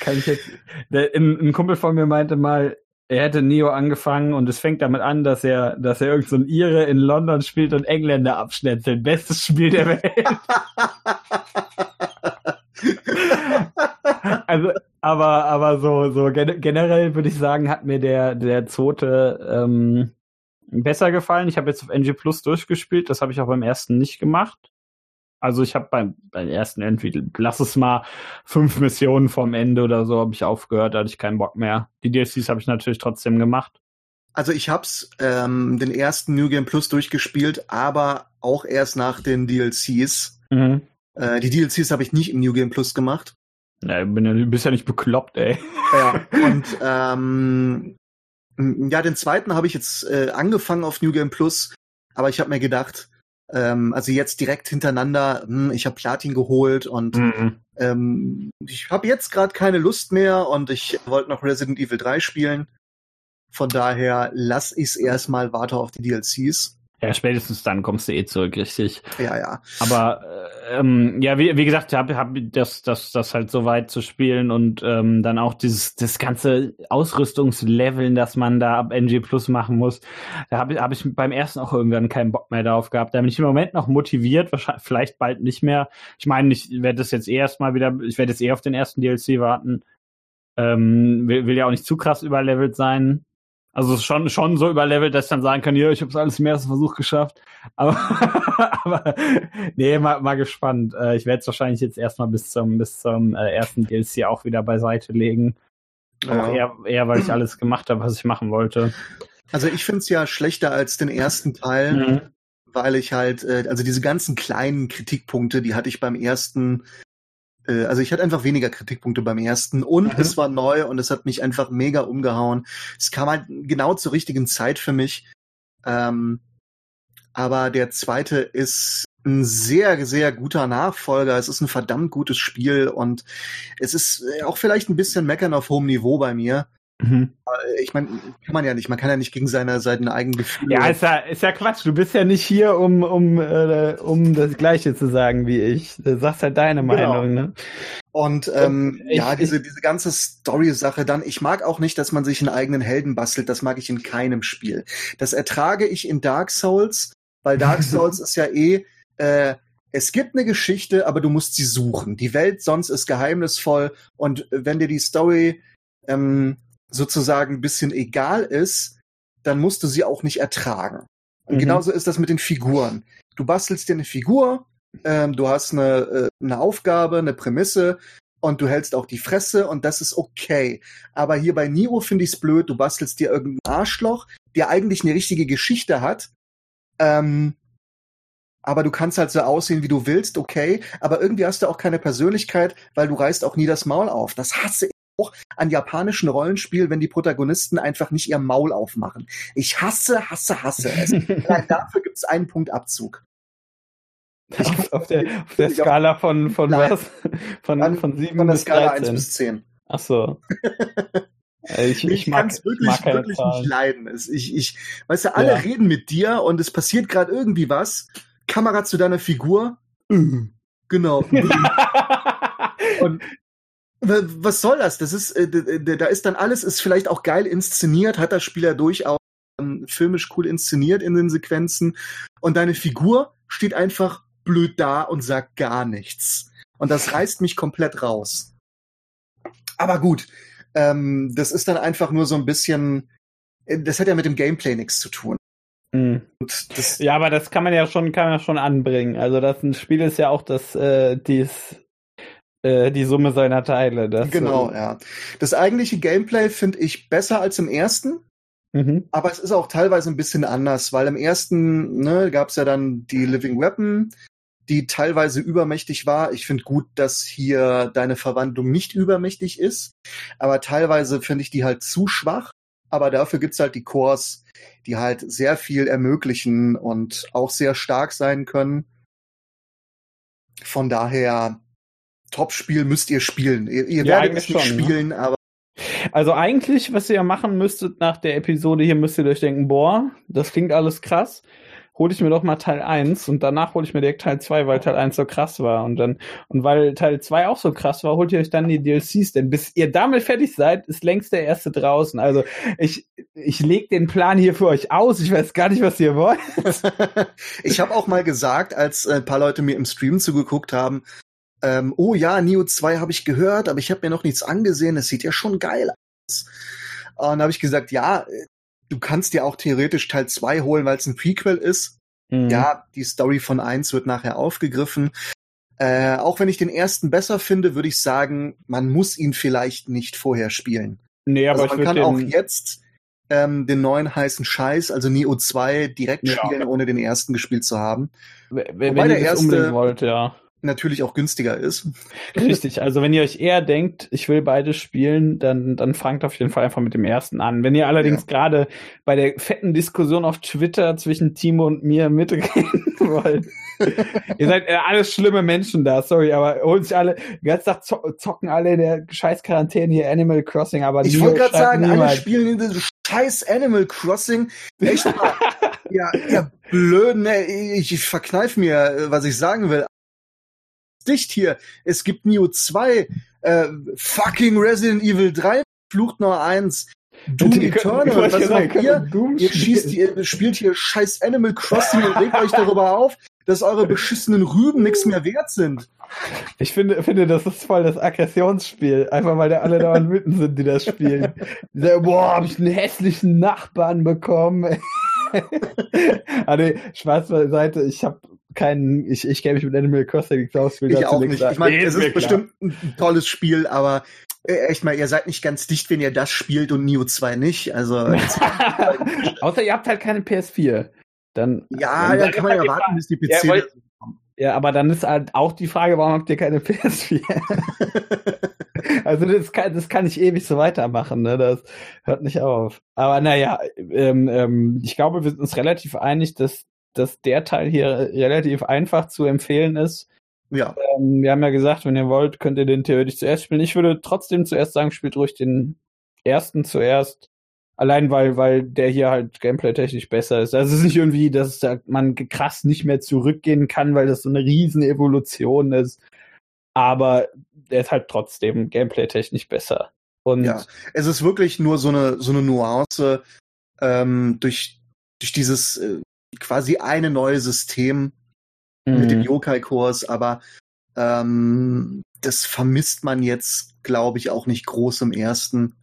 Kann ich jetzt. Der, ein, ein Kumpel von mir meinte mal, er hätte Neo angefangen und es fängt damit an, dass er, dass er irgend so ein Ire in London spielt und Engländer abschnetzelt. Bestes Spiel der Welt. also, aber, aber so, so generell würde ich sagen, hat mir der, der Zote ähm, besser gefallen. Ich habe jetzt auf NG Plus durchgespielt, das habe ich auch beim ersten nicht gemacht. Also ich habe beim, beim ersten irgendwie, lass es mal fünf Missionen vom Ende oder so, habe ich aufgehört, da hatte ich keinen Bock mehr. Die DLCs habe ich natürlich trotzdem gemacht. Also ich hab's ähm, den ersten New Game Plus durchgespielt, aber auch erst nach den DLCs. Mhm. Äh, die DLCs habe ich nicht im New Game Plus gemacht. Ja, du bist ja nicht bekloppt, ey. Ja, und ähm, ja, den zweiten habe ich jetzt äh, angefangen auf New Game Plus, aber ich habe mir gedacht, ähm, also jetzt direkt hintereinander, hm, ich habe Platin geholt und mhm. ähm, ich habe jetzt gerade keine Lust mehr und ich wollte noch Resident Evil 3 spielen. Von daher lass ich es erstmal, warte auf die DLCs. Ja, spätestens dann kommst du eh zurück, richtig. Ja, ja. Aber ähm, ja, wie, wie gesagt, habe hab das, das, das halt so weit zu spielen und ähm, dann auch dieses das ganze Ausrüstungsleveln, das man da ab NG Plus machen muss. Da habe hab ich beim ersten auch irgendwann keinen Bock mehr drauf gehabt. Da bin ich im Moment noch motiviert, wahrscheinlich vielleicht bald nicht mehr. Ich meine, ich werde das jetzt eh erstmal wieder, ich werde jetzt eh auf den ersten DLC warten. Ähm, will, will ja auch nicht zu krass überlevelt sein. Also schon, schon so überlevelt, dass ich dann sagen kann, ja, ich habe es alles im ersten Versuch geschafft. Aber, aber nee, mal, mal gespannt. Äh, ich werde es wahrscheinlich jetzt erstmal bis zum, bis zum äh, ersten DLC auch wieder beiseite legen. Ja. Auch eher, eher, weil ich alles gemacht habe, was ich machen wollte. Also ich finde es ja schlechter als den ersten Teil, mhm. weil ich halt, äh, also diese ganzen kleinen Kritikpunkte, die hatte ich beim ersten äh, also ich hatte einfach weniger Kritikpunkte beim ersten und mhm. es war neu und es hat mich einfach mega umgehauen. Es kam halt genau zur richtigen Zeit für mich. Ähm, aber der zweite ist ein sehr, sehr guter Nachfolger. Es ist ein verdammt gutes Spiel und es ist auch vielleicht ein bisschen meckern auf hohem Niveau bei mir. Mhm. Ich meine, kann man ja nicht. Man kann ja nicht gegen seine, seine eigenen Gefühle. Ja, ist ja, ist ja Quatsch. Du bist ja nicht hier, um, um, äh, um das Gleiche zu sagen wie ich. Du sagst halt deine genau. Meinung, ne? Und ähm, ich, ja, diese, diese ganze Story-Sache dann, ich mag auch nicht, dass man sich einen eigenen Helden bastelt, das mag ich in keinem Spiel. Das ertrage ich in Dark Souls, weil Dark Souls ist ja eh, äh, es gibt eine Geschichte, aber du musst sie suchen. Die Welt sonst ist geheimnisvoll und wenn dir die Story ähm, sozusagen ein bisschen egal ist, dann musst du sie auch nicht ertragen. Und mhm. genauso ist das mit den Figuren. Du bastelst dir eine Figur, ähm, du hast eine, äh, eine Aufgabe, eine Prämisse und du hältst auch die Fresse und das ist okay. Aber hier bei Niro finde ich es blöd, du bastelst dir irgendein Arschloch, der eigentlich eine richtige Geschichte hat, ähm, aber du kannst halt so aussehen, wie du willst, okay, aber irgendwie hast du auch keine Persönlichkeit, weil du reißt auch nie das Maul auf. Das hasse ich auch an japanischen Rollenspielen, wenn die Protagonisten einfach nicht ihr Maul aufmachen. Ich hasse, hasse, hasse es. dafür gibt es einen Punkt Abzug. Auf, auf, der, auf der Skala von, von was? Von, an, von 7 von der bis Skala 13. 1 bis 10. Ach so. Ich, ich, ich mag es wirklich, mag wirklich nicht leiden. Ich, ich, weißt du, alle ja. reden mit dir und es passiert gerade irgendwie was. Kamera zu deiner Figur. Mhm. Genau. und was soll das? Das ist, äh, da ist dann alles, ist vielleicht auch geil inszeniert, hat das Spieler durchaus ähm, filmisch cool inszeniert in den Sequenzen. Und deine Figur steht einfach blöd da und sagt gar nichts. Und das reißt mich komplett raus. Aber gut, ähm, das ist dann einfach nur so ein bisschen, äh, das hat ja mit dem Gameplay nichts zu tun. Mhm. ja, aber das kann man ja schon, kann man ja schon anbringen. Also das ein Spiel ist ja auch das, äh, dies, äh, die Summe seiner Teile. Das, genau, äh, ja. Das eigentliche Gameplay finde ich besser als im ersten. Mhm. Aber es ist auch teilweise ein bisschen anders, weil im ersten ne, gab es ja dann die Living Weapon, die teilweise übermächtig war. Ich finde gut, dass hier deine Verwandlung nicht übermächtig ist, aber teilweise finde ich die halt zu schwach. Aber dafür gibt's halt die Cores, die halt sehr viel ermöglichen und auch sehr stark sein können. Von daher, Top-Spiel müsst ihr spielen. Ihr, ihr ja, werdet es nicht schon, ne? spielen, ne? aber also eigentlich, was ihr ja machen müsstet nach der Episode hier, müsst ihr euch denken, boah, das klingt alles krass hole ich mir doch mal Teil 1 und danach hole ich mir direkt Teil 2, weil Teil 1 so krass war. Und dann, und weil Teil 2 auch so krass war, holt ihr euch dann die DLCs, denn bis ihr damit fertig seid, ist längst der erste draußen. Also ich, ich leg den Plan hier für euch aus. Ich weiß gar nicht, was ihr wollt. ich habe auch mal gesagt, als ein paar Leute mir im Stream zugeguckt haben, ähm, oh ja, Neo 2 habe ich gehört, aber ich habe mir noch nichts angesehen. Es sieht ja schon geil aus. Und dann habe ich gesagt, ja, du kannst dir auch theoretisch Teil 2 holen, weil es ein Prequel ist. Mhm. Ja, die Story von 1 wird nachher aufgegriffen. Äh, auch wenn ich den ersten besser finde, würde ich sagen, man muss ihn vielleicht nicht vorher spielen. Nee, aber also man kann auch jetzt ähm, den neuen heißen Scheiß, also Neo 2, direkt ja. spielen, ohne den ersten gespielt zu haben. Wenn, Wobei wenn der erste, wollt, ja natürlich auch günstiger ist. Richtig, also wenn ihr euch eher denkt, ich will beides spielen, dann, dann fangt auf jeden Fall einfach mit dem ersten an. Wenn ihr allerdings ja. gerade bei der fetten Diskussion auf Twitter zwischen Timo und mir mitreden wollt, ihr seid äh, alles schlimme Menschen da, sorry, aber holen sich alle, den ganzen Tag zocken alle in der scheiß Quarantäne hier Animal Crossing, aber Ich wollte gerade sagen, niemand. alle spielen in diesem scheiß Animal Crossing. Echt mal. ja, ja, blöd, ne, ich, ich verkneif mir, was ich sagen will dicht hier. Es gibt Neo 2, äh, fucking Resident Evil 3, Flucht nur 1. Doom die Eternal, was macht ihr? Ihr, schießt, ihr spielt hier scheiß Animal Crossing und regt euch darüber auf, dass eure beschissenen Rüben nichts mehr wert sind. Ich finde, finde, das ist voll das Aggressionsspiel. Einfach weil da alle dauernd wütend sind, die das spielen. Boah, hab ich einen hässlichen Nachbarn bekommen. ah, nee, Spaß beiseite. Ich habe keinen, ich, ich kenne mich mit Animal Crossing nichts aus. Will ich auch nicht. Sagen. Ich meine, es ist bestimmt ein tolles Spiel, aber äh, echt mal, ihr seid nicht ganz dicht, wenn ihr das spielt und Neo 2 nicht. Also Außer ihr habt halt keine PS4. Dann, ja, dann, dann kann man ja warten, bis die PC. Ja, ja, aber dann ist halt auch die Frage, warum habt ihr keine PS4? also das kann, das kann ich ewig so weitermachen, ne? Das hört nicht auf. Aber naja, ähm, ähm, ich glaube, wir sind uns relativ einig, dass dass der Teil hier relativ einfach zu empfehlen ist. Ja. Ähm, wir haben ja gesagt, wenn ihr wollt, könnt ihr den theoretisch zuerst spielen. Ich würde trotzdem zuerst sagen, spielt ruhig den ersten zuerst. Allein weil, weil der hier halt gameplay-technisch besser ist. Also es ist nicht irgendwie, dass da man krass nicht mehr zurückgehen kann, weil das so eine riesen Evolution ist. Aber der ist halt trotzdem gameplay-technisch besser. Und ja, es ist wirklich nur so eine, so eine Nuance ähm, durch, durch dieses äh, quasi eine neue System mhm. mit dem mhm. Yokai-Kurs, aber ähm, das vermisst man jetzt, glaube ich, auch nicht groß im ersten.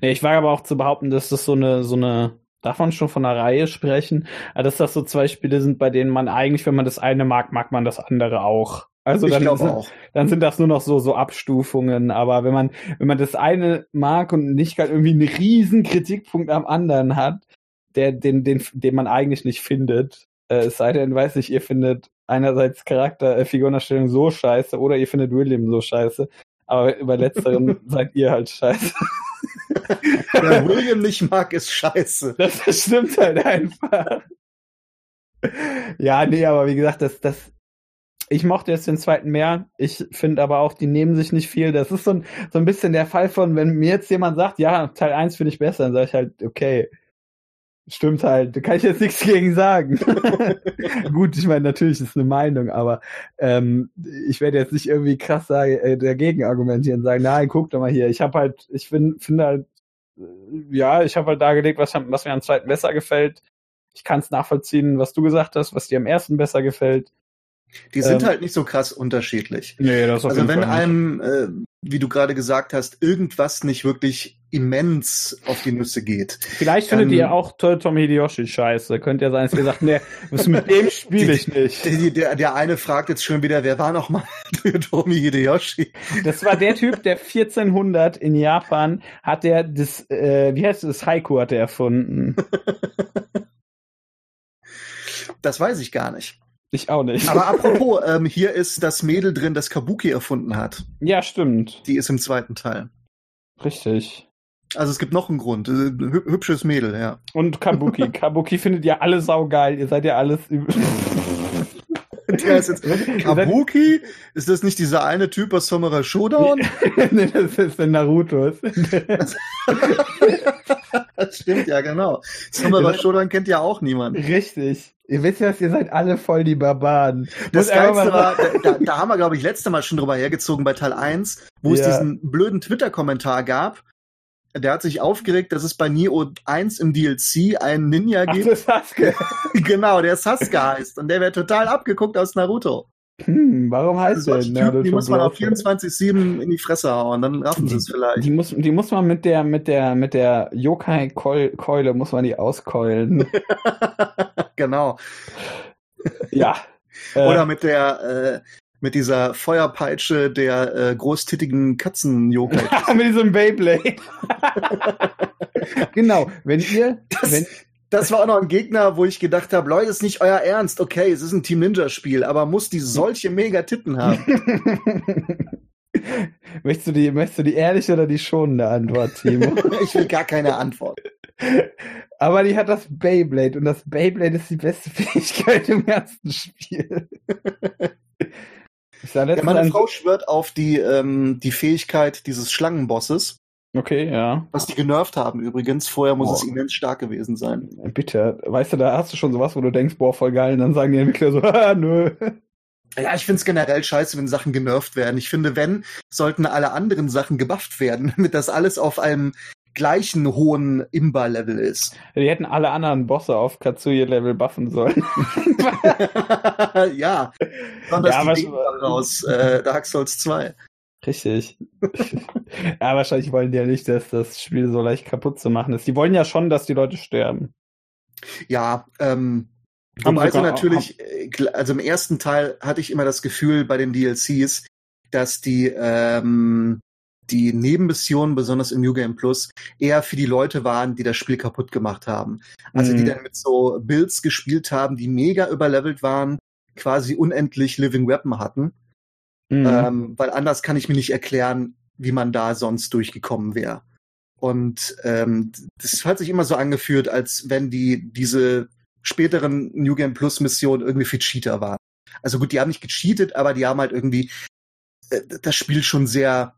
Nee, ich wage aber auch zu behaupten, dass das so eine, so eine, darf man schon von einer Reihe sprechen, dass das so zwei Spiele sind, bei denen man eigentlich, wenn man das eine mag, mag man das andere auch. Also dann, sind, dann sind das nur noch so, so Abstufungen. Aber wenn man, wenn man das eine mag und nicht gerade irgendwie einen riesen Kritikpunkt am anderen hat, der, den, den, den man eigentlich nicht findet. Äh, es sei denn, weiß ich, ihr findet einerseits Charakter, äh, Figurenerstellung so scheiße oder ihr findet William so scheiße. Aber über letzteren seid ihr halt scheiße. Wer William nicht mag, ist scheiße. Das, das stimmt halt einfach. Ja, nee, aber wie gesagt, das, das, ich mochte jetzt den zweiten mehr. Ich finde aber auch, die nehmen sich nicht viel. Das ist so ein, so ein bisschen der Fall von, wenn mir jetzt jemand sagt, ja, Teil 1 finde ich besser, dann sage ich halt, okay, Stimmt halt, da kann ich jetzt nichts gegen sagen. Gut, ich meine, natürlich ist eine Meinung, aber ähm, ich werde jetzt nicht irgendwie krass sagen, äh, dagegen argumentieren und sagen, nein, guck doch mal hier, ich habe halt, ich finde find halt, äh, ja, ich habe halt dargelegt, was, was mir am zweiten besser gefällt. Ich kann es nachvollziehen, was du gesagt hast, was dir am ersten besser gefällt. Die sind Ähm, halt nicht so krass unterschiedlich. Nee, das Also wenn einem, äh, wie du gerade gesagt hast, irgendwas nicht wirklich immens auf die Nüsse geht. Vielleicht findet ähm, ihr auch Toyotomi Hideyoshi scheiße. Könnte ja sein, dass ihr sagt, nee, was mit dem spiele ich nicht. Der, der, der eine fragt jetzt schon wieder, wer war noch mal Toyotomi Hideyoshi? Das war der Typ, der 1400 in Japan hat der das, äh, wie heißt das, Haiku hat er erfunden. Das weiß ich gar nicht. Ich auch nicht. Aber apropos, ähm, hier ist das Mädel drin, das Kabuki erfunden hat. ja, stimmt. Die ist im zweiten Teil. Richtig. Also es gibt noch einen Grund. Äh, Hü hübsches Mädel, ja. Und Kabuki. Kabuki findet ihr alle saugeil. Ihr seid ja alles. Der ist jetzt Kabuki? Ist das nicht dieser eine Typ aus Samurai Shodown? nee, das ist der Naruto. Das stimmt, ja, genau. Samurai Shodown kennt ja auch niemand. Richtig. Ihr wisst ja, ihr seid alle voll die Barbaren. Das Muss Geilste war, da, da haben wir, glaube ich, letzte Mal schon drüber hergezogen bei Teil 1, wo es Ja. diesen blöden Twitter-Kommentar gab. Der hat sich aufgeregt, dass es bei Neo 1 im DLC einen Ninja Ach, gibt. das Sasuke. genau, der Sasuke heißt. Und der wäre total abgeguckt aus Naruto. Hm, warum heißt der Solche Typen, die muss man auf Naruto? 24-7 in die Fresse hauen, dann raffen sie es vielleicht. Die muss, die muss man mit der, mit der, mit der Yokai-Keule, muss man die auskeulen. genau. ja. Äh, Oder mit der, äh, mit dieser Feuerpeitsche der äh, großtittigen Katzen-Yokai. mit diesem Beyblade. genau. Wenn ihr, wenn, Das war auch noch ein Gegner, wo ich gedacht habe, Leute, ist nicht euer Ernst. Okay, es ist ein Team Ninja Spiel, aber muss die solche mega Titten haben? möchtest du die, möchtest du die ehrliche oder die schonende Antwort, Timo? ich will gar keine Antwort. Aber die hat das Beyblade und das Beyblade ist die beste Fähigkeit im ganzen Spiel. Ja, meine ein- Frau schwört auf die, ähm, die Fähigkeit dieses Schlangenbosses, Okay, ja. was die genervt haben übrigens. Vorher muss Oh. es immens stark gewesen sein. Bitte. Weißt du, da hast du schon sowas, wo du denkst, boah, voll geil. Und dann sagen die Entwickler so, ah, nö. Ja, ich find's generell scheiße, wenn Sachen genervt werden. Ich finde, wenn, sollten alle anderen Sachen gebufft werden, damit das alles auf einem gleichen hohen Imba-Level ist. Die hätten alle anderen Bosse auf Katsuye-Level buffen sollen. ja. Besonders Ja, die aber- Gegner aus äh, Dark Souls 2. Richtig. ja, wahrscheinlich wollen die ja nicht, dass das Spiel so leicht kaputt zu machen ist. Die wollen ja schon, dass die Leute sterben. Ja, ähm, Haben sogar- natürlich, äh, also im ersten Teil hatte ich immer das Gefühl bei den DLCs, dass die, ähm, die Nebenmissionen, besonders im New Game Plus, eher für die Leute waren, die das Spiel kaputt gemacht haben. Also die Mhm. dann mit so Builds gespielt haben, die mega überlevelt waren, quasi unendlich Living Weapon hatten. Mhm. Ähm, weil anders kann ich mir nicht erklären, wie man da sonst durchgekommen wäre. Und ähm, das hat sich immer so angefühlt, als wenn die diese späteren New Game Plus Missionen irgendwie für Cheater waren. Also gut, die haben nicht gecheatet, aber die haben halt irgendwie äh, das Spiel schon sehr,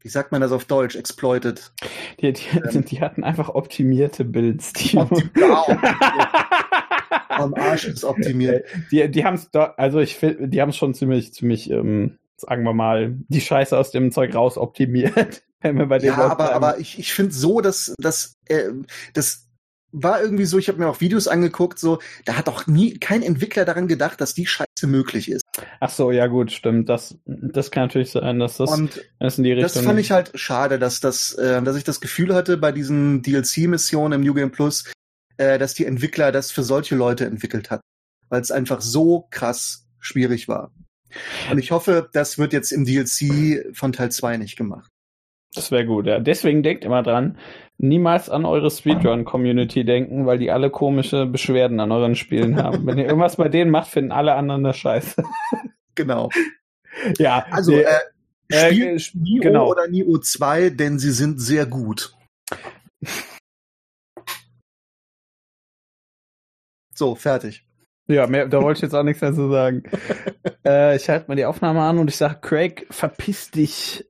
wie sagt man das auf Deutsch, exploited. die, die, die hatten einfach optimierte Builds. Die, Am Arsch ist optimiert. die, die haben es also ich finde, die haben es schon ziemlich, ziemlich, ähm, sagen wir mal, die Scheiße aus dem Zeug raus optimiert. Wenn wir bei den Ja, aber, aber ich, ich finde so, dass, dass äh, das war irgendwie so, ich habe mir auch Videos angeguckt, so, da hat auch nie kein Entwickler daran gedacht, dass die Scheiße möglich ist. Ach so, ja gut, stimmt. Das, das kann natürlich sein, dass das, Und das in die Richtung. das fand ich halt schade, dass das, äh, dass ich das Gefühl hatte bei diesen DLC-Missionen im New Game Plus, äh, dass die Entwickler das für solche Leute entwickelt hat, weil es einfach so krass schwierig war. Und ich hoffe, das wird jetzt im DLC von Teil 2 nicht gemacht. Das wäre gut, ja. Deswegen denkt immer dran, niemals an eure Speedrun-Community denken, weil die alle komische Beschwerden an euren Spielen haben. Wenn ihr irgendwas bei denen macht, finden alle anderen das scheiße. Genau. ja, Also, nee, äh, äh, sp- Nio genau. oder Nio 2, denn sie sind sehr gut. So, fertig. Ja, mehr, da wollte ich jetzt auch nichts mehr zu sagen. äh, ich halte mal die Aufnahme an und ich sage, Craig, verpiss dich.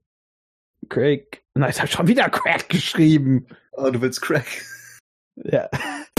Craig. Nein, ich habe schon wieder Craig geschrieben. Oh, du willst Crack. Ja.